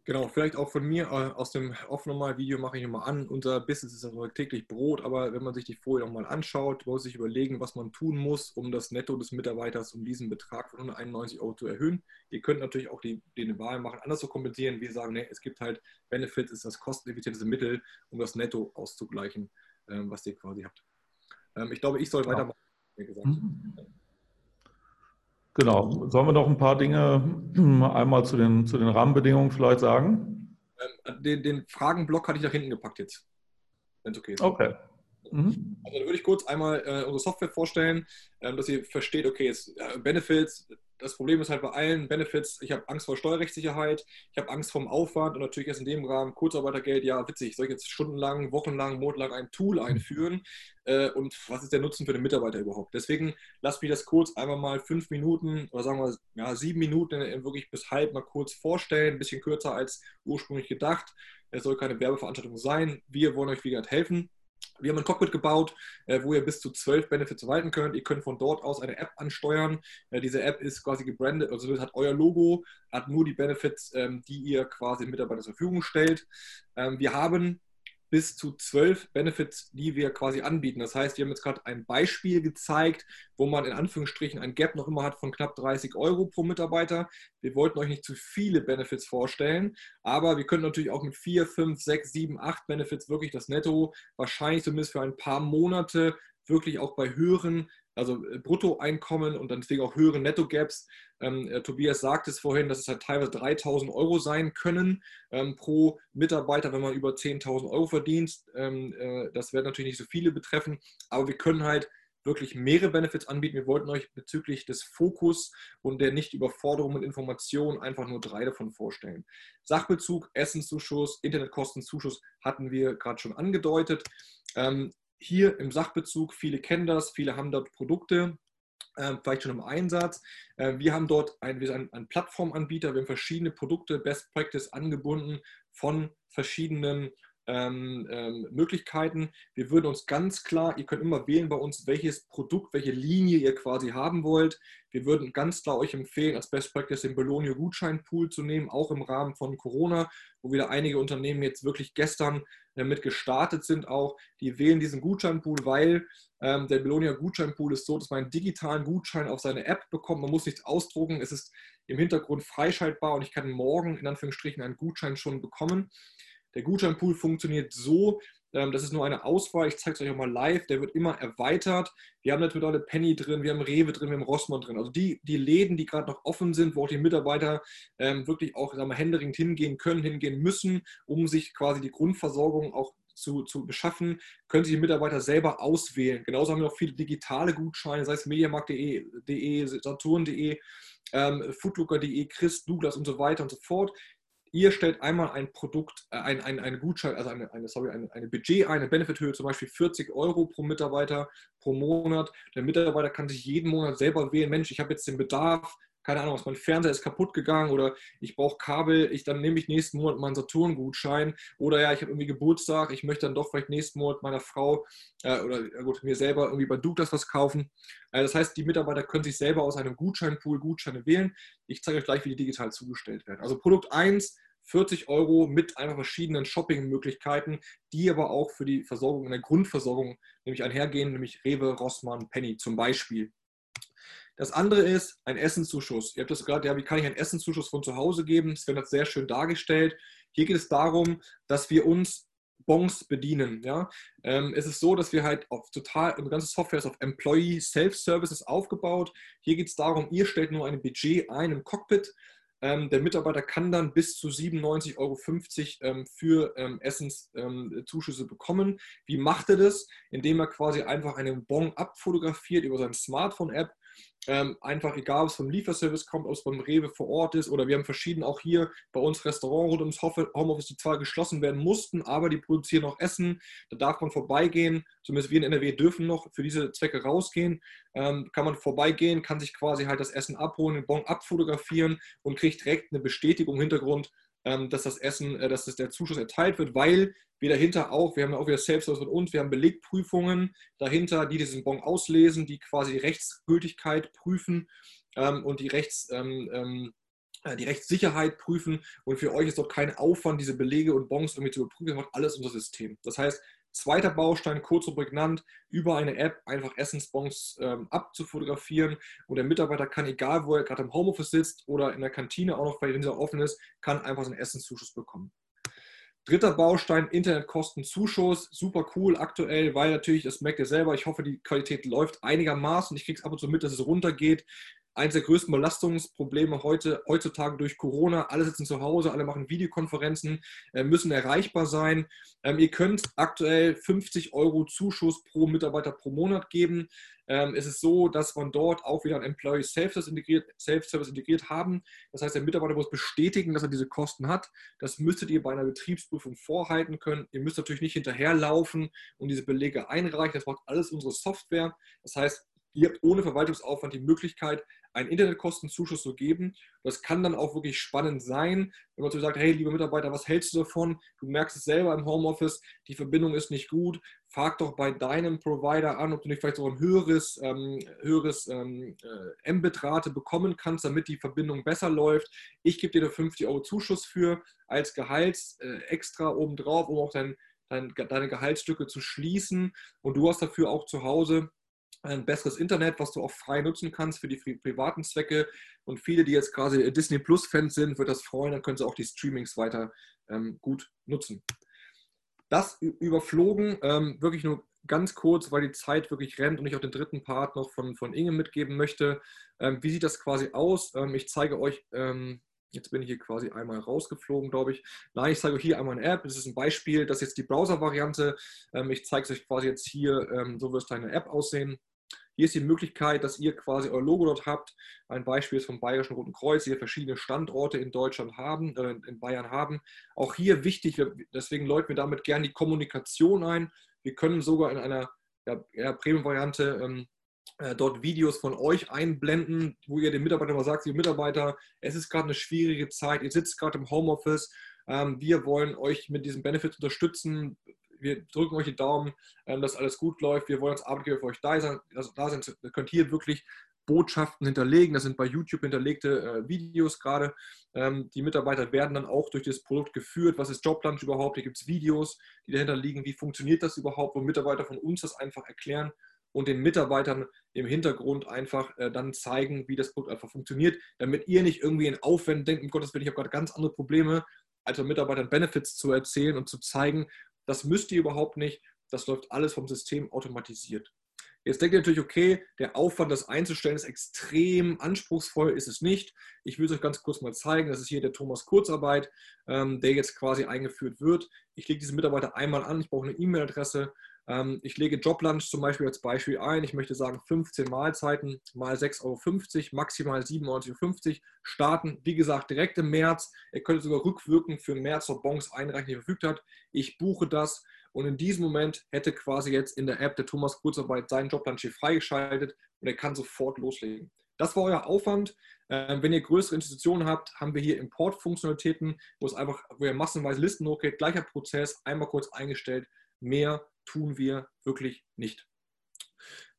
Genau, vielleicht auch von mir äh, aus dem Off-Normal-Video mache ich nochmal an. Unser Business ist also täglich Brot, aber wenn man sich die Folie nochmal anschaut, muss sich überlegen, was man tun muss, um das Netto des Mitarbeiters um diesen Betrag von 191 Euro zu erhöhen. Ihr könnt natürlich auch die, die Wahl machen, anders zu kompensieren. Wir sagen, nee, es gibt halt Benefits, ist das kosteneffizienteste Mittel, um das Netto auszugleichen, ähm, was ihr quasi habt. Ähm, ich glaube, ich soll ja. weitermachen, wie gesagt. Mhm. Genau. Sollen wir noch ein paar Dinge einmal zu den, zu den Rahmenbedingungen vielleicht sagen? Ähm, den, den Fragenblock hatte ich nach hinten gepackt jetzt, wenn es okay ist. Okay. Mhm. Also dann würde ich kurz einmal äh, unsere Software vorstellen, ähm, dass ihr versteht, okay, jetzt äh, Benefits, das Problem ist halt bei allen Benefits, ich habe Angst vor Steuerrechtssicherheit, ich habe Angst vom Aufwand und natürlich ist in dem Rahmen Kurzarbeitergeld, ja witzig, soll ich jetzt stundenlang, wochenlang, monatelang ein Tool einführen äh, und was ist der Nutzen für den Mitarbeiter überhaupt? Deswegen lasst mich das kurz einmal mal fünf Minuten oder sagen wir ja, sieben Minuten wirklich bis halb mal kurz vorstellen, ein bisschen kürzer als ursprünglich gedacht. Es soll keine Werbeveranstaltung sein. Wir wollen euch, wie gesagt, helfen. Wir haben ein Cockpit gebaut, äh, wo ihr bis zu zwölf Benefits verwalten könnt. Ihr könnt von dort aus eine App ansteuern. Äh, diese App ist quasi gebrandet, also hat euer Logo, hat nur die Benefits, ähm, die ihr quasi Mitarbeitern zur Verfügung stellt. Ähm, wir haben bis zu zwölf Benefits, die wir quasi anbieten. Das heißt, wir haben jetzt gerade ein Beispiel gezeigt, wo man in Anführungsstrichen ein Gap noch immer hat von knapp 30 Euro pro Mitarbeiter. Wir wollten euch nicht zu viele Benefits vorstellen, aber wir können natürlich auch mit vier, fünf, sechs, sieben, acht Benefits wirklich das Netto wahrscheinlich zumindest für ein paar Monate wirklich auch bei höheren also äh, Bruttoeinkommen und dann deswegen auch höhere Netto-Gaps. Ähm, äh, Tobias sagte es vorhin, dass es halt teilweise 3000 Euro sein können ähm, pro Mitarbeiter, wenn man über 10.000 Euro verdient. Ähm, äh, das wird natürlich nicht so viele betreffen, aber wir können halt wirklich mehrere Benefits anbieten. Wir wollten euch bezüglich des Fokus und der Nicht-Überforderung mit Informationen einfach nur drei davon vorstellen. Sachbezug, Essenszuschuss, Internetkostenzuschuss hatten wir gerade schon angedeutet. Ähm, hier im Sachbezug, viele kennen das, viele haben dort Produkte, äh, vielleicht schon im Einsatz. Äh, wir haben dort einen, einen Plattformanbieter, wir haben verschiedene Produkte, Best Practice angebunden von verschiedenen ähm, ähm, Möglichkeiten. Wir würden uns ganz klar, ihr könnt immer wählen bei uns, welches Produkt, welche Linie ihr quasi haben wollt. Wir würden ganz klar euch empfehlen, als Best Practice den Bologna Gutscheinpool zu nehmen, auch im Rahmen von Corona, wo wieder einige Unternehmen jetzt wirklich gestern damit gestartet sind auch. Die wählen diesen Gutscheinpool, weil ähm, der Belonia Gutscheinpool ist so, dass man einen digitalen Gutschein auf seine App bekommt. Man muss nichts ausdrucken. Es ist im Hintergrund freischaltbar und ich kann morgen in Anführungsstrichen einen Gutschein schon bekommen. Der Gutscheinpool funktioniert so, das ist nur eine Auswahl. Ich zeige es euch auch mal live. Der wird immer erweitert. Wir haben natürlich alle Penny drin, wir haben Rewe drin, wir haben Rossmann drin. Also die, die Läden, die gerade noch offen sind, wo auch die Mitarbeiter ähm, wirklich auch sagen wir, händeringend hingehen können, hingehen müssen, um sich quasi die Grundversorgung auch zu, zu beschaffen, können sich die Mitarbeiter selber auswählen. Genauso haben wir noch viele digitale Gutscheine, sei es mediamarkt.de, saturn.de, ähm, foodlooker.de, Chris, Douglas und so weiter und so fort ihr stellt einmal ein Produkt, äh, ein, ein, eine Gutschein, also eine, eine, sorry, eine, eine Budget ein, eine Benefithöhe, zum Beispiel 40 Euro pro Mitarbeiter pro Monat. Der Mitarbeiter kann sich jeden Monat selber wählen, Mensch, ich habe jetzt den Bedarf, keine Ahnung, mein Fernseher ist kaputt gegangen oder ich brauche Kabel, ich dann nehme ich nächsten Monat meinen Saturn-Gutschein oder ja, ich habe irgendwie Geburtstag, ich möchte dann doch vielleicht nächsten Monat meiner Frau äh, oder gut, mir selber irgendwie bei Douglas was kaufen. Äh, das heißt, die Mitarbeiter können sich selber aus einem Gutscheinpool Gutscheine wählen. Ich zeige euch gleich, wie die digital zugestellt werden. Also Produkt 1, 40 Euro mit einfach verschiedenen Shopping-Möglichkeiten, die aber auch für die Versorgung in der Grundversorgung nämlich einhergehen, nämlich Rewe, Rossmann, Penny zum Beispiel. Das andere ist ein Essenszuschuss. Ihr habt das gerade, ja, wie kann ich einen Essenszuschuss von zu Hause geben? Das wird sehr schön dargestellt. Hier geht es darum, dass wir uns Bons bedienen. Ja? Ähm, es ist so, dass wir halt auf total, unsere ganze Software ist auf Employee Self-Services aufgebaut. Hier geht es darum, ihr stellt nur ein Budget ein im Cockpit. Ähm, der Mitarbeiter kann dann bis zu 97,50 Euro ähm, für ähm, Essenszuschüsse ähm, bekommen. Wie macht er das? Indem er quasi einfach einen Bon abfotografiert über seine Smartphone-App ähm, einfach egal, ob es vom Lieferservice kommt, ob es beim Rewe vor Ort ist oder wir haben verschiedene auch hier bei uns Restaurants rund ums Homeoffice, die zwar geschlossen werden mussten, aber die produzieren noch Essen. Da darf man vorbeigehen. Zumindest wir in NRW dürfen noch für diese Zwecke rausgehen. Ähm, kann man vorbeigehen, kann sich quasi halt das Essen abholen, den Bon abfotografieren und kriegt direkt eine Bestätigung im Hintergrund, dass das Essen, äh, dass das der Zuschuss erteilt wird, weil wir dahinter auch, wir haben ja auch wieder Selbstservice von uns, wir haben Belegprüfungen dahinter, die diesen Bon auslesen, die quasi die Rechtsgültigkeit prüfen ähm, und die Rechts ähm, die Rechtssicherheit prüfen und für euch ist dort kein Aufwand, diese Belege und Bons irgendwie zu überprüfen, das macht alles unser System. Das heißt, Zweiter Baustein, kurz und prägnant, über eine App einfach Essensbons ähm, abzufotografieren und der Mitarbeiter kann, egal wo er gerade im Homeoffice sitzt oder in der Kantine auch noch, wenn sie offen ist, kann einfach seinen Essenszuschuss bekommen. Dritter Baustein, Internetkostenzuschuss, super cool aktuell, weil natürlich, das merkt ihr selber, ich hoffe, die Qualität läuft einigermaßen. Ich kriege es ab und zu mit, dass es runtergeht eines der größten Belastungsprobleme heute, heutzutage durch Corona. Alle sitzen zu Hause, alle machen Videokonferenzen, äh, müssen erreichbar sein. Ähm, ihr könnt aktuell 50 Euro Zuschuss pro Mitarbeiter pro Monat geben. Ähm, es ist so, dass man dort auch wieder ein Employee Self-Service integriert, Self integriert haben. Das heißt, der Mitarbeiter muss bestätigen, dass er diese Kosten hat. Das müsstet ihr bei einer Betriebsprüfung vorhalten können. Ihr müsst natürlich nicht hinterherlaufen und diese Belege einreichen. Das braucht alles unsere Software. Das heißt, ihr habt ohne Verwaltungsaufwand die Möglichkeit, einen Internetkostenzuschuss zu geben. Das kann dann auch wirklich spannend sein, wenn man so sagt, hey, lieber Mitarbeiter, was hältst du davon? Du merkst es selber im Homeoffice, die Verbindung ist nicht gut. Frag doch bei deinem Provider an, ob du nicht vielleicht so ein höheres, ähm, höheres ähm, äh, Mbit-Rate bekommen kannst, damit die Verbindung besser läuft. Ich gebe dir da 50 Euro Zuschuss für als Gehalts äh, extra obendrauf, um auch dein, dein, deine Gehaltsstücke zu schließen. Und du hast dafür auch zu Hause ein besseres Internet, was du auch frei nutzen kannst für die privaten Zwecke. Und viele, die jetzt quasi Disney Plus-Fans sind, wird das freuen, dann können sie auch die Streamings weiter ähm, gut nutzen. Das überflogen, ähm, wirklich nur ganz kurz, weil die Zeit wirklich rennt und ich auch den dritten Part noch von, von Inge mitgeben möchte. Ähm, wie sieht das quasi aus? Ähm, ich zeige euch, ähm, jetzt bin ich hier quasi einmal rausgeflogen, glaube ich. Nein, ich zeige euch hier einmal eine App. Das ist ein Beispiel, das ist jetzt die Browser-Variante. Ähm, ich zeige es euch quasi jetzt hier, so wird deine App aussehen. Hier ist die Möglichkeit, dass ihr quasi euer Logo dort habt. Ein Beispiel ist vom Bayerischen Roten Kreuz, die verschiedene Standorte in Deutschland haben, äh, in Bayern haben. Auch hier wichtig, deswegen läuten wir damit gerne die Kommunikation ein. Wir können sogar in einer ja, Premium-Variante ähm, äh, dort Videos von euch einblenden, wo ihr den Mitarbeitern mal sagt, liebe Mitarbeiter, es ist gerade eine schwierige Zeit, ihr sitzt gerade im Homeoffice, ähm, wir wollen euch mit diesen Benefits unterstützen wir drücken euch die Daumen, ähm, dass alles gut läuft. Wir wollen als Arbeitgeber für euch da sein. Also da sind, ihr könnt hier wirklich Botschaften hinterlegen. Das sind bei YouTube hinterlegte äh, Videos gerade. Ähm, die Mitarbeiter werden dann auch durch das Produkt geführt. Was ist Joblunch überhaupt? Hier gibt es Videos, die dahinter liegen. Wie funktioniert das überhaupt? Wo Mitarbeiter von uns das einfach erklären und den Mitarbeitern im Hintergrund einfach äh, dann zeigen, wie das Produkt einfach funktioniert, damit ihr nicht irgendwie in Aufwand denkt, um Gottes Willen, ich habe gerade ganz andere Probleme, als Mitarbeitern Benefits zu erzählen und zu zeigen, das müsst ihr überhaupt nicht. Das läuft alles vom System automatisiert. Jetzt denkt ihr natürlich, okay, der Aufwand, das einzustellen, ist extrem anspruchsvoll, ist es nicht. Ich will es euch ganz kurz mal zeigen. Das ist hier der Thomas Kurzarbeit, ähm, der jetzt quasi eingeführt wird. Ich lege diesen Mitarbeiter einmal an, ich brauche eine E-Mail-Adresse. Ähm, ich lege Joblunch zum Beispiel als Beispiel ein. Ich möchte sagen 15 Mahlzeiten mal 6,50 Euro, maximal 97,50 Euro. Starten, wie gesagt, direkt im März. Ihr könnt sogar rückwirkend für März noch Bons einreichen, die verfügt hat. Ich buche das und in diesem Moment hätte quasi jetzt in der App der Thomas Kurzarbeit seinen Joblunch hier freigeschaltet und er kann sofort loslegen. Das war euer Aufwand. Ähm, wenn ihr größere Institutionen habt, haben wir hier Import-Funktionalitäten, wo es einfach, wo ihr massenweise Listen hochgeht, gleicher Prozess, einmal kurz eingestellt, mehr tun wir wirklich nicht.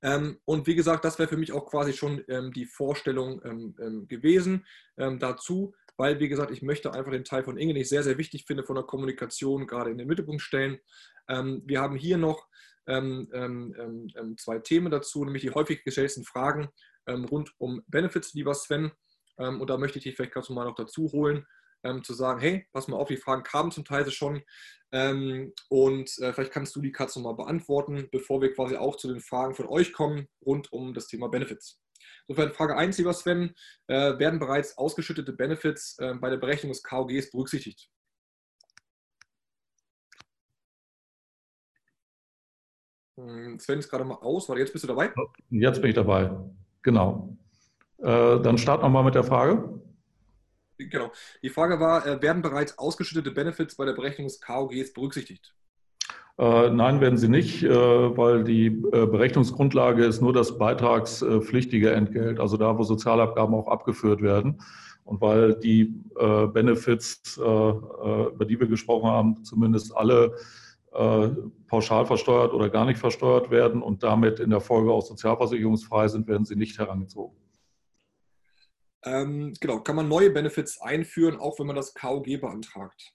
Ähm, und wie gesagt, das wäre für mich auch quasi schon ähm, die Vorstellung ähm, ähm gewesen ähm, dazu, weil, wie gesagt, ich möchte einfach den Teil von Inge, den ich sehr, sehr wichtig finde, von der Kommunikation gerade in den Mittelpunkt stellen. Ähm, wir haben hier noch zwei Themen dazu, nämlich die häufig gestellten Fragen rund um Benefits, lieber Sven. und da möchte ich dich vielleicht ganz normal noch dazu holen ähm, zu sagen, hey, pass mal auf, die Fragen kamen zum Teil schon ähm, und äh, vielleicht kannst du die Katze nochmal beantworten, bevor wir quasi auch zu den Fragen von euch kommen rund um das Thema Benefits. Insofern Frage 1, lieber Sven, äh, werden bereits ausgeschüttete Benefits äh, bei der Berechnung des KOGs berücksichtigt? Hm, Sven ist gerade mal aus, warte, jetzt bist du dabei? Jetzt bin ich dabei, genau. Äh, dann starten wir mal mit der Frage. Genau. Die Frage war, äh, werden bereits ausgeschüttete Benefits bei der Berechnung des KOGs berücksichtigt? Äh, nein, werden sie nicht, äh, weil die Berechnungsgrundlage ist nur das beitragspflichtige Entgelt, also da, wo Sozialabgaben auch abgeführt werden. Und weil die Benefits, über die wir gesprochen haben, zumindest alle pauschal versteuert oder gar nicht versteuert werden und damit in der Folge auch sozialversicherungsfrei sind, werden sie nicht herangezogen. Ähm, genau, kann man neue Benefits einführen, auch wenn man das KOG beantragt?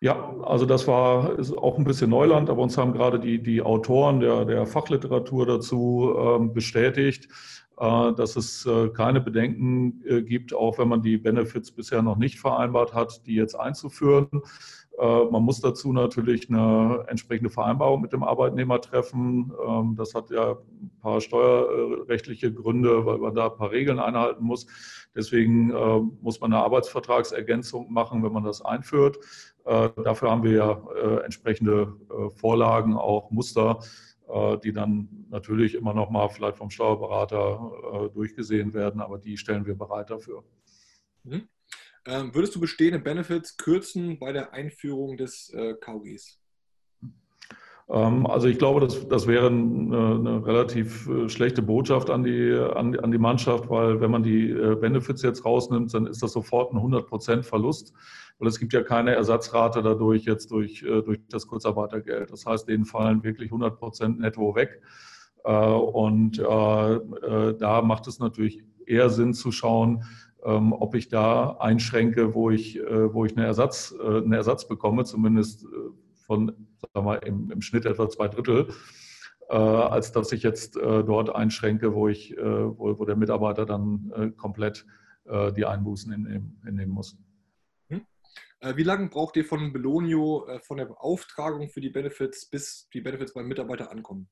Ja, also das war auch ein bisschen Neuland, aber uns haben gerade die, die Autoren der, der Fachliteratur dazu ähm, bestätigt, äh, dass es äh, keine Bedenken äh, gibt, auch wenn man die Benefits bisher noch nicht vereinbart hat, die jetzt einzuführen. Man muss dazu natürlich eine entsprechende Vereinbarung mit dem Arbeitnehmer treffen. Ähm, das hat ja ein paar steuerrechtliche Gründe, weil man da ein paar Regeln einhalten muss. Deswegen muss man eine Arbeitsvertragsergänzung machen, wenn man das einführt. Dafür haben wir ja entsprechende Vorlagen, auch Muster, äh, die dann natürlich immer noch mal vielleicht vom Steuerberater äh, durchgesehen werden, aber die stellen wir bereit dafür. Mhm. Ähm, würdest du bestehende Benefits kürzen bei der Einführung des äh, KGs? Ähm, also ich glaube, das, das wäre eine, eine, relativ schlechte Botschaft an die, an, an die Mannschaft, weil wenn man die Benefits jetzt rausnimmt, dann ist das sofort ein 100% Verlust weil es gibt ja keine Ersatzrate dadurch jetzt durch, äh, durch das Kurzarbeitergeld. Das heißt, denen fallen wirklich 100 Prozent netto weg. Äh, und äh, da macht es natürlich eher Sinn zu schauen, ähm, ob ich da einschränke, wo ich, wo ich einen, Ersatz, einen Ersatz bekomme, zumindest von sagen wir, im, im Schnitt etwa zwei Drittel, als dass ich jetzt dort einschränke, wo, ich, wo, wo der Mitarbeiter dann komplett die Einbußen hinnehmen, hinnehmen muss. Äh, wie lange braucht ihr von Belonio, äh, von der Beauftragung für die Benefits, bis die Benefits beim Mitarbeiter ankommen?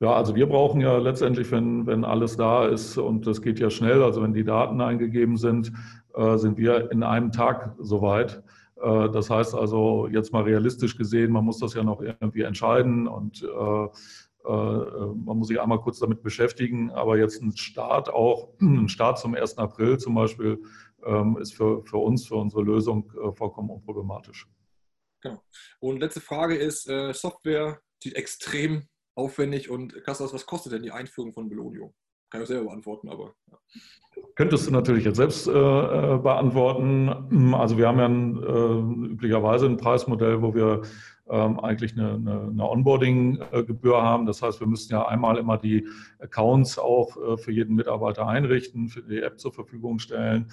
Ja, also wir brauchen ja letztendlich, wenn, wenn alles da ist und das geht ja schnell, also wenn die Daten eingegeben sind, äh, sind wir in einem Tag soweit. Äh, das heißt also jetzt mal realistisch gesehen, man muss das ja noch irgendwie entscheiden und äh, äh man muss sich einmal kurz damit beschäftigen, aber jetzt ein Start auch, ein Start zum 1. April zum Beispiel, ähm, ist für, für uns, für unsere Lösung äh, vollkommen unproblematisch. Genau. Und letzte Frage ist, äh, Software sieht extrem aufwendig und Kastas, was kostet denn die Einführung von Belonio? Kann ich selber beantworten, aber. Ja. Könntest du natürlich jetzt selbst äh, äh beantworten. Also wir haben ja ein, äh, üblicherweise ein Preismodell, wo wir ähm, eigentlich eine, eine, eine Onboarding-Gebühr haben. Das heißt, wir müssen ja einmal immer die Accounts auch äh, für jeden Mitarbeiter einrichten, für die App zur Verfügung stellen.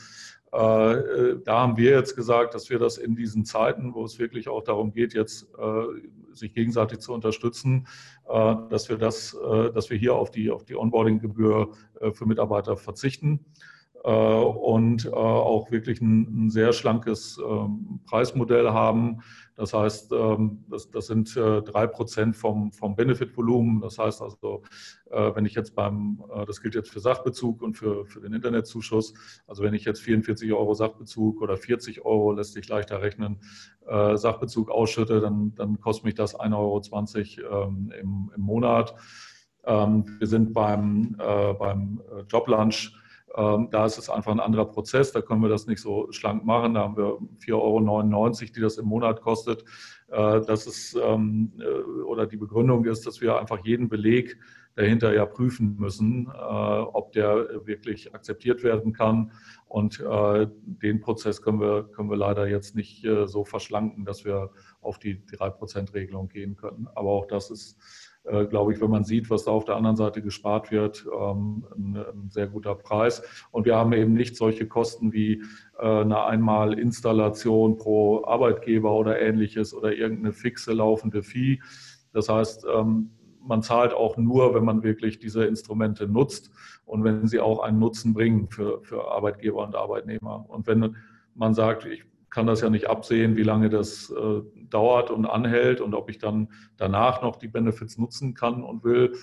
Äh, da haben wir jetzt gesagt, dass wir das in diesen Zeiten, wo es wirklich auch darum geht, jetzt äh, sich gegenseitig zu unterstützen, äh, dass wir das, dass wir hier auf die, auf die Onboarding-Gebühr für Mitarbeiter verzichten und auch wirklich ein, ein sehr schlankes ähm, Preismodell haben, das heißt, ähm, das, das sind äh, drei Prozent vom, vom Benefit-Volumen. Das heißt also, äh, wenn ich jetzt beim, äh, das gilt jetzt für Sachbezug und für, für den Internetzuschuss, also wenn ich jetzt 44 Euro Sachbezug oder 40 Euro, lässt sich leichter rechnen, Sachbezug ausschütte, dann, dann kostet mich das 1,20 Euro ähm, im, im Monat. Wir sind beim, beim Joblunch ähm, da ist es einfach ein anderer Prozess, da können wir das nicht so schlank machen. Da haben wir 4,99 Euro, die das im Monat kostet. Äh, das ist, ähm, äh, oder die Begründung ist, dass wir einfach jeden Beleg dahinter ja prüfen müssen, äh, ob der wirklich akzeptiert werden kann. Und den Prozess können wir, können wir leider jetzt nicht so verschlanken, dass wir auf die 3%-Regelung gehen können. Aber auch das ist äh, glaube ich, wenn man sieht, was da auf der anderen Seite gespart wird, ähm, ein, sehr guter Preis. Und wir haben eben nicht solche Kosten wie äh, eine Einmalinstallation pro Arbeitgeber oder ähnliches oder irgendeine fixe laufende Fee. Das heißt, ähm, man zahlt auch nur, wenn man wirklich diese Instrumente nutzt und wenn sie auch einen Nutzen bringen für, für Arbeitgeber und Arbeitnehmer. Und wenn man sagt, ich kann das ja nicht absehen, wie lange das äh, dauert und anhält und ob ich dann danach noch die Benefits nutzen kann und will.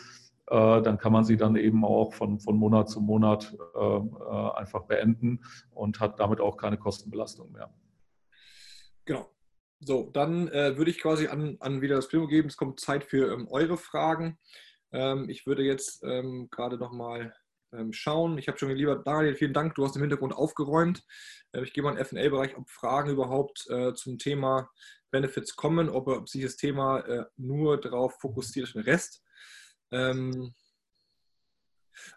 Äh, dann kann man sie dann eben auch von, von Monat zu Monat äh, äh einfach beenden und hat damit auch keine Kostenbelastung mehr. Genau. So, dann äh, würde ich quasi an, an wieder das Primo geben. Es kommt Zeit für ähm, eure Fragen. Ähm, ich würde jetzt ähm, gerade nochmal schauen. Ich habe schon lieber Daniel, vielen Dank, du hast im Hintergrund aufgeräumt. Äh, ich gehe mal in den FA-Bereich, ob Fragen überhaupt äh, zum Thema Benefits kommen, ob, ob sich das Thema äh, nur darauf fokussiert, den Rest. Ähm,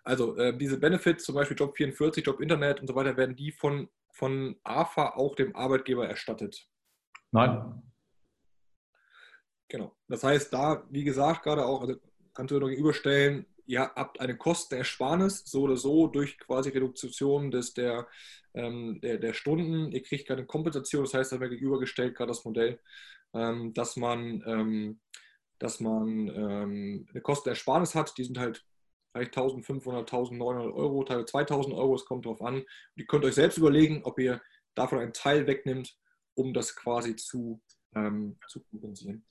Also äh, diese Benefits, zum Beispiel Job 44, Job Internet und so weiter, werden die von, von AFA auch dem Arbeitgeber erstattet? Nein. Genau. Das heißt, da, wie gesagt, gerade auch, also kannst du noch gegenüberstellen, ihr habt eine Kostenersparnis, so oder so, durch quasi Reduktion des, der, ähm, der, der, Stunden. Ihr kriegt keine Kompensation, das heißt, da wäre gegenübergestellt gerade das Modell, ähm, dass man, ähm, dass man ähm, eine Kostenersparnis hat. Die sind halt vielleicht 1500, 1900 Euro, teilweise 2000 Euro, es kommt darauf an. Und ihr könnt euch selbst überlegen, ob ihr davon einen Teil wegnimmt, um das quasi zu, ähm, zu kompensieren.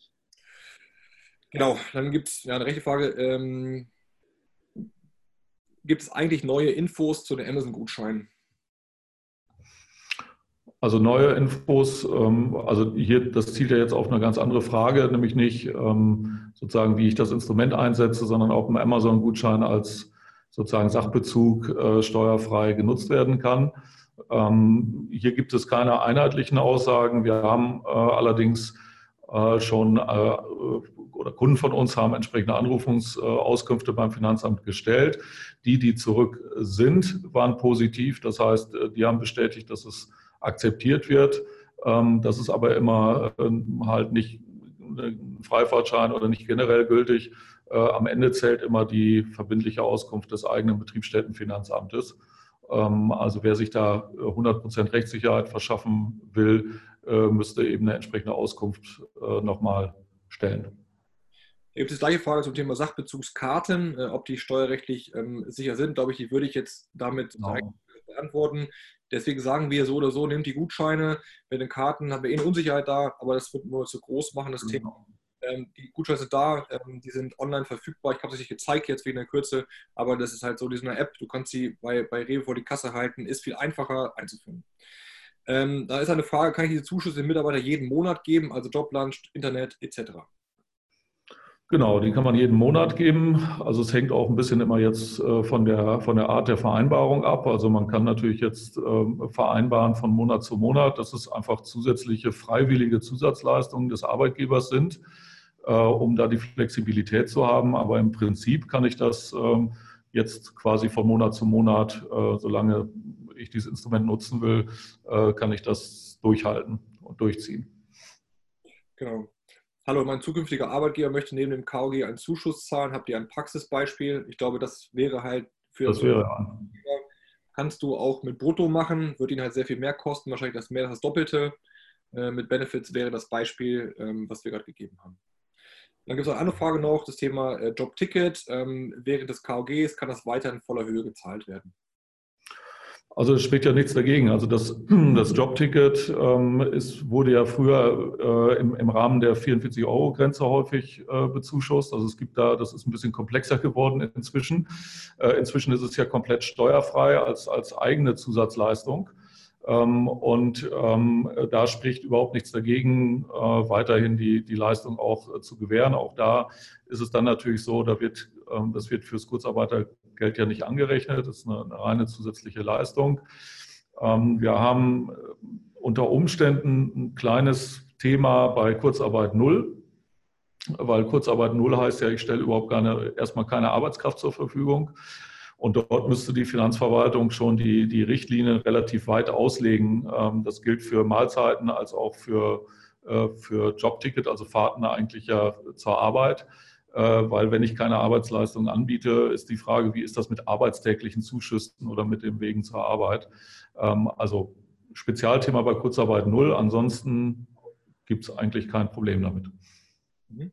Genau, dann gibt es ja, eine rechte Frage. Gibt es eigentlich neue Infos zu den Amazon-Gutscheinen? Also neue Infos, ähm, also hier, das zielt ja jetzt auf eine ganz andere Frage, nämlich nicht ähm, sozusagen, wie ich das Instrument einsetze, sondern ob ein Amazon-Gutschein als sozusagen Sachbezug äh, steuerfrei genutzt werden kann. Ähm, hier gibt es keine einheitlichen Aussagen. Wir haben äh, allerdings äh, schon oder Kunden von uns haben entsprechende Anrufungsauskünfte beim Finanzamt gestellt. Die, die zurück sind, waren positiv. Das heißt, die haben bestätigt, dass es akzeptiert wird. Ähm, das ist aber immer ähm, halt nicht ein Freifahrtschein oder nicht generell gültig. Äh, am Ende zählt immer die verbindliche Auskunft des eigenen Betriebsstättenfinanzamtes. Ähm, also wer sich da 100% Rechtssicherheit verschaffen will, äh, müsste eben eine entsprechende Auskunft äh, nochmal stellen. Da gibt es die gleiche Frage zum Thema Sachbezugskarten, äh, ob die steuerrechtlich ähm, sicher sind. Glaube ich, die würde ich jetzt damit genau. beantworten. Deswegen sagen wir so oder so, nehmt die Gutscheine. Mit den Karten haben wir eh eine Unsicherheit da, aber das wird nur zu groß machen, das genau. Thema. Ähm, die Gutscheine sind da, ähm, die sind online verfügbar. Ich habe es nicht gezeigt jetzt wegen der Kürze, aber das ist halt so, die sind eine App. Du kannst sie bei, bei Rewe vor die Kasse halten, ist viel einfacher einzuführen. Ähm, da ist eine Frage, kann ich diese Zuschüsse den Mitarbeitern jeden Monat geben, also Joblunch, Internet etc.? Genau, die kann man jeden Monat geben. Also es hängt auch ein bisschen immer jetzt äh, von der, von der Art der Vereinbarung ab. Also man kann natürlich jetzt ähm, vereinbaren von Monat zu Monat, dass es einfach zusätzliche freiwillige Zusatzleistungen des Arbeitgebers sind, äh, um da die Flexibilität zu haben. Aber im Prinzip kann ich das ähm, jetzt quasi von Monat zu Monat, äh, solange ich dieses Instrument nutzen will, kann ich das durchhalten und durchziehen. Genau. Hallo, mein zukünftiger Arbeitgeber möchte neben dem KOG einen Zuschuss zahlen. Habt ihr ein Praxisbeispiel? Ich glaube, das wäre halt für das wäre, ja. kannst du auch mit Brutto machen, wird ihn halt sehr viel mehr kosten, wahrscheinlich das mehr als das Doppelte. Äh, mit Benefits wäre das Beispiel, ähm, was wir gerade gegeben haben. Dann gibt es eine Frage noch, das Thema äh, Jobticket. Ähm, während des KOGs kann das weiter in voller Höhe gezahlt werden. Also es spricht ja nichts dagegen. Also das, das Jobticket ähm, ist, wurde ja früher äh, im, im, Rahmen der 44-Euro-Grenze häufig äh, bezuschusst. Also es gibt da, das ist ein bisschen komplexer geworden inzwischen. Äh, inzwischen ist es ja komplett steuerfrei als, als eigene Zusatzleistung. Ähm, und ähm, da spricht überhaupt nichts dagegen, äh, weiterhin die, die Leistung auch äh, zu gewähren. Auch da ist es dann natürlich so, da wird, das wird fürs Kurzarbeitergeld ja nicht angerechnet. Das ist eine, eine reine zusätzliche Leistung. Ähm, wir haben äh, unter Umständen ein kleines Thema bei Kurzarbeit Null, weil Kurzarbeit Null heißt ja, ich stelle überhaupt keine, erstmal keine Arbeitskraft zur Verfügung. Und dort müsste die Finanzverwaltung schon die, die Richtlinien relativ weit auslegen. Ähm, das gilt für Mahlzeiten als auch für, äh, für Jobticket, also Fahrten eigentlich ja zur Arbeit. Äh, weil wenn ich keine Arbeitsleistung anbiete, ist die Frage, wie ist das mit arbeitstäglichen Zuschüssen oder mit dem Wegen zur Arbeit? Ähm, also Spezialthema bei Kurzarbeit null. Ansonsten gibt es eigentlich kein Problem damit. Mhm.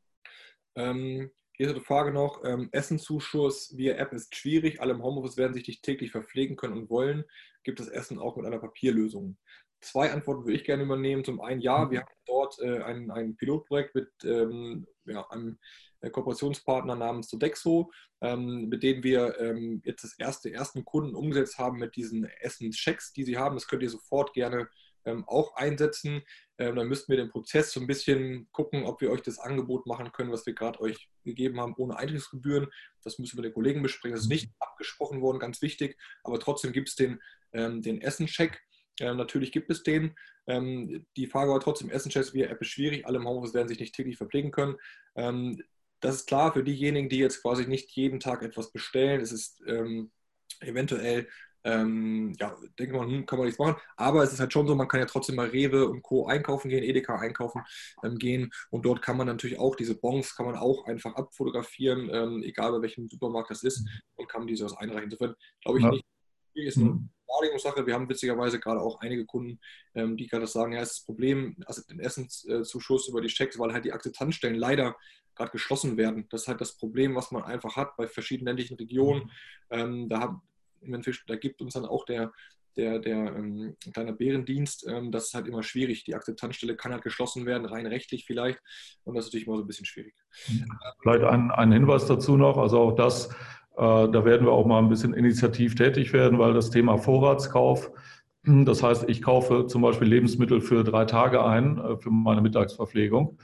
Ähm, hier ist eine Frage noch, ähm, Essenzuschuss via App ist schwierig. Alle im Homeoffice werden sich nicht täglich verpflegen können und wollen. Gibt es Essen auch mit einer Papierlösung? Zwei Antworten würde ich gerne übernehmen. Zum einen, ja, mhm. wir haben dort äh, ein, ein Pilotprojekt mit ähm, ja, einem Kooperationspartner namens Sodexo, ähm, mit dem wir ähm, jetzt das erste ersten Kunden umgesetzt haben mit diesen Essenschecks, die sie haben. Das könnt ihr sofort gerne ähm, auch einsetzen. Dann müssten wir den Prozess so ein bisschen gucken, ob wir euch das Angebot machen können, was wir gerade euch gegeben haben, ohne Eintrittsgebühren. Das müssen wir den Kollegen besprechen. Das ist nicht abgesprochen worden, ganz wichtig, aber trotzdem gibt es den, den Essencheck. Natürlich gibt es den. Die Frage war trotzdem, Essenchecks via App ist schwierig. Alle im Homeoffice werden sich nicht täglich verpflegen können. Das ist klar für diejenigen, die jetzt quasi nicht jeden Tag etwas bestellen. Es ist ähm, eventuell ähm, ja, denke mal, hm, kann man nichts machen. Aber es ist halt schon so, man kann ja trotzdem mal Rewe und Co. einkaufen gehen, Edeka einkaufen ähm, gehen. Und dort kann man natürlich auch diese Bons, kann man auch einfach abfotografieren, ähm, egal bei welchem Supermarkt das ist, und kann diese was einreichen. Insofern glaube ich ja. nicht, ist eine mhm. Wahrnehmungssache. Wir haben witzigerweise gerade auch einige Kunden, ähm, die gerade sagen, ja, das Problem, also den Essenszuschuss über die Checks, weil halt die Akzeptanzstellen leider gerade geschlossen werden. Das ist halt das Problem, was man einfach hat bei verschiedenen ländlichen Regionen. Mhm. Ähm, da, da gibt uns dann auch der, der, der ähm, kleine Bärendienst, ähm, das ist halt immer schwierig. Die Akzeptanzstelle kann halt geschlossen werden, rein rechtlich vielleicht. Und das ist natürlich immer so ein bisschen schwierig. Vielleicht ein, ein Hinweis dazu noch, also auch das, äh, da werden wir auch mal ein bisschen initiativ tätig werden, weil das Thema Vorratskauf, das heißt, ich kaufe zum Beispiel Lebensmittel für drei Tage ein, äh, für meine Mittagsverpflegung.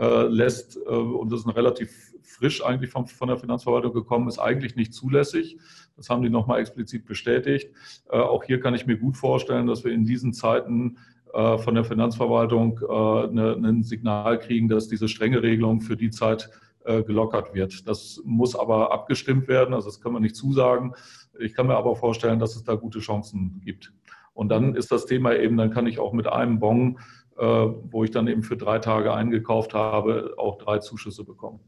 Äh, lässt, äh, und das ist relativ frisch eigentlich von, von der Finanzverwaltung gekommen, ist eigentlich nicht zulässig. Das haben die nochmal explizit bestätigt. Äh, auch hier kann ich mir gut vorstellen, dass wir in diesen Zeiten von der Finanzverwaltung ein Signal kriegen, dass diese strenge Regelung für die Zeit gelockert wird. Das muss aber abgestimmt werden, also das kann man nicht zusagen. Ich kann mir aber vorstellen, dass es da gute Chancen gibt. Und dann ist das Thema eben, dann kann ich auch mit einem Bon äh, wo ich dann eben für drei Tage eingekauft habe, auch drei Zuschüsse bekommen.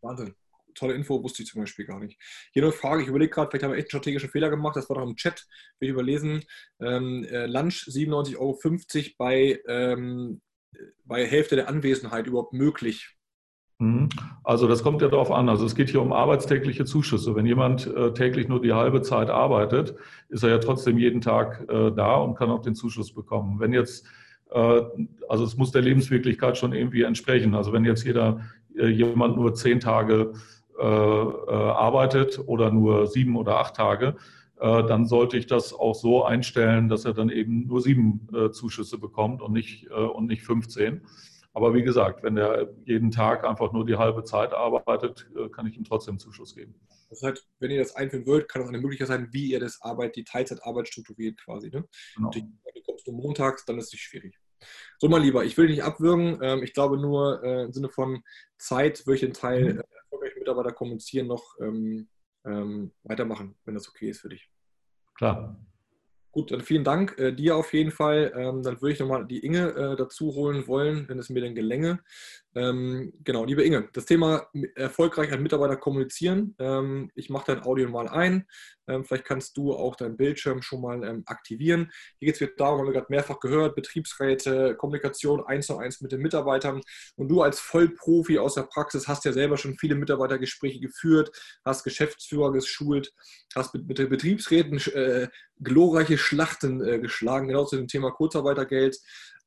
Wahnsinn. Tolle Info, wusste ich zum Beispiel gar nicht. Hier noch eine Frage, ich überlege gerade, vielleicht haben wir echt einen strategischen Fehler gemacht, das war doch im Chat, will ich überlesen. Ähm, äh, Lunch 97,50 Euro bei, ähm, bei Hälfte der Anwesenheit überhaupt möglich? Mhm. Also das kommt ja darauf an. Also es geht hier um arbeitstägliche Zuschüsse. Wenn jemand äh, täglich nur die halbe Zeit arbeitet, ist er ja trotzdem jeden Tag äh, da und kann auch den Zuschuss bekommen. Wenn jetzt äh, also es muss der Lebenswirklichkeit schon irgendwie entsprechen. Also wenn jetzt jeder äh, jemand nur zehn Tage äh, arbeitet oder nur sieben oder acht Tage, dann sollte ich das auch so einstellen, dass er dann eben nur sieben Zuschüsse bekommt und nicht, und nicht 15. Aber wie gesagt, wenn er jeden Tag einfach nur die halbe Zeit arbeitet, kann ich ihm trotzdem Zuschuss geben. Das heißt, wenn ihr das einführen wollt, kann auch eine Möglichkeit sein, wie ihr das Arbeit, die Teilzeitarbeit strukturiert quasi. Ne? Genau. Du kommst du montags, dann ist es schwierig. So, mein Lieber, ich will dich nicht abwürgen. Ähm, ich glaube nur äh, im Sinne von Zeit würde ich den Teil mhm. äh, erfolgreich Mitarbeiter kommunizieren noch ähm, ähm, weitermachen, wenn das okay ist für dich. Klar. Gut, dann vielen Dank äh, dir auf jeden Fall. Dann würde ich nochmal die Inge äh, dazu holen wollen, wenn es mir denn gelänge. Ähm, genau, liebe Inge, das Thema erfolgreich an Mitarbeiter kommunizieren. Ähm, ich mache dein Audio mal ein. Ähm, vielleicht kannst du auch deinen Bildschirm schon mal ähm, aktivieren. Hier geht es darum, haben wir gerade mehrfach gehört, Betriebsräte, Kommunikation eins zu eins mit den Mitarbeitern. Und du als Vollprofi aus der Praxis hast ja selber schon viele Mitarbeitergespräche geführt, hast Geschäftsführer geschult, hast mit, mit den Betriebsräten äh, glorreiche Schlachten äh, geschlagen, genau zu dem Thema Kurzarbeitergeld.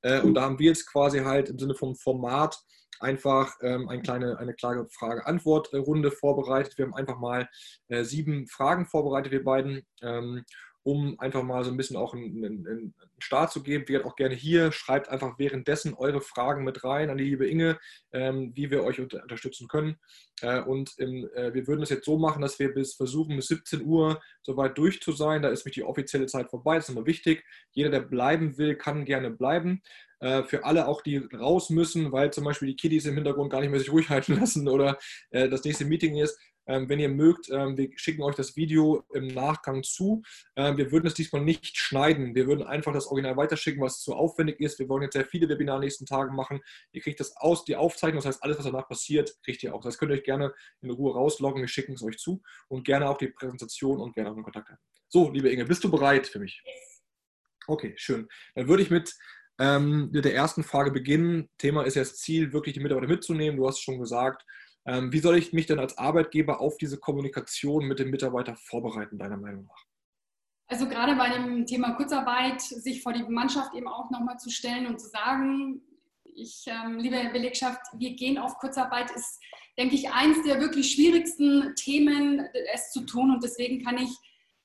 Äh, und da haben wir jetzt quasi halt im Sinne vom Format einfach ähm, eine kleine, eine kleine Frage-Antwort-Runde vorbereitet. Wir haben einfach mal äh, sieben Fragen vorbereitet, wir beiden. Ähm, um einfach mal so ein bisschen auch einen, einen, Start zu geben. Wir auch gerne hier, schreibt einfach währenddessen eure Fragen mit rein an die liebe Inge, ähm, wie wir euch unter, unterstützen können. Äh, und im, äh, wir würden es jetzt so machen, dass wir bis versuchen, bis 17 Uhr soweit durch zu sein. Da ist nämlich die offizielle Zeit vorbei, das ist immer wichtig. Jeder, der bleiben will, kann gerne bleiben. Äh, für alle auch, die raus müssen, weil zum Beispiel die Kiddies im Hintergrund gar nicht mehr sich ruhig halten lassen oder äh, das nächste Meeting ist. Ähm, wenn ihr mögt, ähm, wir schicken euch das Video im Nachgang zu. Ähm, wir würden es diesmal nicht schneiden. Wir würden einfach das Original weiterschicken, was zu aufwendig ist. Wir wollen jetzt sehr viele Webinare in den nächsten Tagen machen. Ihr kriegt das aus, die Aufzeichnung, das heißt, alles, was danach passiert, kriegt ihr auch. Das könnt ihr euch gerne in Ruhe rausloggen. Wir schicken es euch zu und gerne auch die Präsentation und gerne auch den Kontakt haben. So, liebe Inge, bist du bereit für mich? Okay, schön. Dann würde ich mit ähm, mit der ersten Frage beginnen. Thema ist ja das Ziel, wirklich die Mitarbeiter mitzunehmen. Du hast schon gesagt, ähm, wie soll ich mich denn als Arbeitgeber auf diese Kommunikation mit dem Mitarbeiter vorbereiten, deiner Meinung nach? Also gerade bei dem Thema Kurzarbeit, sich vor die Mannschaft eben auch nochmal zu stellen und zu sagen, ich, ähm, liebe Belegschaft, wir gehen auf Kurzarbeit, ist, denke ich, eins der wirklich schwierigsten Themen, es zu tun. Und deswegen kann ich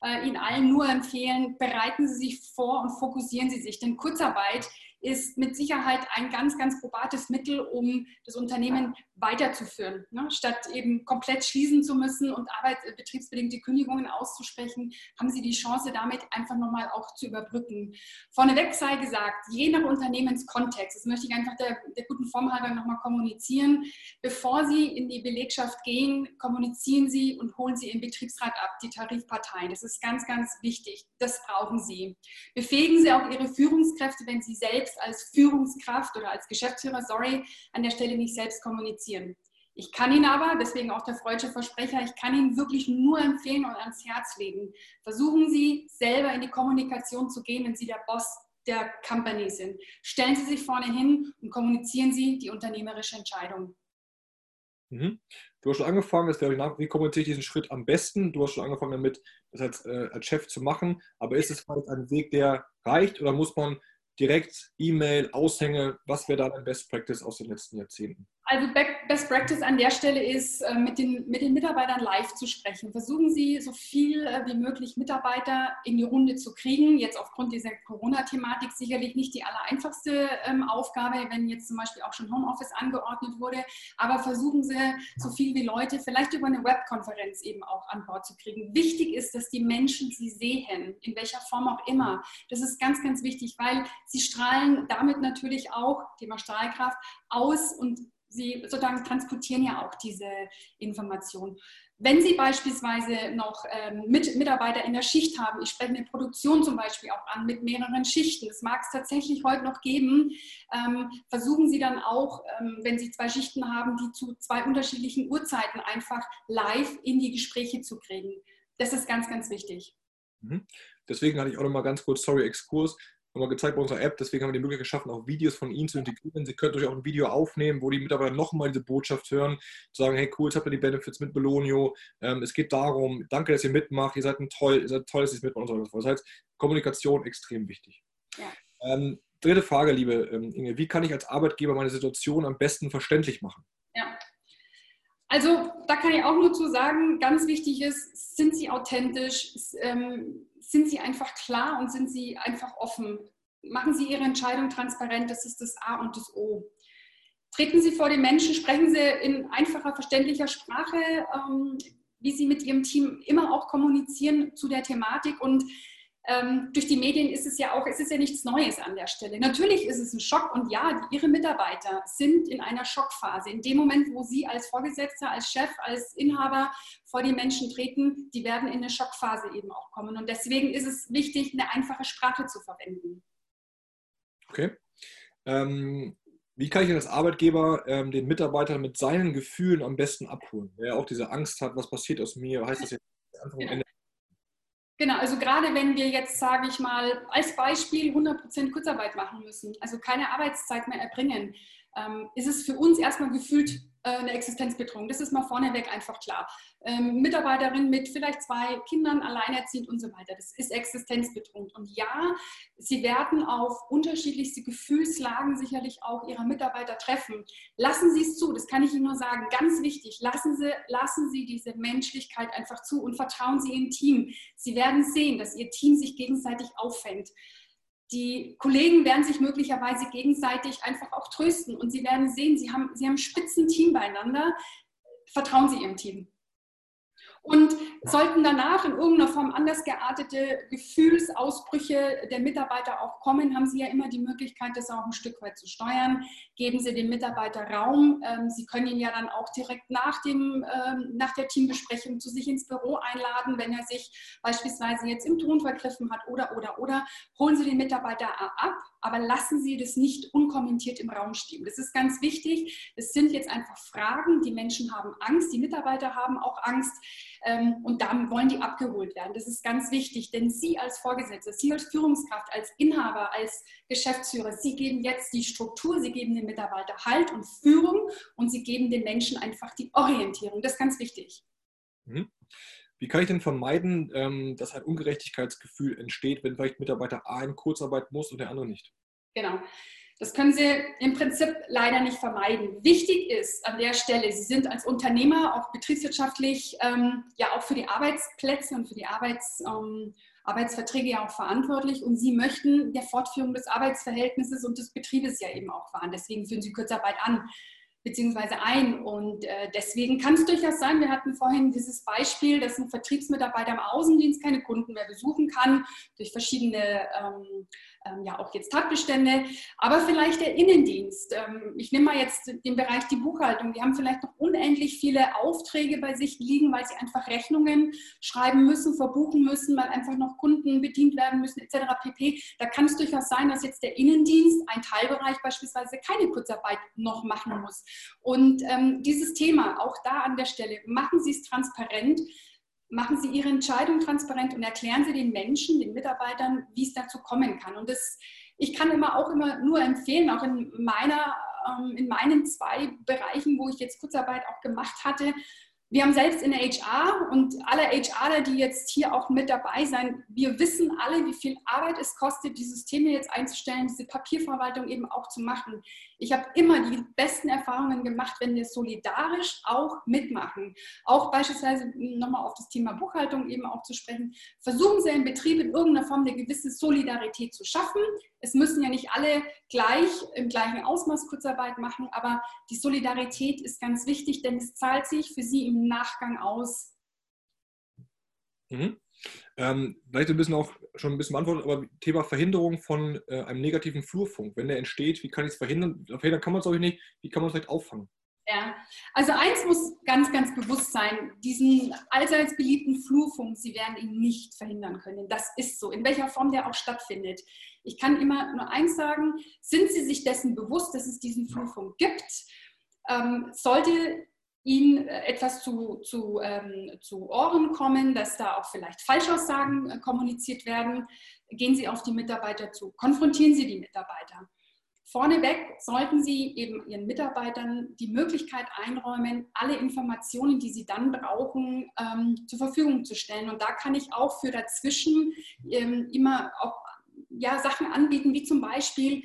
äh, Ihnen allen nur empfehlen, bereiten Sie sich vor und fokussieren Sie sich. Denn Kurzarbeit ist mit Sicherheit ein ganz, ganz probates Mittel, um das Unternehmen weiterzuführen. Ne? Statt eben komplett schließen zu müssen und Arbeit, äh, betriebsbedingte Kündigungen auszusprechen, haben Sie die Chance, damit einfach nochmal auch zu überbrücken. Vorneweg sei gesagt, je nach Unternehmenskontext, das möchte ich einfach der, der guten Form halber nochmal kommunizieren, bevor Sie in die Belegschaft gehen, kommunizieren Sie und holen Sie Ihren Betriebsrat ab, die Tarifparteien. Das ist ganz, ganz wichtig. Das brauchen Sie. Befähigen Sie auch Ihre Führungskräfte, wenn Sie selbst als Führungskraft oder als Geschäftsführer, sorry, an der Stelle nicht selbst kommunizieren. Ich kann Ihnen aber, deswegen auch der freudsche Versprecher, ich kann Ihnen wirklich nur empfehlen und ans Herz legen. Versuchen Sie selber in die Kommunikation zu gehen, wenn Sie der Boss der Company sind. Stellen Sie sich vorne hin und kommunizieren Sie die unternehmerische Entscheidung. Mhm. Du hast schon angefangen, das wäre nach, wie kommuniziere ich diesen Schritt am besten? Du hast schon angefangen damit, das als, äh, als Chef zu machen, aber ist es ein Weg, der reicht oder muss man direkt E-Mail, Aushänge, was wäre da dein Best Practice aus den letzten Jahrzehnten? Also Best Practice an der Stelle ist, äh, mit den, mit den Mitarbeitern live zu sprechen. Versuchen Sie so viel äh, wie möglich Mitarbeiter in die Runde zu kriegen. Jetzt aufgrund dieser Corona-Thematik sicherlich nicht die allereinfachste ähm, Aufgabe, wenn jetzt zum Beispiel auch schon Homeoffice angeordnet wurde. Aber versuchen Sie so viel wie Leute vielleicht über eine Webkonferenz eben auch an Bord zu kriegen. Wichtig ist, dass die Menschen Sie sehen, in welcher Form auch immer. Das ist ganz, ganz wichtig, weil Sie strahlen damit natürlich auch, Thema Strahlkraft, aus und Sie sozusagen transportieren ja auch diese Information. Wenn Sie beispielsweise noch ähm, mit Mitarbeiter in der Schicht haben, ich spreche eine Produktion zum Beispiel auch an mit mehreren Schichten, das mag es tatsächlich heute noch geben, ähm, versuchen Sie dann auch, ähm, wenn Sie zwei Schichten haben, die zu zwei unterschiedlichen Uhrzeiten einfach live in die Gespräche zu kriegen. Das ist ganz, ganz wichtig. Mhm. Deswegen hatte ich auch noch mal ganz kurz, sorry, Exkurs nochmal gezeigt bei unserer App. Deswegen haben wir die Möglichkeit geschaffen, auch Videos von Ihnen zu integrieren. Sie können durch auch ein Video aufnehmen, wo die Mitarbeiter nochmal diese Botschaft hören, zu sagen, hey cool, jetzt habt ihr die Benefits mit Belonio. Ähm, es geht darum, danke, dass ihr mitmacht, ihr seid ein toll, ihr seid toll, dass ihr es mitmacht und so weiter. Das heißt, Kommunikation extrem wichtig. Ja. Ähm, dritte Frage, liebe ähm, Inge, wie kann ich als Arbeitgeber meine Situation am besten verständlich machen? Ja. Also da kann ich auch nur zu sagen, ganz wichtig ist, sind Sie authentisch, ähm, sind Sie einfach klar und sind Sie einfach offen. Machen Sie Ihre Entscheidung transparent, das ist das A und das O. Treten Sie vor den Menschen, sprechen Sie in einfacher, verständlicher Sprache, ähm, wie Sie mit Ihrem Team immer auch kommunizieren zu der Thematik und ähm, durch die Medien ist es ja auch, es ist ja nichts Neues an der Stelle. Natürlich ist es ein Schock und ja, Ihre Mitarbeiter sind in einer Schockphase. In dem Moment, wo Sie als Vorgesetzter, als Chef, als Inhaber vor die Menschen treten, die werden in eine Schockphase eben auch kommen. Und deswegen ist es wichtig, eine einfache Sprache zu verwenden. Okay. Ähm, wie kann ich als Arbeitgeber ähm, den Mitarbeiter mit seinen Gefühlen am besten abholen? Wer auch diese Angst hat, was passiert aus mir, heißt das jetzt Anfang. Ende Genau, also gerade wenn wir jetzt, sage ich mal, als Beispiel 100% Kurzarbeit machen müssen, also keine Arbeitszeit mehr erbringen, ähm, ist es für uns erstmal gefühlt eine Existenzbedrohung. Das ist mal vorneweg einfach klar. Ähm, Mitarbeiterin mit vielleicht zwei Kindern, alleinerziehend und so weiter. Das ist existenzbedrohend. Und ja, sie werden auf unterschiedlichste Gefühlslagen sicherlich auch ihrer Mitarbeiter treffen. Lassen Sie es zu, das kann ich Ihnen nur sagen. Ganz wichtig, lassen Sie, lassen Sie diese Menschlichkeit einfach zu und vertrauen Sie Ihrem Team. Sie werden sehen, dass Ihr Team sich gegenseitig auffängt. Die Kollegen werden sich möglicherweise gegenseitig einfach auch trösten und sie werden sehen, sie haben, sie haben ein Spitzenteam beieinander. Vertrauen Sie Ihrem Team. Und sollten danach in irgendeiner Form anders geartete Gefühlsausbrüche der Mitarbeiter auch kommen, haben Sie ja immer die Möglichkeit, das auch ein Stück weit zu steuern. Geben Sie dem Mitarbeiter Raum. Ähm, Sie können ihn ja dann auch direkt nach, dem, ähm, nach der Teambesprechung zu sich ins Büro einladen, wenn er sich beispielsweise jetzt im Ton vergriffen hat oder, oder, oder. Holen Sie den Mitarbeiter ab, aber lassen Sie das nicht unkommentiert im Raum stehen. Das ist ganz wichtig. Es sind jetzt einfach Fragen. Die Menschen haben Angst, die Mitarbeiter haben auch Angst ähm, und dann wollen die abgeholt werden. Das ist ganz wichtig, denn Sie als Vorgesetzte, Sie als Führungskraft, als Inhaber, als Geschäftsführer, Sie geben jetzt die Struktur, Sie geben den Mitarbeiter Halt und Führung und Sie geben den Menschen einfach die Orientierung. Das ist ganz wichtig. Mhm. Wie kann ich denn vermeiden, ähm, dass ein Ungerechtigkeitsgefühl entsteht, wenn vielleicht Mitarbeiter A in Kurzarbeit muss und der andere nicht? Genau. Das können Sie im Prinzip leider nicht vermeiden. Wichtig ist an der Stelle, Sie sind als Unternehmer auch betriebswirtschaftlich, ähm, ja auch für die Arbeitsplätze und für die Arbeits, ähm, Arbeitsverträge ja auch verantwortlich und Sie möchten der Fortführung des Arbeitsverhältnisses und des Betriebes ja eben auch fahren. Deswegen führen Sie Kurzarbeit an beziehungsweise ein. Und äh, deswegen kann es durchaus sein, wir hatten vorhin dieses Beispiel, dass ein Vertriebsmitarbeiter im Außendienst keine Kunden mehr besuchen kann, durch verschiedene ähm, ja auch jetzt Tatbestände, aber vielleicht der Innendienst. Ähm, ich nehme mal jetzt den Bereich die Buchhaltung. Die haben vielleicht noch unendlich viele Aufträge bei sich liegen, weil sie einfach Rechnungen schreiben müssen, verbuchen müssen, weil einfach noch Kunden bedient werden müssen etc. pp. Da kann es durchaus sein, dass jetzt der Innendienst, ein Teilbereich beispielsweise, keine Kurzarbeit noch machen muss. Und ähm, dieses Thema, auch da an der Stelle, machen Sie es transparent machen Sie Ihre Entscheidung transparent und erklären Sie den Menschen, den Mitarbeitern, wie es dazu kommen kann. Und das, ich kann immer auch immer nur empfehlen, auch in meiner, ähm, in meinen zwei Bereichen, wo ich jetzt Kurzarbeit auch gemacht hatte, wir haben selbst in der HR und alle HRler, die jetzt hier auch mit dabei sein, wir wissen alle, wie viel Arbeit es kostet, die Systeme jetzt einzustellen, diese Papierverwaltung eben auch zu machen. Ich habe immer die besten Erfahrungen gemacht, wenn wir solidarisch auch mitmachen. Auch beispielsweise nochmal auf das Thema Buchhaltung eben auch zu sprechen. Versuchen Sie im Betrieb in irgendeiner Form eine gewisse Solidarität zu schaffen. Es müssen ja nicht alle gleich im gleichen Ausmaß Kurzarbeit machen, aber die Solidarität ist ganz wichtig, denn es zahlt sich für Sie im Nachgang aus. Mhm. Ähm, vielleicht ein bisschen auch schon ein bisschen beantwortet, aber Thema Verhinderung von äh, einem negativen Flurfunk. Wenn der entsteht, wie kann ich es verhindern? Verhindern kann man es auch nicht. Wie kann man es vielleicht auffangen? Ja, also eins muss ganz, ganz bewusst sein, diesen allseits beliebten Flurfunk, Sie werden ihn nicht verhindern können. Das ist so, in welcher Form der auch stattfindet. Ich kann immer nur eins sagen, sind Sie sich dessen bewusst, dass es diesen Flurfunk gibt? Ähm, sollte Ihnen äh, etwas zu, zu, ähm, zu Ohren kommen, dass da auch vielleicht Falschaussagen äh, kommuniziert werden, gehen Sie auf die Mitarbeiter zu, konfrontieren Sie die Mitarbeiter. Vorneweg sollten Sie eben Ihren Mitarbeitern die Möglichkeit einräumen, alle Informationen, die sie dann brauchen, ähm, zur Verfügung zu stellen. Und da kann ich auch für dazwischen ähm, immer auch ja, Sachen anbieten, wie zum Beispiel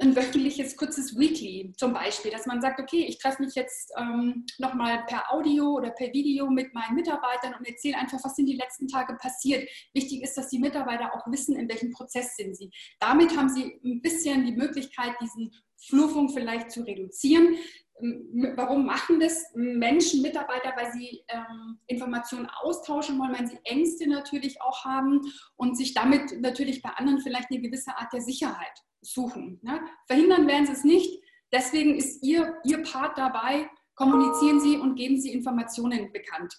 ein wöchentliches kurzes Weekly zum Beispiel, dass man sagt, okay, ich treffe mich jetzt ähm, nochmal per Audio oder per Video mit meinen Mitarbeitern und erzähle einfach, was in den letzten Tagen passiert. Wichtig ist, dass die Mitarbeiter auch wissen, in welchem Prozess sind sie. Damit haben sie ein bisschen die Möglichkeit, diesen Flurfunk vielleicht zu reduzieren. Ähm, warum machen das Menschen, Mitarbeiter? Weil sie ähm, Informationen austauschen wollen, weil sie Ängste natürlich auch haben und sich damit natürlich bei anderen vielleicht eine gewisse Art der Sicherheit suchen. Ne? Verhindern werden sie es nicht. Deswegen ist ihr, ihr Part dabei. Kommunizieren Sie und geben Sie Informationen bekannt.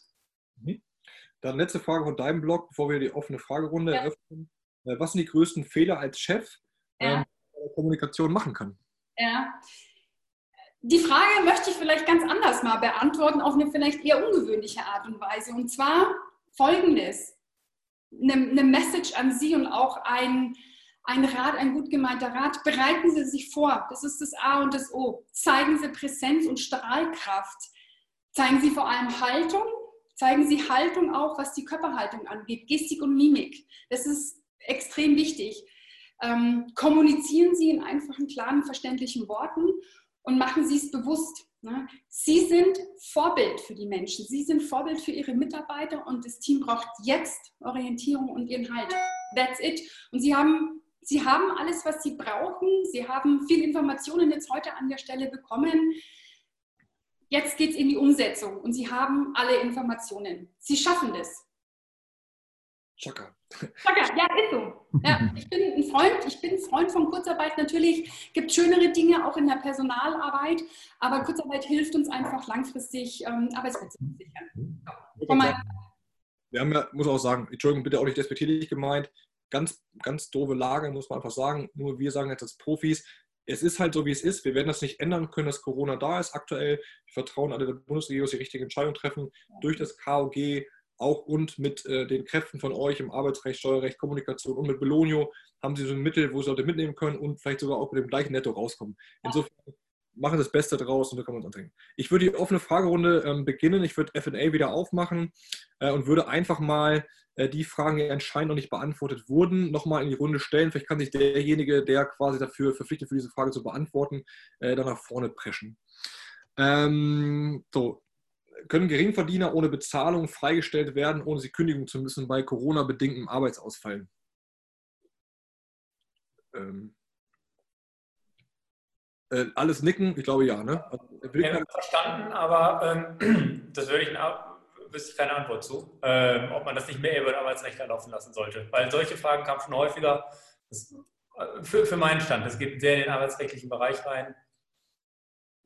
Mhm. Dann letzte Frage von deinem Blog, bevor wir die offene Fragerunde ja. eröffnen. Äh, was sind die größten Fehler als Chef, ja. ähm, der Kommunikation machen kann? Ja. Die Frage möchte ich vielleicht ganz anders mal beantworten, auf eine vielleicht eher ungewöhnliche Art und Weise. Und zwar folgendes: eine, eine Message an Sie und auch ein, ein Rat, ein gut gemeinter Rat. Bereiten Sie sich vor. Das ist das A und das O. Zeigen Sie Präsenz und Strahlkraft. Zeigen Sie vor allem Haltung. Zeigen Sie Haltung auch, was die Körperhaltung angeht. Gestik und Mimik. Das ist extrem wichtig. Ähm, kommunizieren Sie in einfachen, klaren, verständlichen Worten und machen Sie es bewusst. Ne? Sie sind Vorbild für die Menschen. Sie sind Vorbild für Ihre Mitarbeiter und das Team braucht jetzt Orientierung und ihren Halt. That's it. Und Sie haben Sie haben alles, was Sie brauchen. Sie haben viele Informationen jetzt heute an der Stelle bekommen. Jetzt geht es in die Umsetzung und Sie haben alle Informationen. Sie schaffen das. Chaka. Chaka, ja, ist so. Ja, ich bin ein Freund, ich bin Freund von Kurzarbeit. Natürlich gibt es schönere Dinge auch in der Personalarbeit, aber Kurzarbeit hilft uns einfach langfristig ähm, Arbeitsplätze zu sichern. So. Wir haben ja, muss auch sagen, Entschuldigung, bitte auch nicht despektierlich gemeint, ganz, ganz doofe Lage, muss man einfach sagen. Nur wir sagen jetzt als Profis, es ist halt so, wie es ist. Wir werden das nicht ändern können, dass Corona da ist aktuell. Wir vertrauen alle der Bundesregierung, dass die richtige Entscheidung treffen durch das KOG auch und mit äh, den Kräften von euch im Arbeitsrecht, Steuerrecht, Kommunikation und mit Belonio haben sie so ein Mittel, wo sie Leute mitnehmen können und vielleicht sogar auch mit dem gleichen Netto rauskommen. Insofern machen das Beste draus und da kann man uns antrinken. Ich würde die offene Fragerunde ähm, beginnen. Ich würde FA wieder aufmachen äh, und würde einfach mal äh, die Fragen, die anscheinend noch nicht beantwortet wurden, nochmal in die Runde stellen. Vielleicht kann sich derjenige, der quasi dafür verpflichtet für diese Frage zu beantworten, äh, dann nach vorne preschen. Ähm, so, können Geringverdiener ohne Bezahlung freigestellt werden, ohne sie kündigen zu müssen bei Corona-bedingtem Arbeitsausfall? Ähm, äh, alles nicken, ich glaube ja. Ne? Also, ich habe verstanden, aber ähm, das würde ich, wüsste ich keine Antwort zu, ähm, ob man das nicht mehr über den Arbeitsrechtler laufen lassen sollte. Weil solche Fragen kamen schon häufiger. Das, äh, für, für meinen Stand, es geht sehr in den arbeitsrechtlichen Bereich rein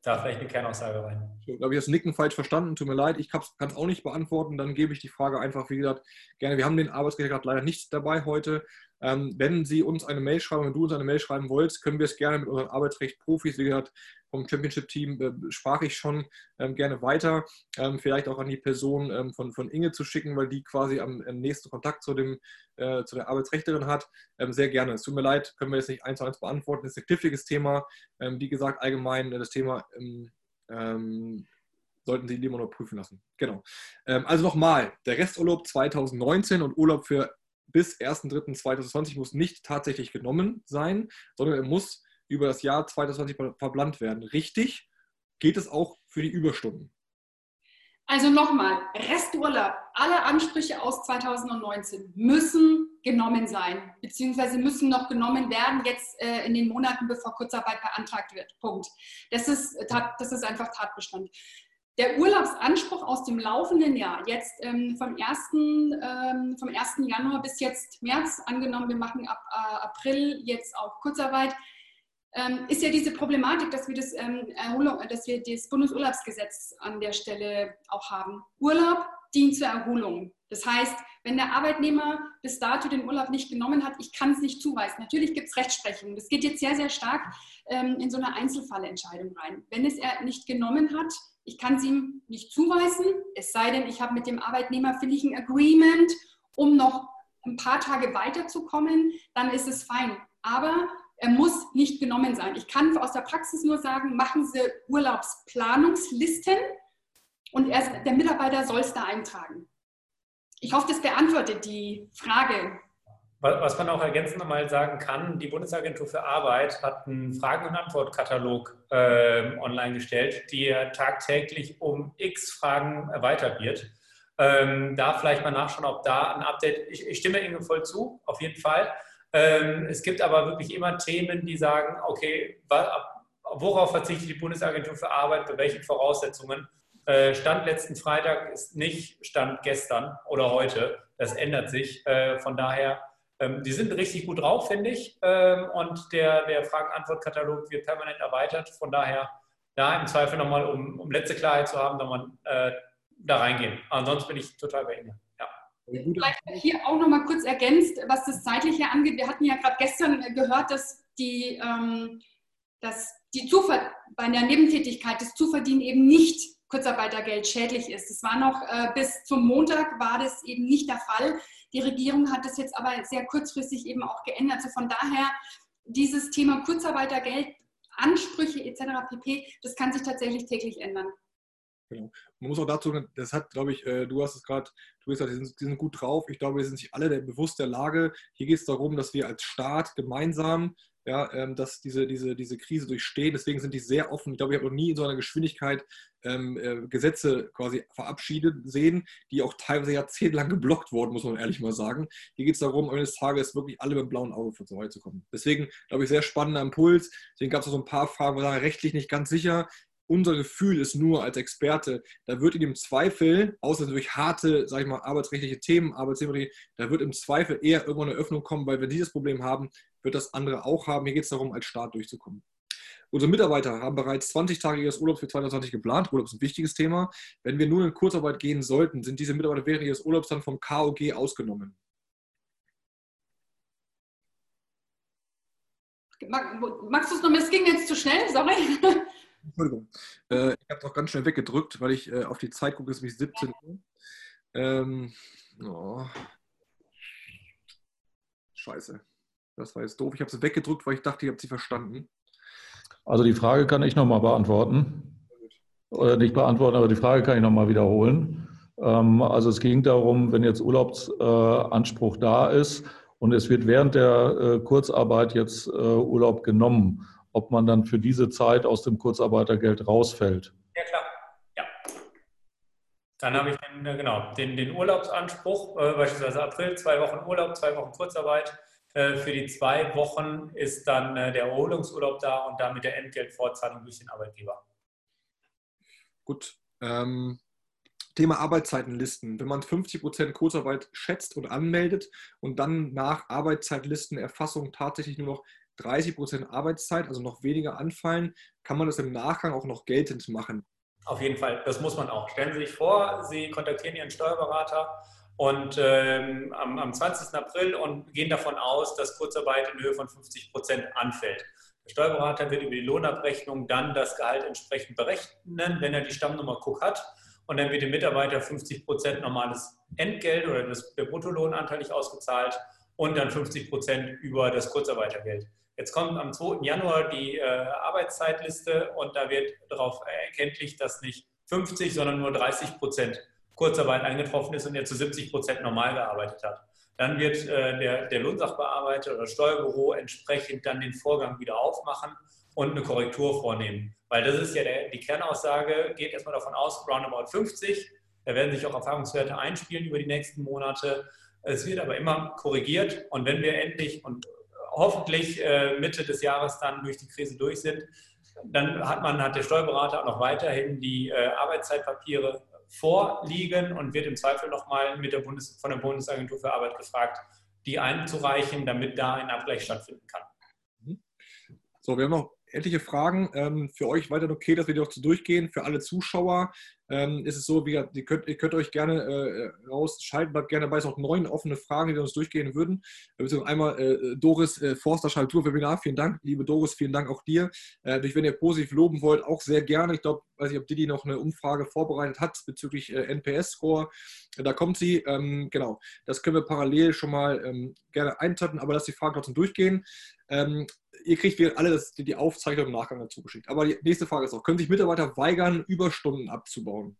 da vielleicht eine Kernaussage rein. Ich glaube, ich habe das Nicken falsch verstanden. Tut mir leid, ich kann es auch nicht beantworten. Dann gebe ich die Frage einfach, wie gesagt, gerne. Wir haben den Arbeitsrechtler leider nicht dabei heute. Ähm, wenn Sie uns eine Mail schreiben, wenn du uns eine Mail schreiben wolltest, können wir es gerne mit unseren Arbeitsrecht-Profis, wie gesagt, vom Championship-Team äh, sprach ich schon ähm, gerne weiter. Ähm, vielleicht auch an die Person ähm, von, von Inge zu schicken, weil die quasi am, am nächsten Kontakt zu, dem, äh, zu der Arbeitsrechterin hat. Ähm, sehr gerne. Es tut mir leid, können wir jetzt nicht eins zu eins beantworten. Das ist ein kniffliges Thema. Ähm, wie gesagt, allgemein äh, das Thema sollten Sie lieber noch prüfen lassen. Genau. also nochmal, der Resturlaub 2019 und Urlaub für bis 1.3.2020 muss nicht tatsächlich genommen sein, sondern er muss über das Jahr 2020 verblannt werden. Richtig? Geht es auch für die Überstunden? Also nochmal, Resturlaub, alle Ansprüche aus 2019 müssen genommen sein, beziehungsweise müssen noch genommen werden, jetzt äh, in den Monaten, bevor Kurzarbeit beantragt wird. Punkt. Das ist, das ist einfach Tatbestand. Der Urlaubsanspruch aus dem laufenden Jahr, jetzt ähm, vom, 1., ähm, vom 1. Januar bis jetzt März, angenommen, wir machen ab äh, April jetzt auch Kurzarbeit, ähm, ist ja diese Problematik, dass wir, das, ähm, Erholung, dass wir das Bundesurlaubsgesetz an der Stelle auch haben. Urlaub dient zur Erholung. Das heißt, wenn der Arbeitnehmer bis dato den Urlaub nicht genommen hat, ich kann es nicht zuweisen. Natürlich gibt es Rechtsprechung. Das geht jetzt sehr, sehr stark ähm, in so eine Einzelfallentscheidung rein. Wenn es er nicht genommen hat, ich kann es ihm nicht zuweisen, es sei denn, ich habe mit dem Arbeitnehmer finde ein Agreement, um noch ein paar Tage weiterzukommen, dann ist es fein. Aber er muss nicht genommen sein. Ich kann aus der Praxis nur sagen, machen Sie Urlaubsplanungslisten und erst der Mitarbeiter soll es da eintragen. Ich hoffe, das beantwortet die Frage. Was man auch ergänzend nochmal sagen kann, die Bundesagentur für Arbeit hat einen Fragen- und Antwortkatalog äh, online gestellt, der tagtäglich um x Fragen erweitert wird. Ähm, da vielleicht mal nachschauen, ob da ein Update, ich, ich stimme Ihnen voll zu, auf jeden Fall. Ähm, es gibt aber wirklich immer Themen, die sagen, okay, worauf verzichtet die Bundesagentur für Arbeit, bei welchen Voraussetzungen? Äh, Stand letzten Freitag ist nicht Stand gestern oder heute. Das ändert sich. Äh, von daher, ähm, die sind richtig gut drauf, finde ich. Ähm, und der, der Fragen-Antwort-Katalog wird permanent erweitert. Von daher, da im Zweifel nochmal, um, um letzte Klarheit zu haben, nochmal äh, da reingehen. Ansonsten bin ich total bei Ihnen. Vielleicht hier auch noch mal kurz ergänzt, was das Zeitliche angeht. Wir hatten ja gerade gestern gehört, dass die, ähm, dass die Zuvert bei der Nebentätigkeit das Zuverdienen eben nicht Kurzarbeitergeld schädlich ist. Das war noch äh, bis zum Montag war das eben nicht der Fall. Die Regierung hat das jetzt aber sehr kurzfristig eben auch geändert. So von daher dieses Thema Kurzarbeitergeld, Ansprüche etc. pp. Das kann sich tatsächlich täglich ändern. Genau. Man muss auch dazu, das hat, glaube ich, äh, du hast es gerade, du hast gesagt, die sind, die sind, gut drauf. Ich glaube, wir sind sich alle bewusst der Lage. Hier geht es darum, dass wir als Staat gemeinsam ja, ähm, dass diese, diese, diese Krise durchstehen. Deswegen sind die sehr offen. Ich glaube, ich habe noch nie in so einer Geschwindigkeit ähm, äh, Gesetze quasi verabschiedet sehen, die auch teilweise jahrzehntelang geblockt wurden, muss man ehrlich mal sagen. Hier geht es darum, eines Tages wirklich alle mit dem blauen Auge von zu kommen. Deswegen, glaube ich, sehr spannender Impuls. Deswegen gab es auch so ein paar Fragen, wo wir sagen, rechtlich nicht ganz sicher unser Gefühl ist nur als Experte, da wird in dem Zweifel, außer durch harte, sag ich mal, arbeitsrechtliche Themen, Arbeitstheorie, da wird im Zweifel eher irgendwann eine Öffnung kommen, weil wir dieses Problem haben, wird das andere auch haben. Hier geht es darum, als Staat durchzukommen. Unsere Mitarbeiter haben bereits 20 Tage ihres Urlaubs für 2020 geplant. Urlaub ist ein wichtiges Thema. Wenn wir nur in Kurzarbeit gehen sollten, sind diese Mitarbeiter während ihres Urlaubs dann vom KOG ausgenommen. Magst du es nochmal? Es ging jetzt zu schnell, sorry. Entschuldigung. Äh, ich habe es ganz schnell weggedrückt, weil ich äh, auf die Zeit gucke, es ist nämlich 17 Uhr. Ähm, oh. Scheiße. Das war jetzt doof. Ich habe sie weggedrückt, weil ich dachte, ich habe sie verstanden. Also die Frage kann ich nochmal beantworten. Oder nicht beantworten, aber die Frage kann ich nochmal wiederholen. Ähm, also es ging darum, wenn jetzt Urlaubsanspruch da ist und es wird während der äh, Kurzarbeit jetzt äh, Urlaub genommen ob man dann für diese Zeit aus dem Kurzarbeitergeld rausfällt. Ja, klar. Ja. Dann habe ich den, äh, genau, den, den Urlaubsanspruch, äh, beispielsweise April, zwei Wochen Urlaub, zwei Wochen Kurzarbeit. Äh, für die zwei Wochen ist dann äh, der Erholungsurlaub da und damit der Entgeltfortzahlung durch den Arbeitgeber. Gut. Ähm, Thema Arbeitszeitenlisten. Wenn man 50% Kurzarbeit schätzt und anmeldet und dann nach Arbeitszeitlistenerfassung tatsächlich nur noch 30% Arbeitszeit, also noch weniger anfallen, kann man das im Nachgang auch noch geltend machen. Auf jeden Fall, das muss man auch. Stellen Sie sich vor, Sie kontaktieren Ihren Steuerberater und ähm, am, am 20. April und gehen davon aus, dass Kurzarbeit in Höhe von 50% anfällt. Der Steuerberater wird über die Lohnabrechnung dann das Gehalt entsprechend berechnen, wenn er die Stammnummer Cook hat. Und dann wird dem Mitarbeiter 50 Prozent normales Entgelt oder das, der Bruttolohnanteil anteilig ausgezahlt und dann 50 Prozent über das Kurzarbeitergeld. Jetzt kommt am 2. Januar die äh, Arbeitszeitliste und da wird darauf erkenntlich, dass nicht 50, sondern nur 30 Prozent Kurzarbeit eingetroffen ist und er zu 70 Prozent normal gearbeitet hat. Dann wird äh, der, der Lohnsachbearbeiter oder Steuerbüro entsprechend dann den Vorgang wieder aufmachen und eine Korrektur vornehmen. Weil das ist ja der, die Kernaussage, geht erstmal davon aus, roundabout 50. Da werden sich auch Erfahrungswerte einspielen über die nächsten Monate. Es wird aber immer korrigiert und wenn wir endlich und hoffentlich äh, Mitte des Jahres dann durch die Krise durch sind, dann hat man, hat der Steuerberater auch noch weiterhin die äh, Arbeitszeitpapiere vorliegen und wird im Zweifel nochmal mit der Bundes, von der Bundesagentur für Arbeit gefragt, die einzureichen, damit da ein Abgleich stattfinden kann. Mhm. So, wir haben noch etliche Fragen. Ähm, für euch weiter okay, dass wir die noch zu durchgehen. Für alle Zuschauer ähm, ist es so, wie, ihr, könnt, ihr könnt euch gerne äh, rausschalten, bleibt gerne dabei. Es noch neun offene Fragen, die wir uns durchgehen würden. Einmal äh, Doris äh, Forster Schaltur-Webinar. Vielen Dank, liebe Doris, vielen Dank auch dir. Äh, wenn ihr positiv loben wollt, auch sehr gerne. Ich glaube, weiß nicht, ob Didi noch eine Umfrage vorbereitet hat bezüglich NPS-Score. Da kommt sie. Ähm, genau, das können wir parallel schon mal gerne eintippen, aber lass die Fragen trotzdem durchgehen. Ähm, ihr kriegt wir alle das, die Aufzeichnung im Nachgang dazu geschickt. Aber die nächste Frage ist auch, können sich Mitarbeiter weigern, Überstunden abzubauen?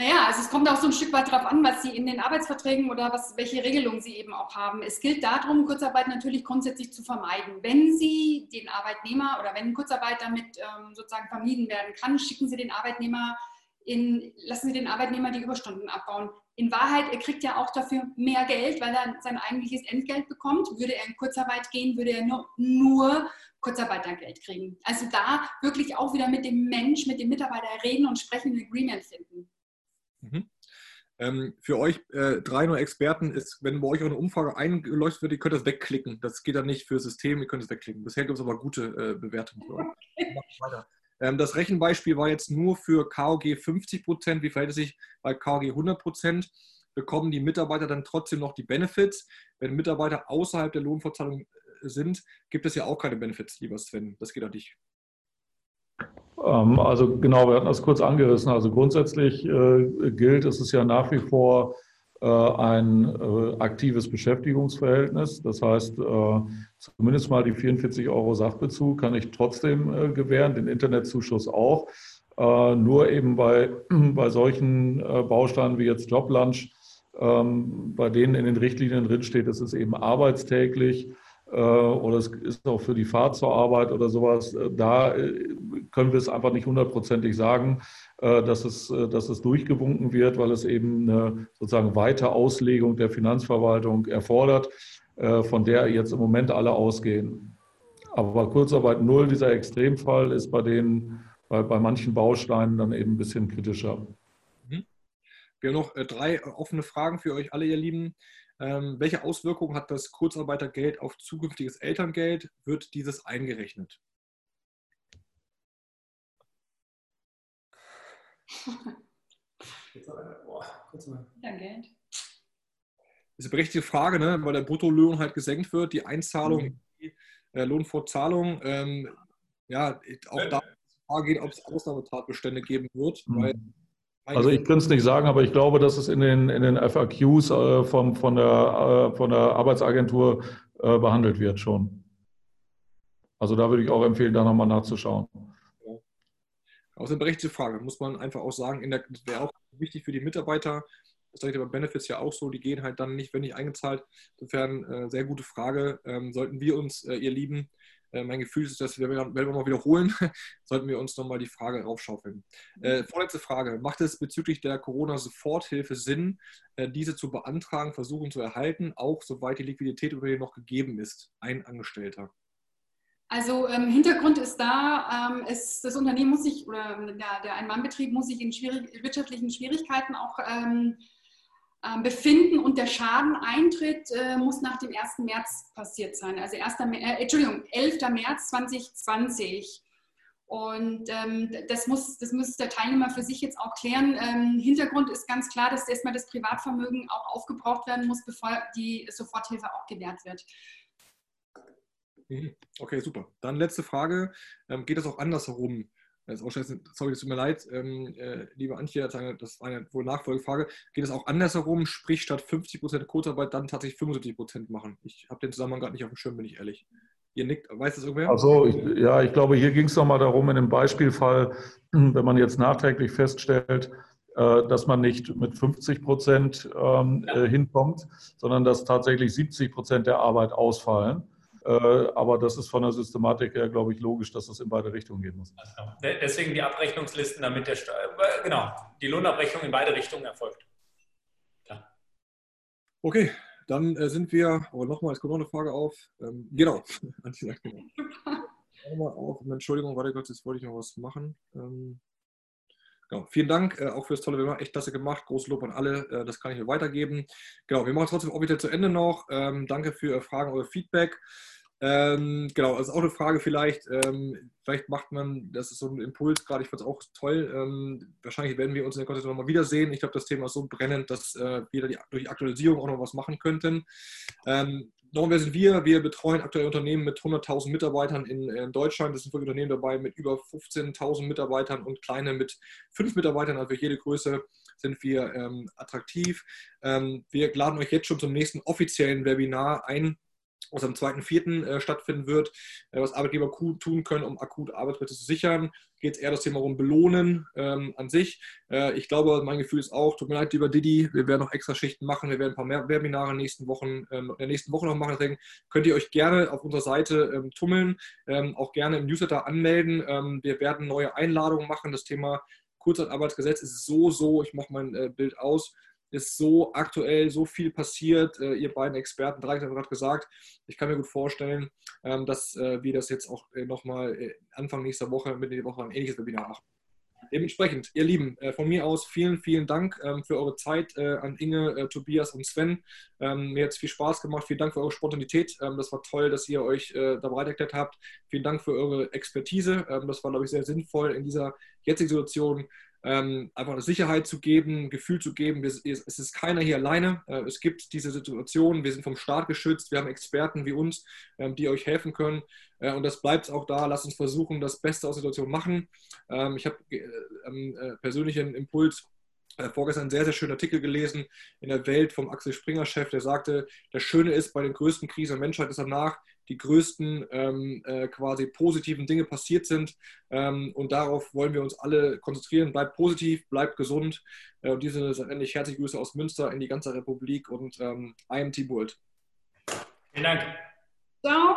Naja, also es kommt auch so ein Stück weit darauf an, was Sie in den Arbeitsverträgen oder was, welche Regelungen Sie eben auch haben. Es gilt darum, Kurzarbeit natürlich grundsätzlich zu vermeiden. Wenn Sie den Arbeitnehmer oder wenn Kurzarbeit damit ähm, sozusagen vermieden werden kann, schicken Sie den Arbeitnehmer in, lassen Sie den Arbeitnehmer die Überstunden abbauen. In Wahrheit, er kriegt ja auch dafür mehr Geld, weil er sein eigentliches Entgelt bekommt. Würde er in Kurzarbeit gehen, würde er nur, nur Kurzarbeitergeld kriegen. Also da wirklich auch wieder mit dem Mensch, mit dem Mitarbeiter reden und sprechen, ein Agreement finden. Mhm. Ähm, für euch äh, drei nur Experten ist, wenn bei euch eine Umfrage eingeleuchtet wird, ihr könnt das wegklicken. Das geht dann nicht für System, ihr könnt es wegklicken. Bisher gibt es aber gute äh, Bewertungen für euch. Okay. Ähm, das Rechenbeispiel war jetzt nur für KOG 50 Prozent. Wie verhält es sich bei KOG 100 Prozent? Bekommen die Mitarbeiter dann trotzdem noch die Benefits? Wenn Mitarbeiter außerhalb der Lohnverzahlung äh, sind, gibt es ja auch keine Benefits, lieber Sven. Das geht an dich. Ähm, also genau, wir hatten das kurz angerissen. Also grundsätzlich äh, gilt, es ist ja nach wie vor ein äh, aktives Beschäftigungsverhältnis. Das heißt, äh, zumindest mal die 44 Euro Sachbezug kann ich trotzdem gewähren, den Internetzuschuss auch. Nur eben bei, bei solchen Bausteinen wie jetzt Joblunch, ähm, bei denen in den Richtlinien drinsteht, es ist eben arbeitstäglich oder es ist auch für die Fahrt zur Arbeit oder sowas, da können wir es einfach nicht hundertprozentig sagen. Äh, dass es, äh, dass es durchgewunken wird, weil es eben eine sozusagen weite Auslegung der Finanzverwaltung erfordert, äh, von der jetzt im Moment alle ausgehen. Aber Kurzarbeit Null, dieser Extremfall, ist bei, den, bei, bei manchen Bausteinen dann eben ein bisschen kritischer. Mhm. Wir haben noch drei offene Fragen für euch alle, ihr Lieben. Ähm, welche Auswirkungen hat das Kurzarbeitergeld auf zukünftiges Elterngeld? Wird dieses eingerechnet? Ja, Geld. Das ist eine berechtigte Frage, ne? weil der Bruttolohn halt gesenkt wird, die Einzahlung, mhm. die äh, Lohnfortzahlung. Ähm, ja, auch da die Frage geht, ob es Ausnahmetatbestände geben wird. Mhm. Also ich kann es nicht sagen, aber ich glaube, dass es in den, in den FAQs äh, vom, von, der, äh, von der Arbeitsagentur äh, behandelt wird schon. Also da würde ich auch empfehlen, da nochmal nachzuschauen. Es ist eine berechtigte Frage, muss man einfach auch sagen. In der, das wäre auch wichtig für die Mitarbeiter. Das sage ich bei Benefits ja auch so, die gehen halt dann nicht, wenn nicht eingezahlt. Insofern äh, sehr gute Frage. Ähm, sollten wir uns, äh, ihr Lieben, Äh, mein Gefühl ist, dass wir, wenn wir mal wiederholen, sollten wir uns nochmal die Frage raufschaufeln. Äh, vorletzte Frage. Macht es bezüglich der Corona-Soforthilfe Sinn, äh, diese zu beantragen, versuchen zu erhalten, auch soweit die Liquidität über noch gegeben ist? Ein Angestellter. Also ähm, Hintergrund ist da, ähm, es, das Unternehmen muss sich, oder der, der Ein-Mann-Betrieb muss sich in schwierig, wirtschaftlichen Schwierigkeiten auch ähm, befinden und der Schadeneintritt äh, muss nach dem 1. März passiert sein. Also 1. Äh, Entschuldigung, 11. März 2020. Und ähm, das, muss, das muss der Teilnehmer für sich jetzt auch klären. Ähm, Hintergrund ist ganz klar, dass erstmal das Privatvermögen auch aufgebraucht werden muss, bevor die Soforthilfe auch gewährt wird. Mhm. Okay, super. Dann letzte Frage. Ähm, geht es auch andersherum? Das auch sorry, es tut mir leid, ähm, äh, liebe Antje, das war eine wohl Nachfolgefrage. Geht es auch andersherum, sprich statt 50% Kurzarbeit dann tatsächlich 75% machen? Ich habe den Zusammenhang gerade nicht auf dem Schirm, bin ich ehrlich. Ihr nickt, weiß das irgendwer? Also ja, ich glaube, hier ging es nochmal darum, in dem Beispielfall, wenn man jetzt nachträglich feststellt, äh, dass man nicht mit 50 Prozent ähm, äh, hinkommt, sondern dass tatsächlich 70 Prozent der Arbeit ausfallen. Äh, aber das ist von der Systematik her, glaube ich, logisch, dass das in beide Richtungen gehen muss. Also, deswegen die Abrechnungslisten, damit der Steuer, äh, genau, die Lohnabrechnung in beide Richtungen erfolgt. Klar. Okay, dann äh, sind wir, oh, nochmal, es kommt noch eine Frage auf. Ähm, genau, auf, Entschuldigung, warte kurz, jetzt wollte ich noch was machen. Ähm, Genau. Vielen Dank äh, auch fürs tolle Webinar. Echt klasse gemacht. Großes Lob an alle. Äh, das kann ich mir weitergeben. Genau, wir machen trotzdem offiziell zu Ende noch. Ähm, danke für Ihre Fragen, euer Feedback. Ähm, genau, das ist auch eine Frage vielleicht. Ähm, vielleicht macht man, das ist so ein Impuls gerade, ich fand es auch toll. Ähm, wahrscheinlich werden wir uns in der Konstellation nochmal wiedersehen. Ich glaube, das Thema ist so brennend, dass äh, wir die, durch Aktualisierung auch noch was machen könnten. Nochmal, wer sind wir? Wir betreuen aktuell Unternehmen mit 100.000 Mitarbeitern in, in, Deutschland. Es sind wirklich Unternehmen dabei mit über 15.000 Mitarbeitern und kleine mit 5 Mitarbeitern. Also für jede Größe sind wir ähm, attraktiv. Ähm, wir laden euch jetzt schon zum nächsten offiziellen Webinar ein was am 2.4. Äh, stattfinden wird, äh, was Arbeitgeber tun können, um akut Arbeitsplätze zu sichern. Geht es eher das Thema um Belohnen ähm, an sich. Äh, ich glaube, mein Gefühl ist auch, tut mir leid, lieber Didi, wir werden noch extra Schichten machen, wir werden ein paar mehr Webinare in, nächsten Wochen, ähm, in der nächsten Woche noch machen. Deswegen könnt ihr euch gerne auf unserer Seite ähm, tummeln, ähm, auch gerne im Newsletter anmelden. Ähm, wir werden neue Einladungen machen. Das Thema Kurzarbeitsgesetz ist so, so, ich mache mein äh, Bild aus, ist so aktuell, so viel passiert. Äh, ihr beiden Experten, drei haben gerade gesagt, ich kann mir gut vorstellen, ähm, dass äh, wir das jetzt auch äh, nochmal Anfang nächster Woche, Mitte der Woche ein ähnliches Webinar machen. Dementsprechend, ihr Lieben, von mir aus vielen, vielen Dank ähm, für eure Zeit an Inge, Tobias und Sven. Ähm, mir hat es viel Spaß gemacht. Vielen Dank für eure Spontanität. das war toll, dass ihr euch da bereit erklärt habt. Vielen Dank für eure Expertise. das war, glaube ich, sehr sinnvoll in dieser jetzigen Situation ähm, einfach eine Sicherheit zu geben, ein Gefühl zu geben, es ist keiner hier alleine. Äh, es gibt diese Situation, wir sind vom Staat geschützt, wir haben Experten wie uns, ähm, die euch helfen können. Äh, und das bleibt auch da. Lasst uns versuchen, das Beste aus der Situation machen. Ähm, ich habe äh, äh, persönlich einen Impuls vorgestern einen sehr, sehr schönen Artikel gelesen in der Welt vom Axel Springer-Chef, der sagte, das Schöne ist, bei den größten Krisen der Menschheit ist danach die größten ähm, äh, quasi positiven Dinge passiert sind. Ähm, und darauf wollen wir uns alle konzentrieren. Bleibt positiv, bleibt gesund. Äh, und diese sende ich herzliche Grüße aus Münster in die ganze Republik und ähm, I am World. Vielen Dank. Ciao.